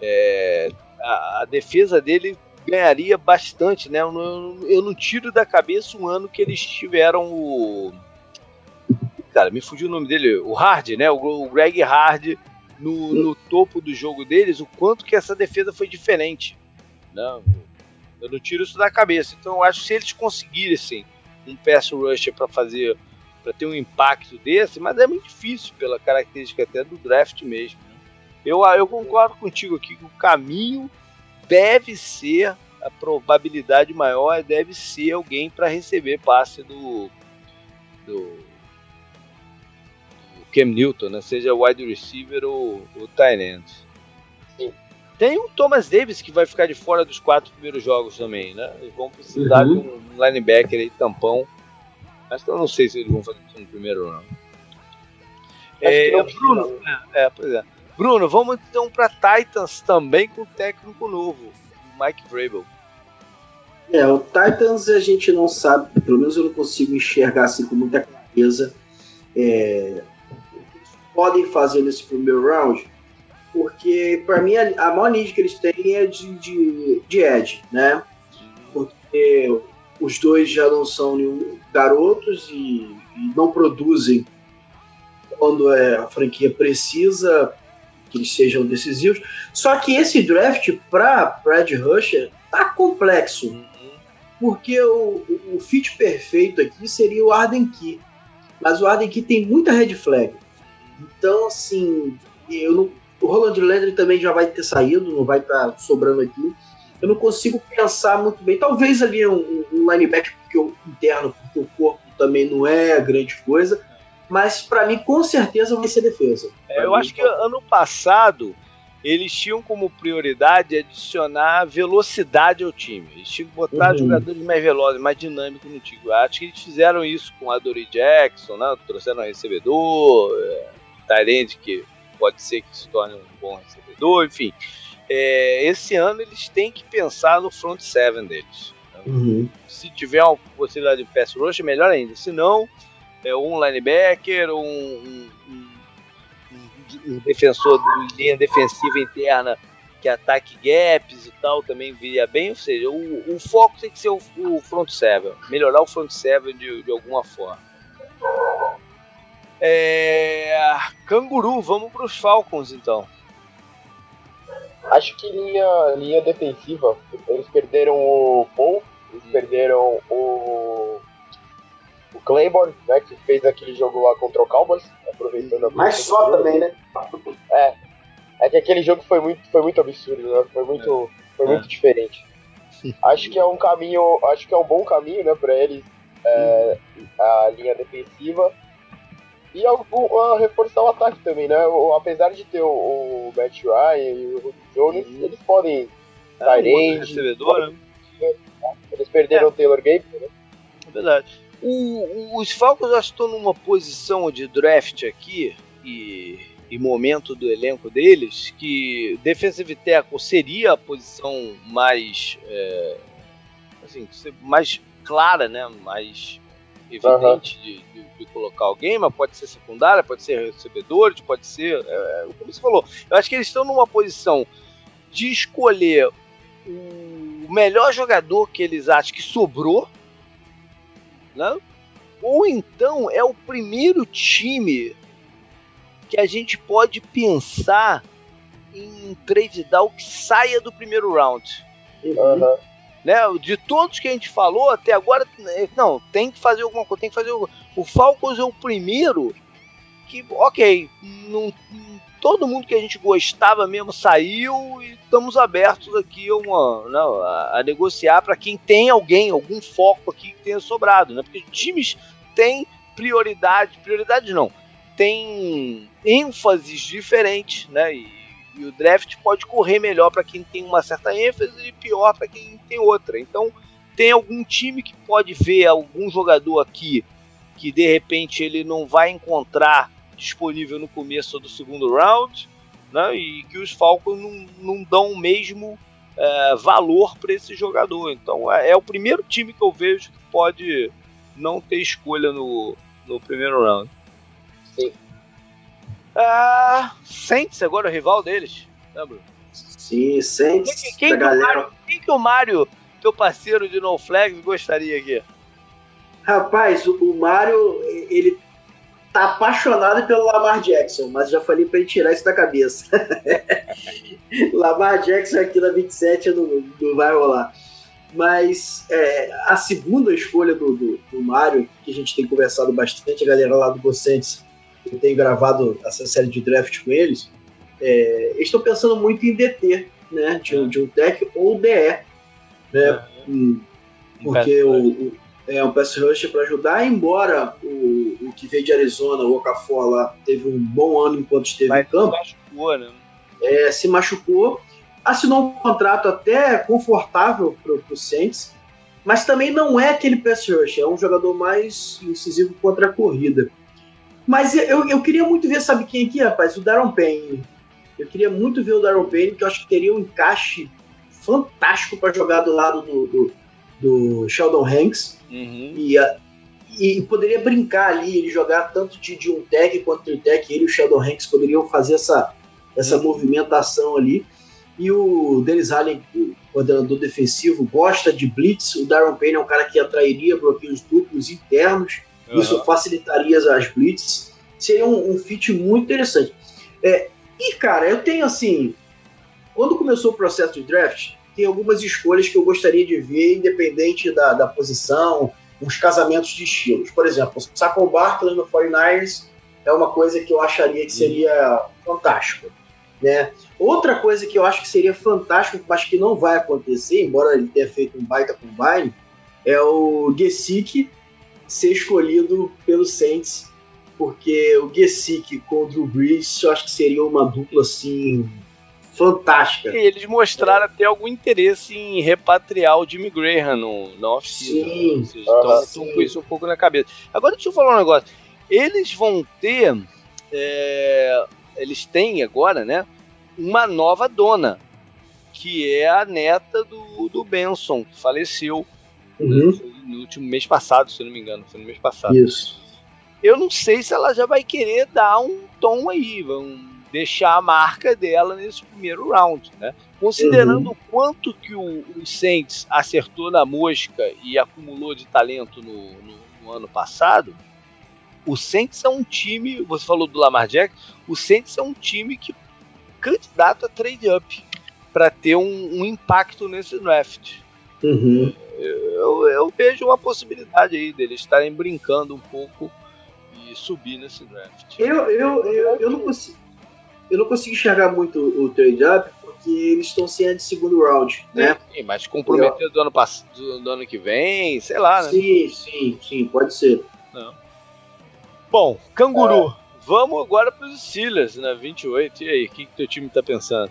A: é, a, a, defesa dele ganharia bastante, né? Eu eu não tiro da cabeça um ano que eles tiveram o cara, me fugiu o nome dele, o Hard, né? O, Greg Hard no, no topo do jogo deles, o quanto que essa defesa foi diferente. Né? Eu não tiro isso da cabeça. Então eu acho que se eles conseguissem um pass rusher para fazer, para ter um impacto desse, mas é muito difícil pela característica até do draft mesmo. Né? Eu, eu concordo contigo aqui que o caminho deve ser a probabilidade maior deve ser alguém para receber passe do, do Cam Newton, né? seja wide receiver ou, ou tight end. Tem o Thomas Davis que vai ficar de fora dos quatro primeiros jogos também, né? Eles vão precisar uhum. de um linebacker aí, tampão. Mas eu não sei se eles vão fazer isso no primeiro ou não. É, Bruno, é, é, pois é. Bruno, vamos então para Titans também com técnico novo, Mike Vrabel.
C: É, o Titans a gente não sabe, pelo menos eu não consigo enxergar assim com muita clareza é, podem fazer nesse primeiro round porque para mim a, a maior need que eles têm é de, de, de né? Porque os dois já não são garotos e, e não produzem quando é, a franquia precisa que eles sejam decisivos. Só que esse draft para Brad Rusher tá complexo. Porque o, o, o, fit perfeito aqui seria o Arden Key. Mas o Arden Key tem muita red flag. Então, assim, eu não, o Roland Landry também já vai ter saído, não vai estar tá sobrando aqui. Eu não consigo pensar muito bem. Talvez ali um, um linebacker porque eu, interno, porque o corpo também não é grande coisa. Mas para mim, com certeza, vai ser defesa.
A: É, eu mim, acho que ano passado eles tinham como prioridade adicionar velocidade ao time. Eles tinham que botar uhum. jogadores mais velozes, mais dinâmicos no time. Eu acho que eles fizeram isso com a Dory Jackson, né? trouxeram um recebedor, é, Tyrande que pode ser que se torne um bom recebedor, enfim. É, esse ano eles têm que pensar no front seven deles. Uhum. Se tiver uma possibilidade de pass rush, melhor ainda. Se não, é um linebacker, um, um, um, um defensor de linha defensiva interna que ataque gaps e tal também viria bem. Ou seja, o, o foco tem que ser o, o front seven, melhorar o front seven de, de alguma forma. É... Canguru, vamos para os Falcons então.
B: Acho que linha, linha defensiva, eles perderam o Paul, eles perderam o, o Claiborne, né, que fez aquele jogo lá contra o Cowboys, aproveitando a
C: Mas só também, né?
B: É, é que aquele jogo foi muito, foi muito absurdo, né? Foi muito, foi muito é. diferente. <laughs> Acho que é um caminho, acho que é um bom caminho, né, para eles, é, a linha defensiva e a, reforçar o ataque também, né? O, apesar de ter o, o Matt Ryan e o Hulk Jones, uhum. eles podem
A: é, um recebedor,
B: né? Eles perderam é. o Taylor Gabriel, né?
A: É verdade. O, os Falcons já estão numa posição de draft aqui e, e momento do elenco deles que defensive tackle seria a posição mais é, assim, mais clara, né? Mais evidente de, de, de, colocar alguém, mas pode ser secundária, pode ser recebedores, pode ser. É, é, como você falou, eu acho que eles estão numa posição de escolher o melhor jogador que eles acham que sobrou, né? ou então é o primeiro time que a gente pode pensar em trade down que saia do primeiro round. Uhum né? De todos que a gente falou até agora, né, não, tem que fazer alguma coisa, tem que fazer o Falcons é o primeiro que, ok, não, todo mundo que a gente gostava mesmo saiu e estamos abertos aqui a, uma, né, a, a negociar para quem tem alguém, algum foco aqui que tenha sobrado, né? Porque times têm prioridade, prioridade não, tem ênfases diferentes, né? E e o draft pode correr melhor para quem tem uma certa ênfase e pior para quem tem outra. Então, tem algum time que pode ver algum jogador aqui que de repente ele não vai encontrar disponível no começo do segundo round, né? E que os Falcons não, não dão o mesmo é, valor para esse jogador. Então, é, é, o primeiro time que eu vejo que pode não ter escolha no, no primeiro round. Ah, Saints agora, o rival deles, lembra?
C: Sim, Saints.
A: Quem, quem, que Mário, quem, que o Mário, teu parceiro de No Flags, gostaria aqui?
C: Rapaz, o, o Mário, ele tá apaixonado pelo Lamar Jackson, mas já falei pra ele tirar isso da cabeça. <laughs> Lamar Jackson aqui na 27 não, não vai rolar. Mas é, a segunda escolha do, do, do Mário, que a gente tem conversado bastante, a galera lá do Docentes, eu tenho gravado essa série de draft com eles, é, eles estão pensando muito em DT, né? De, um, de um tech ou DE. Né? Hum, porque o, o, é um pass rush para ajudar, embora o, o que veio de Arizona, o Okafor lá, teve um bom ano enquanto esteve Mas em campo. Se machucou, né? É, se machucou assinou um contrato até confortável para o Saints, mas também não é aquele pass rush, é um jogador mais incisivo contra a corrida. Mas eu, eu queria muito ver, sabe quem aqui, rapaz? O Darren Payne. Eu queria muito ver o Darren Payne, que eu acho que teria um encaixe fantástico para jogar do lado do, do, do Sheldon Hanks. Uhum. E, e poderia brincar ali, ele jogar tanto de, de um tech quanto de tech. Ele e o Sheldon Hanks poderiam fazer essa, essa uhum. movimentação ali. E o Dennis Allen, o coordenador defensivo, gosta de blitz. O Darren Payne é um cara que atrairia bloqueios duplos internos. Uhum. Isso facilitaria as blitz. Seria um, um fit muito interessante. É, e, cara, eu tenho assim. Quando começou o processo de draft, tem algumas escolhas que eu gostaria de ver, independente da, da posição, uns casamentos de estilos. Por exemplo, o Saquon Barkley no 49ers é uma coisa que eu acharia que seria fantástico. Né? Outra coisa que eu acho que seria fantástico, mas que não vai acontecer, embora ele tenha feito um baita combine, é o Gesick ser escolhido pelo Saints, porque o Gesick com o Drew Brees eu acho que seria uma dupla assim fantástica.
A: E eles mostraram é. até algum interesse em repatriar o Jimmy Graham no, na oficina.
C: Sim.
A: Então estão com isso um pouco na cabeça. Agora deixa eu falar um negócio. Eles vão ter é, eles têm agora, né, uma nova dona, que é a neta do, do Benson, que faleceu uhum. no, no, último mês passado, se eu não me engano, foi no mês passado.
C: Isso.
A: Eu não sei se ela já vai querer dar um tom aí, vão deixar a marca dela nesse primeiro round, né? Considerando uhum. o quanto que o, o Saints acertou na mosca e acumulou de talento no, no, no ano passado, o Saints é um time, você falou do Lamar Jackson, o Saints é um time que candidato a trade up para ter um, um, impacto nesse draft.
C: Uhum.
A: Eu, eu, vejo uma possibilidade aí deles estarem brincando um pouco e subir nesse draft.
C: Eu, eu, eu, eu não consigo. Eu não consigo enxergar muito o trade up porque eles estão sendo de segundo round, né?
A: Sim, mas comprometer do ano, do, do ano que vem, sei lá, né?
C: Sim, sim, sim, pode ser.
A: Não. Bom, canguru. É. Vamos agora para os Steelers, né? 28. E aí, o que, que teu time tá pensando?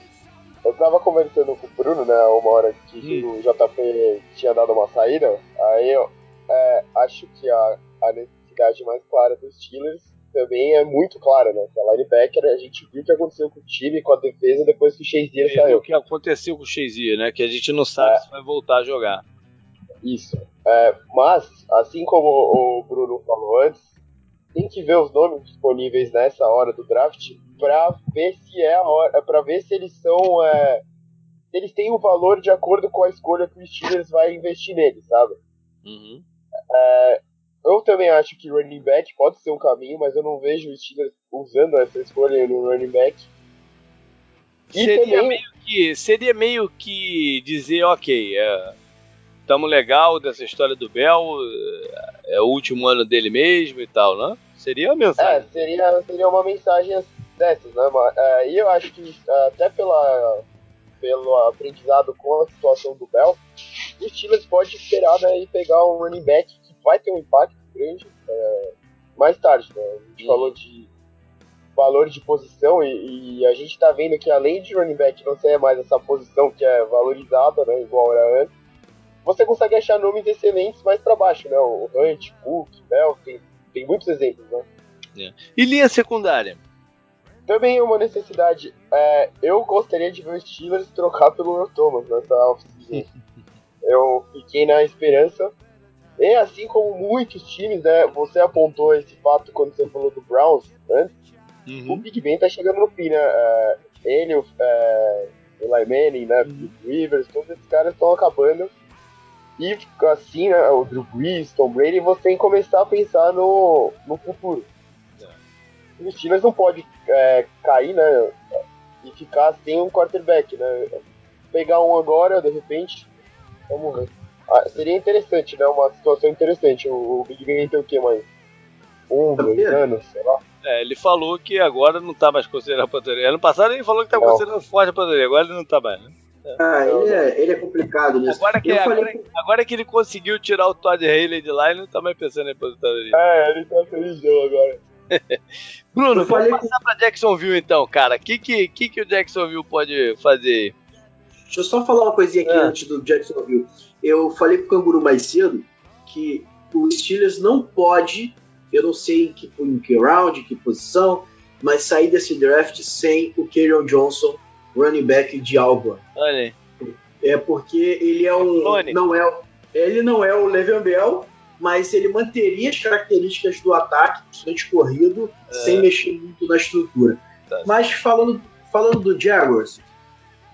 B: Eu tava conversando com o Bruno, né? Uma hora que hum. o JP tinha dado uma saída. Aí eu é, acho que a, a necessidade mais clara dos Steelers também é muito clara, né? Que a linebacker, a gente viu o que aconteceu com o time, com a defesa, depois que o Shazier saiu.
A: O que aconteceu com o Shazier, né? Que a gente não sabe é. se vai voltar a jogar.
B: Isso. É, mas, assim como o Bruno falou antes, tem que ver os nomes disponíveis nessa hora do draft para ver se é a hora, para ver se eles são, é, eles têm o um valor de acordo com a escolha que o Steelers vai investir neles, sabe?
A: Uhum.
B: É, eu também acho que running back pode ser um caminho, mas eu não vejo o Steelers usando essa escolha no running back.
A: E seria, também... meio que, seria meio que dizer, ok, é, tamo legal dessa história do Bell, é, é o último ano dele mesmo e tal, né? Seria a mensagem.
B: É, seria, seria uma mensagem dessas, né? É, e eu acho que até pela, pelo aprendizado com a situação do Bell, o Steelers pode esperar né, e pegar um running back que vai ter um impacto grande é, mais tarde. Né? A gente falou de valor de posição e, e, a gente está vendo que além de running back não ser mais essa posição que é valorizada, né, igual era antes, você consegue achar nomes excelentes mais para baixo, né? O Hunt, Cook, Bell, tem tem muitos exemplos, né?
A: É. E linha secundária?
B: Também é uma necessidade. É, eu gostaria de ver o Steelers trocar pelo Earl Thomas nessa off-season. <laughs> eu fiquei na esperança. E assim como muitos times, né? Você apontou esse fato quando você falou do Browns antes. Uhum. O Big Ben tá chegando no fim, né? É, ele, o é, Eli Manning, né? Uhum. Rivers, todos esses caras estão acabando. E assim, né, o Drew Brees, Tom Brady, você tem que começar a pensar no, no futuro. É. Os Steelers não pode é, cair, né, e ficar sem um quarterback, né. Pegar um agora, de repente, vamos ver. Ah, seria interessante, né? Uma situação interessante. O, o Big Ben tem o quê, mais? Um, dois anos, sei lá.
A: É, ele falou que agora não tá mais considerando a aposentadoria. Ano passado ele falou que tá considerando forte a aposentadoria, agora ele não tá mais, né?
C: Ah, ele é, ele é complicado nisso.
A: Agora que, agora, falei... agora que ele conseguiu tirar o Todd Haley de lá, ele não tá mais pensando em aposentadoria.
B: É, ele tá felizão agora. <laughs>
A: Bruno, eu vamos passar pra Jacksonville então, cara. O que, que, que, que o Jacksonville pode fazer?
C: Deixa eu só falar uma coisinha aqui é. antes do Jacksonville. Eu falei pro Canguru mais cedo que o Steelers não pode, eu não sei em que, em que round, em que posição, mas sair desse draft sem o Kerryon Johnson running back de Alba.
A: Olha
C: É porque ele é um. Não é, ele não é o Le'Veon Bell, mas ele manteria as características do ataque, principalmente corrido, é. sem mexer muito na estrutura. Tá. Mas falando, falando do Jaguars,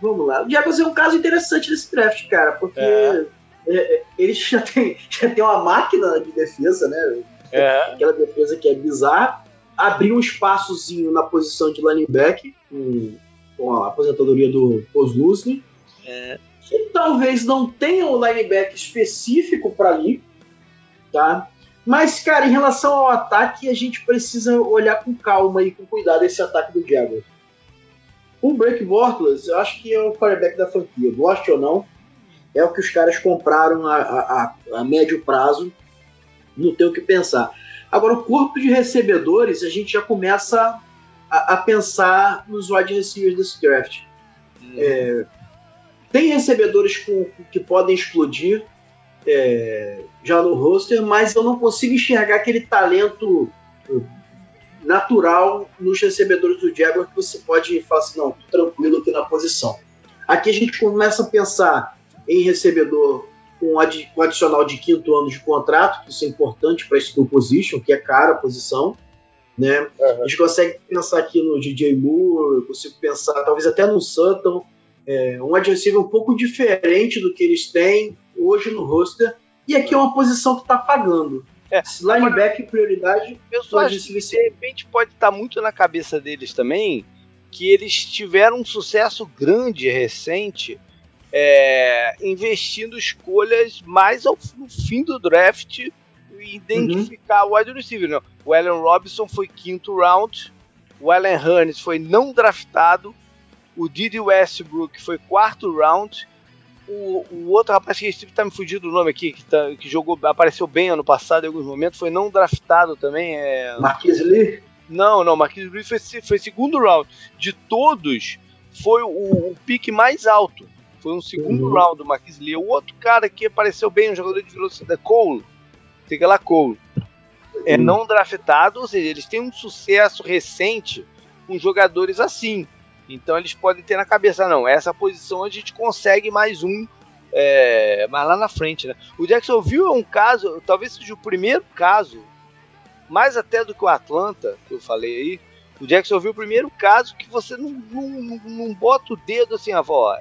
C: vamos lá. O Jaguars é um caso interessante nesse draft, cara, porque é. É, eles <laughs> já tem, já tem uma máquina de defesa, né?
A: É.
C: Aquela defesa que é bizarra. Abriu um espaçozinho na posição de linebacker, com, com a aposentadoria do Kozlusny.
A: É.
C: Que talvez não tenha um linebacker específico para ali, tá? Mas, cara, em relação ao ataque, a gente precisa olhar com calma e com cuidado esse ataque do Jaguars. O Break Bortles, eu acho que é o quarterback da franquia, goste ou não, é o que os caras compraram a, a, a médio prazo, não tem o que pensar. Agora, o corpo de recebedores, a gente já começa a, a pensar nos wide receivers desse draft. Uhum. É, tem recebedores com, que podem explodir é, já no roster, mas eu não consigo enxergar aquele talento natural nos recebedores do Jaguar que você pode falar assim, não, tranquilo aqui na posição. Aqui a gente começa a pensar em recebedor com, adi com adicional de quinto ano de contrato, que isso é importante para skill position, que é cara a posição. Né? Uhum. A gente consegue pensar aqui no DJ Moore, eu consigo pensar talvez até no Sutton, é, um adversário um pouco diferente do que eles têm hoje no roster, e aqui é uma posição que está pagando.
A: É,
C: linebacker prioridade.
A: Eu só acho que de repente pode estar tá muito na cabeça deles também que eles tiveram um sucesso grande recente é, investindo escolhas mais ao, no fim do draft e identificar uhum. o wide receiver. Não. O Allen Robinson foi quinto round, o Allen Hurns foi não draftado, o Didi Westbrook foi quarto round, o, o outro rapaz que está me fugindo do nome aqui, que, tá, que, jogou, apareceu bem ano passado em alguns momentos, foi não draftado também. É...
C: Marquis Lee?
A: Não, não, Marquis Lee foi, foi segundo round. De todos, foi o, o pique mais alto. Foi um segundo uhum. round do Marquis Lee. O outro cara que apareceu bem, um jogador de velocidade, Cole. Fica lá, Cole. É uhum. não draftado, ou seja, eles têm um sucesso recente com jogadores assim. Então eles podem ter na cabeça, não, essa posição a gente consegue mais um é, mais lá na frente, né? O Jacksonville é um caso, talvez seja o primeiro caso, mais até do que o Atlanta, que eu falei aí. O Jacksonville é o primeiro caso que você não, não, não bota o dedo assim, avó,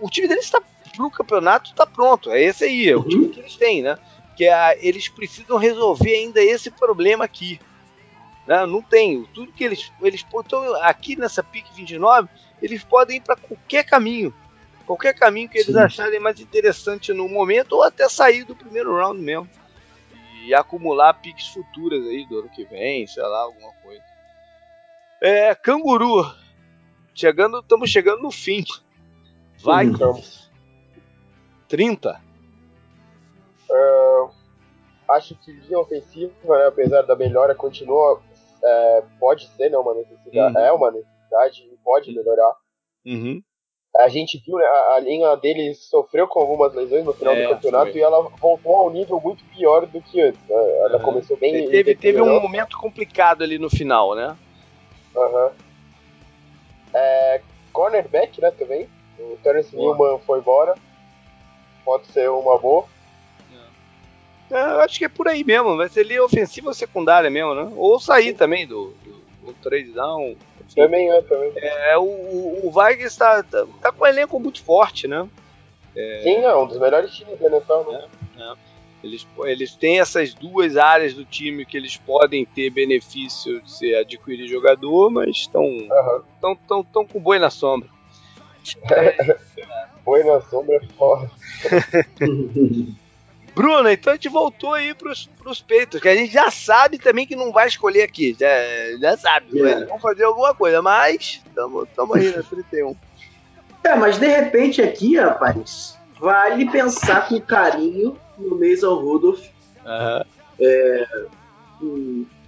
A: o time deles está pro campeonato está pronto. É esse aí, é o time que eles têm, né? Que é, eles precisam resolver ainda esse problema aqui. Né? Não tem. Tudo que eles. eles então, aqui nessa pique 29, eles podem ir para qualquer caminho. Qualquer caminho que eles Sim. acharem mais interessante no momento, ou até sair do primeiro round mesmo. E acumular piques futuras aí do ano que vem, sei lá, alguma coisa. É, canguru. Chegando, estamos chegando no fim. Vikings. 30.
B: Uh, acho que linha ofensiva, né, apesar da melhora, continua. É, pode ser né, uma necessidade. Uhum. É uma necessidade e pode melhorar.
A: Uhum.
B: A gente viu, né, a, a, linha dele sofreu com algumas lesões no final é, do campeonato foi. e ela voltou a um nível muito pior do que antes. Né? Ela uhum. começou bem.
A: Teve, teve um momento complicado ali no final, né?
B: Aham. É, cornerback, né, também. O Terence Newman foi embora. Pode ser uma boa.
A: É, eu acho que é por aí mesmo. Vai ser ali ofensiva ou secundária mesmo, né? Ou sair também do, do, do trade down.
B: Também é, também.
A: É, o, o Vargas está tá, tá, com um elenco muito forte, né?
B: É... Sim, é um dos melhores times da NFL,
A: né? É, é. Eles, eles têm essas duas áreas do time que eles podem ter benefício de se adquirir jogador, mas estão uhum. tão, tão, tão com boi na sombra. <laughs>
B: Boi na sombra é foda. <laughs>
A: Bruno, então a gente voltou aí pros, pros peitos, que a gente já sabe também que não vai escolher aqui. Já, já sabe, é. vamos fazer alguma coisa, mas estamos aí na 31.
C: É, mas de repente aqui, rapaz, vale pensar com carinho no Mason Rudolph. Uhum. É,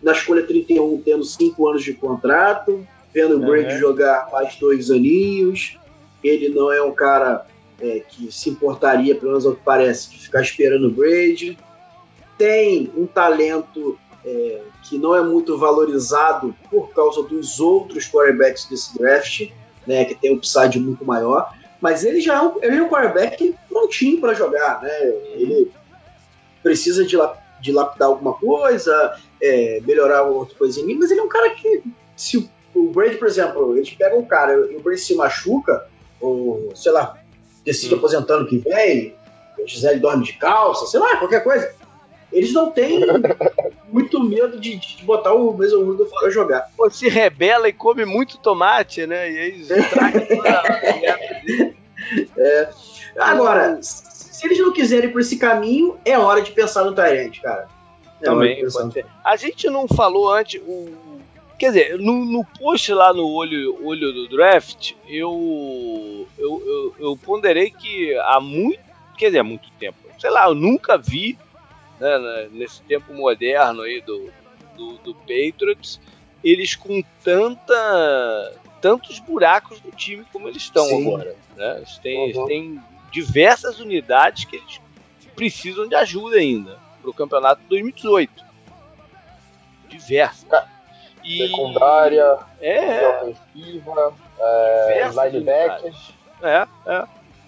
C: na escolha 31, tendo 5 anos de contrato, vendo o Brady uhum. jogar mais dois aninhos. Ele não é um cara é, que se importaria, pelo menos ao que parece, de ficar esperando o Brady. Tem um talento é, que não é muito valorizado por causa dos outros quarterbacks desse draft, né, que tem um upside muito maior. Mas ele já é um, ele é um quarterback prontinho para jogar. Né? Ele precisa de, de lapidar alguma coisa, é, melhorar outra coisinha, mas ele é um cara que, se o, o Brady, por exemplo, eles pegam um cara e o Brady se machuca, ou sei lá, decide hum. aposentando que vem, o Gisele dorme de calça, sei lá, qualquer coisa. Eles não têm <laughs> muito medo de, de botar o mesmo mundo fora jogar.
A: Pô, se rebela e come muito tomate, né? E aí <laughs>
C: é. Agora, se eles não quiserem por esse caminho, é hora de pensar no Tyrant, cara.
A: É Também. A gente não falou antes, o, Quer dizer, no, no post lá no olho, olho do draft, eu, eu, eu, eu ponderei que há muito, quer dizer, há muito tempo, sei lá, eu nunca vi, né, nesse tempo moderno aí do, do, do Patriots, eles com tanta tantos buracos do time como eles estão Sim. agora. Né? Eles, têm, uhum. eles têm diversas unidades que eles precisam de ajuda ainda para o campeonato 2018. Diversas.
B: E... Secundária, é. ofensiva, é, linebackers.
A: É, é.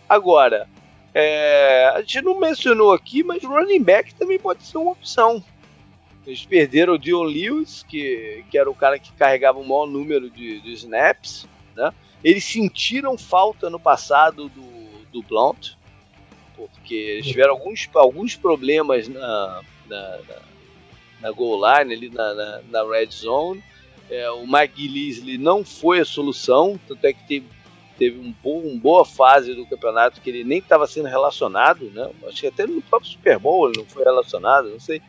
A: Agora, é, a gente não mencionou aqui, mas running back também pode ser uma opção. Eles perderam o Dion Lewis, que, que era o cara que carregava o maior número de, de snaps. Né? Eles sentiram falta no passado do, do Blount, porque eles tiveram alguns, alguns problemas na, na, na, na goal line, ali na, na, na red zone. É, o Mike Gillespie não foi a solução, tanto é que teve, teve um uma boa fase do campeonato que ele nem estava sendo relacionado, né? Acho que até no próprio Super Bowl ele não foi relacionado, não sei.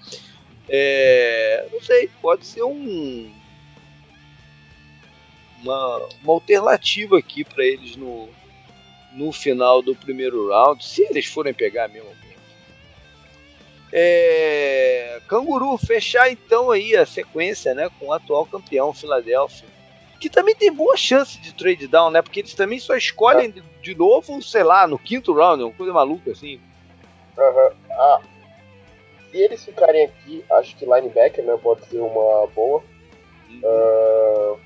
A: É, não sei, pode ser um uma, uma alternativa aqui para eles no, no final do primeiro round, se eles forem pegar mesmo é, Canguru fechar então aí a sequência, né, com o atual campeão Philadelphia, que também tem boa chance de trade down, né? Porque eles também só escolhem de, de novo, sei lá, no quinto round, uma coisa maluca assim.
B: Uhum. Ah, se eles ficarem aqui, acho que linebacker, né, pode ser uma boa. Uhum. Uh,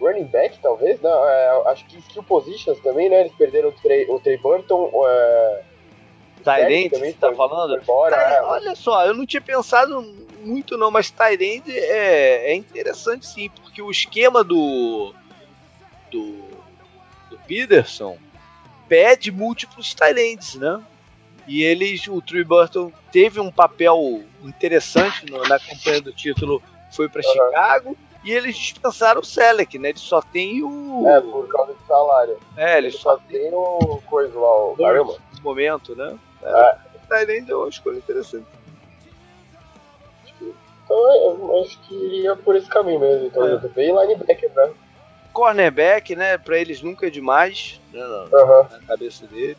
B: running back, talvez, não, é, acho que skill positions também, né? Eles perderam o Trey, o Trey Burton. É,
A: Tyrande, você tá falando?
B: Embora, é.
A: Olha só, eu não tinha pensado muito não, mas Tyrande é, é interessante sim, porque o esquema do do, do Peterson pede múltiplos Tyrands, né? E eles, o Trey Burton teve um papel interessante no, na campanha do título, foi para uhum. Chicago, e eles dispensaram o Selec, né? Eles só tem o.
B: É, por causa do salário.
A: É, eles,
B: só, só tem o coisa lá, o
A: momento, né? É. Tyrande é uma escolha interessante.
B: Então eu acho que iria por esse caminho mesmo. Então é. JP e linebacker, né?
A: Cornerback, né? Pra eles nunca é demais, né? Na, uh -huh. na cabeça deles.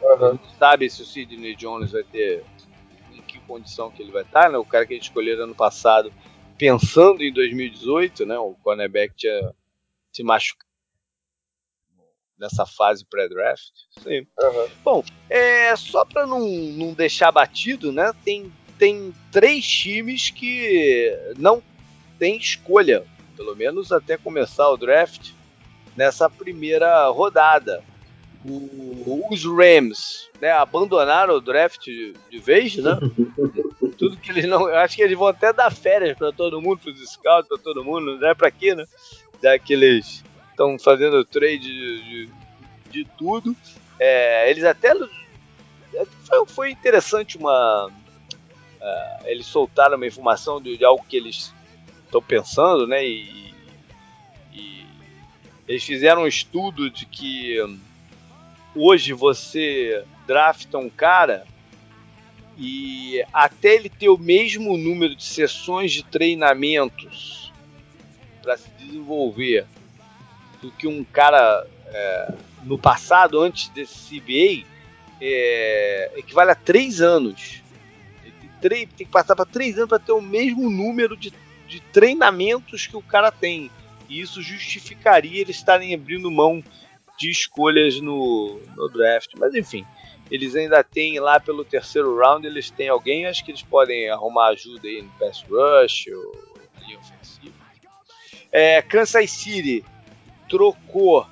A: Uh -huh. Não sabe se o Sidney Jones vai ter em que condição que ele vai estar, né? O cara que eles escolheram ano passado, pensando em 2018, né? O cornerback tinha se machucado nessa fase pré-draft. Sim. Uhum. Bom, é, só para não, não deixar batido, né? Tem, tem três times que não tem escolha, pelo menos até começar o draft, nessa primeira rodada. O, os Rams né, abandonaram o draft de, de vez, né? <laughs> Tudo que eles não. Acho que eles vão até dar férias para todo mundo, para os scouts, para todo mundo, não é para quê, né? Já que eles estão fazendo trade de, de, de tudo. É, eles até. Foi, foi interessante uma. Uh, eles soltaram uma informação de, de algo que eles estão pensando, né? E, e, eles fizeram um estudo de que hoje você drafta um cara e até ele ter o mesmo número de sessões de treinamentos para se desenvolver do que um cara é, no passado, antes desse CBA, é, equivale a três anos. Tem, tem que passar para três anos para ter o mesmo número de, de treinamentos que o cara tem. E isso justificaria eles estarem abrindo mão de escolhas no, no draft. Mas enfim, eles ainda têm lá pelo terceiro round, eles têm alguém, acho que eles podem arrumar ajuda aí no pass rush ou linha ofensiva. É, Kansas City trocou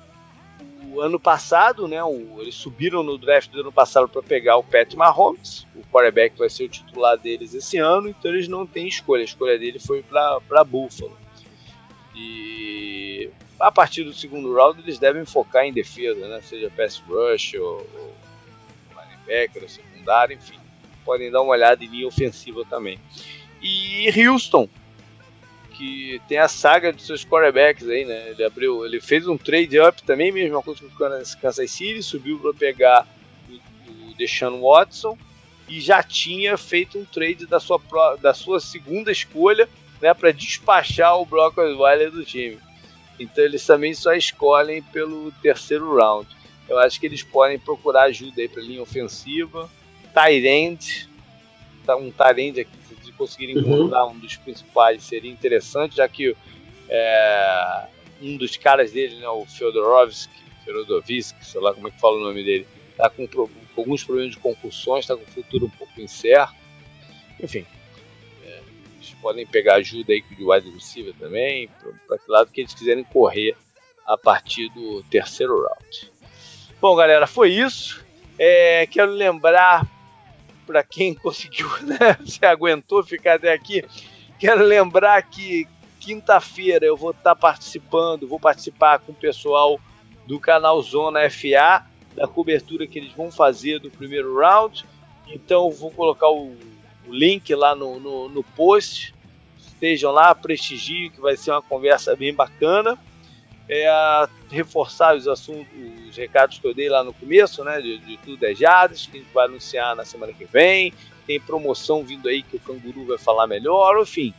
A: o ano passado, né? O, eles subiram no draft do ano passado para pegar o Pat Mahomes, o quarterback vai ser o titular deles esse ano, então eles não têm escolha. A escolha dele foi para Buffalo. E a partir do segundo round eles devem focar em defesa, né? Seja pass rush ou, ou linebacker, secundário, enfim. Podem dar uma olhada em linha ofensiva também. E Houston, que tem a saga de seus quarterbacks aí, né? Ele abriu, ele fez um trade up também, mesma coisa que o Kansas City, subiu para pegar o, o Deshaun Watson e já tinha feito um trade da sua, da sua segunda escolha, né, para despachar o Brock Osweiler do time. Então eles também só escolhem pelo terceiro round. Eu acho que eles podem procurar ajuda aí para linha ofensiva, tight end, tá um tight end aqui, se conseguirem uhum. encontrar um dos principais seria interessante, já que é, um dos caras dele, né, o Feodorovski, Feodorovski, sei lá como é que fala o nome dele, tá com, com alguns problemas de concussões, está com o futuro um pouco incerto. Enfim, é, eles podem pegar ajuda aí de wide receiver também, para que lado que eles quiserem correr a partir do terceiro round. Bom, galera, foi isso. É, quero lembrar para quem <laughs> conseguiu, né, se aguentou ficar até aqui, quero lembrar que quinta-feira eu vou estar tá participando, vou participar com o pessoal do canal Zona FA, da cobertura que eles vão fazer do primeiro round. Então vou colocar o, o link lá no, no, no post. Estejam lá, prestigiem, que vai ser uma conversa bem bacana é, reforçar os assuntos, os recados que eu dei lá no começo, né? De, de tudo é Jades, que a gente vai anunciar na semana que vem. Tem promoção vindo aí que o Canguru vai falar melhor. Enfim,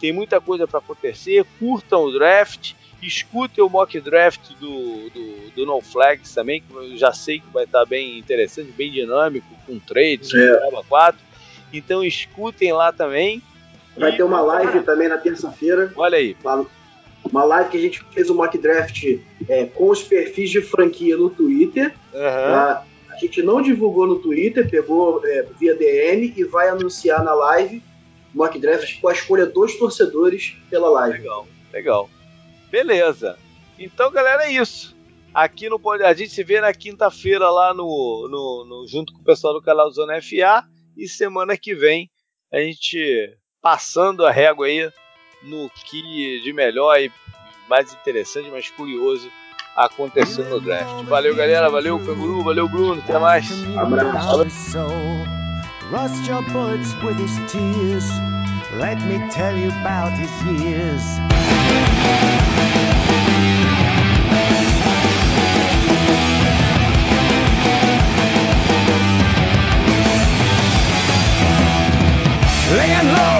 A: tem muita coisa para acontecer. Curtam o draft, escutem o mock draft do, do, do No Flags também, que eu já sei que vai estar bem interessante, bem dinâmico, com trades, é. com 4. Então escutem lá também.
C: Vai e... ter uma live também na terça-feira.
A: Olha aí.
C: Lá uma live que a gente fez o um mock draft é, com os perfis de franquia no Twitter. Uhum. Tá? A gente não divulgou no Twitter, pegou é, via DM e vai anunciar na live mock draft com a escolha dos torcedores pela live.
A: Legal, legal. Beleza. Então, galera, é isso. Aqui no a gente se vê na quinta-feira lá no, no, no, junto com o pessoal do canal Zona FA e semana que vem a gente passando a régua aí no que de melhor e mais interessante, mais curioso aconteceu no draft. Valeu, galera. Valeu, Canguru. Valeu, Bruno. Até mais.
C: Abraço.
D: Laying low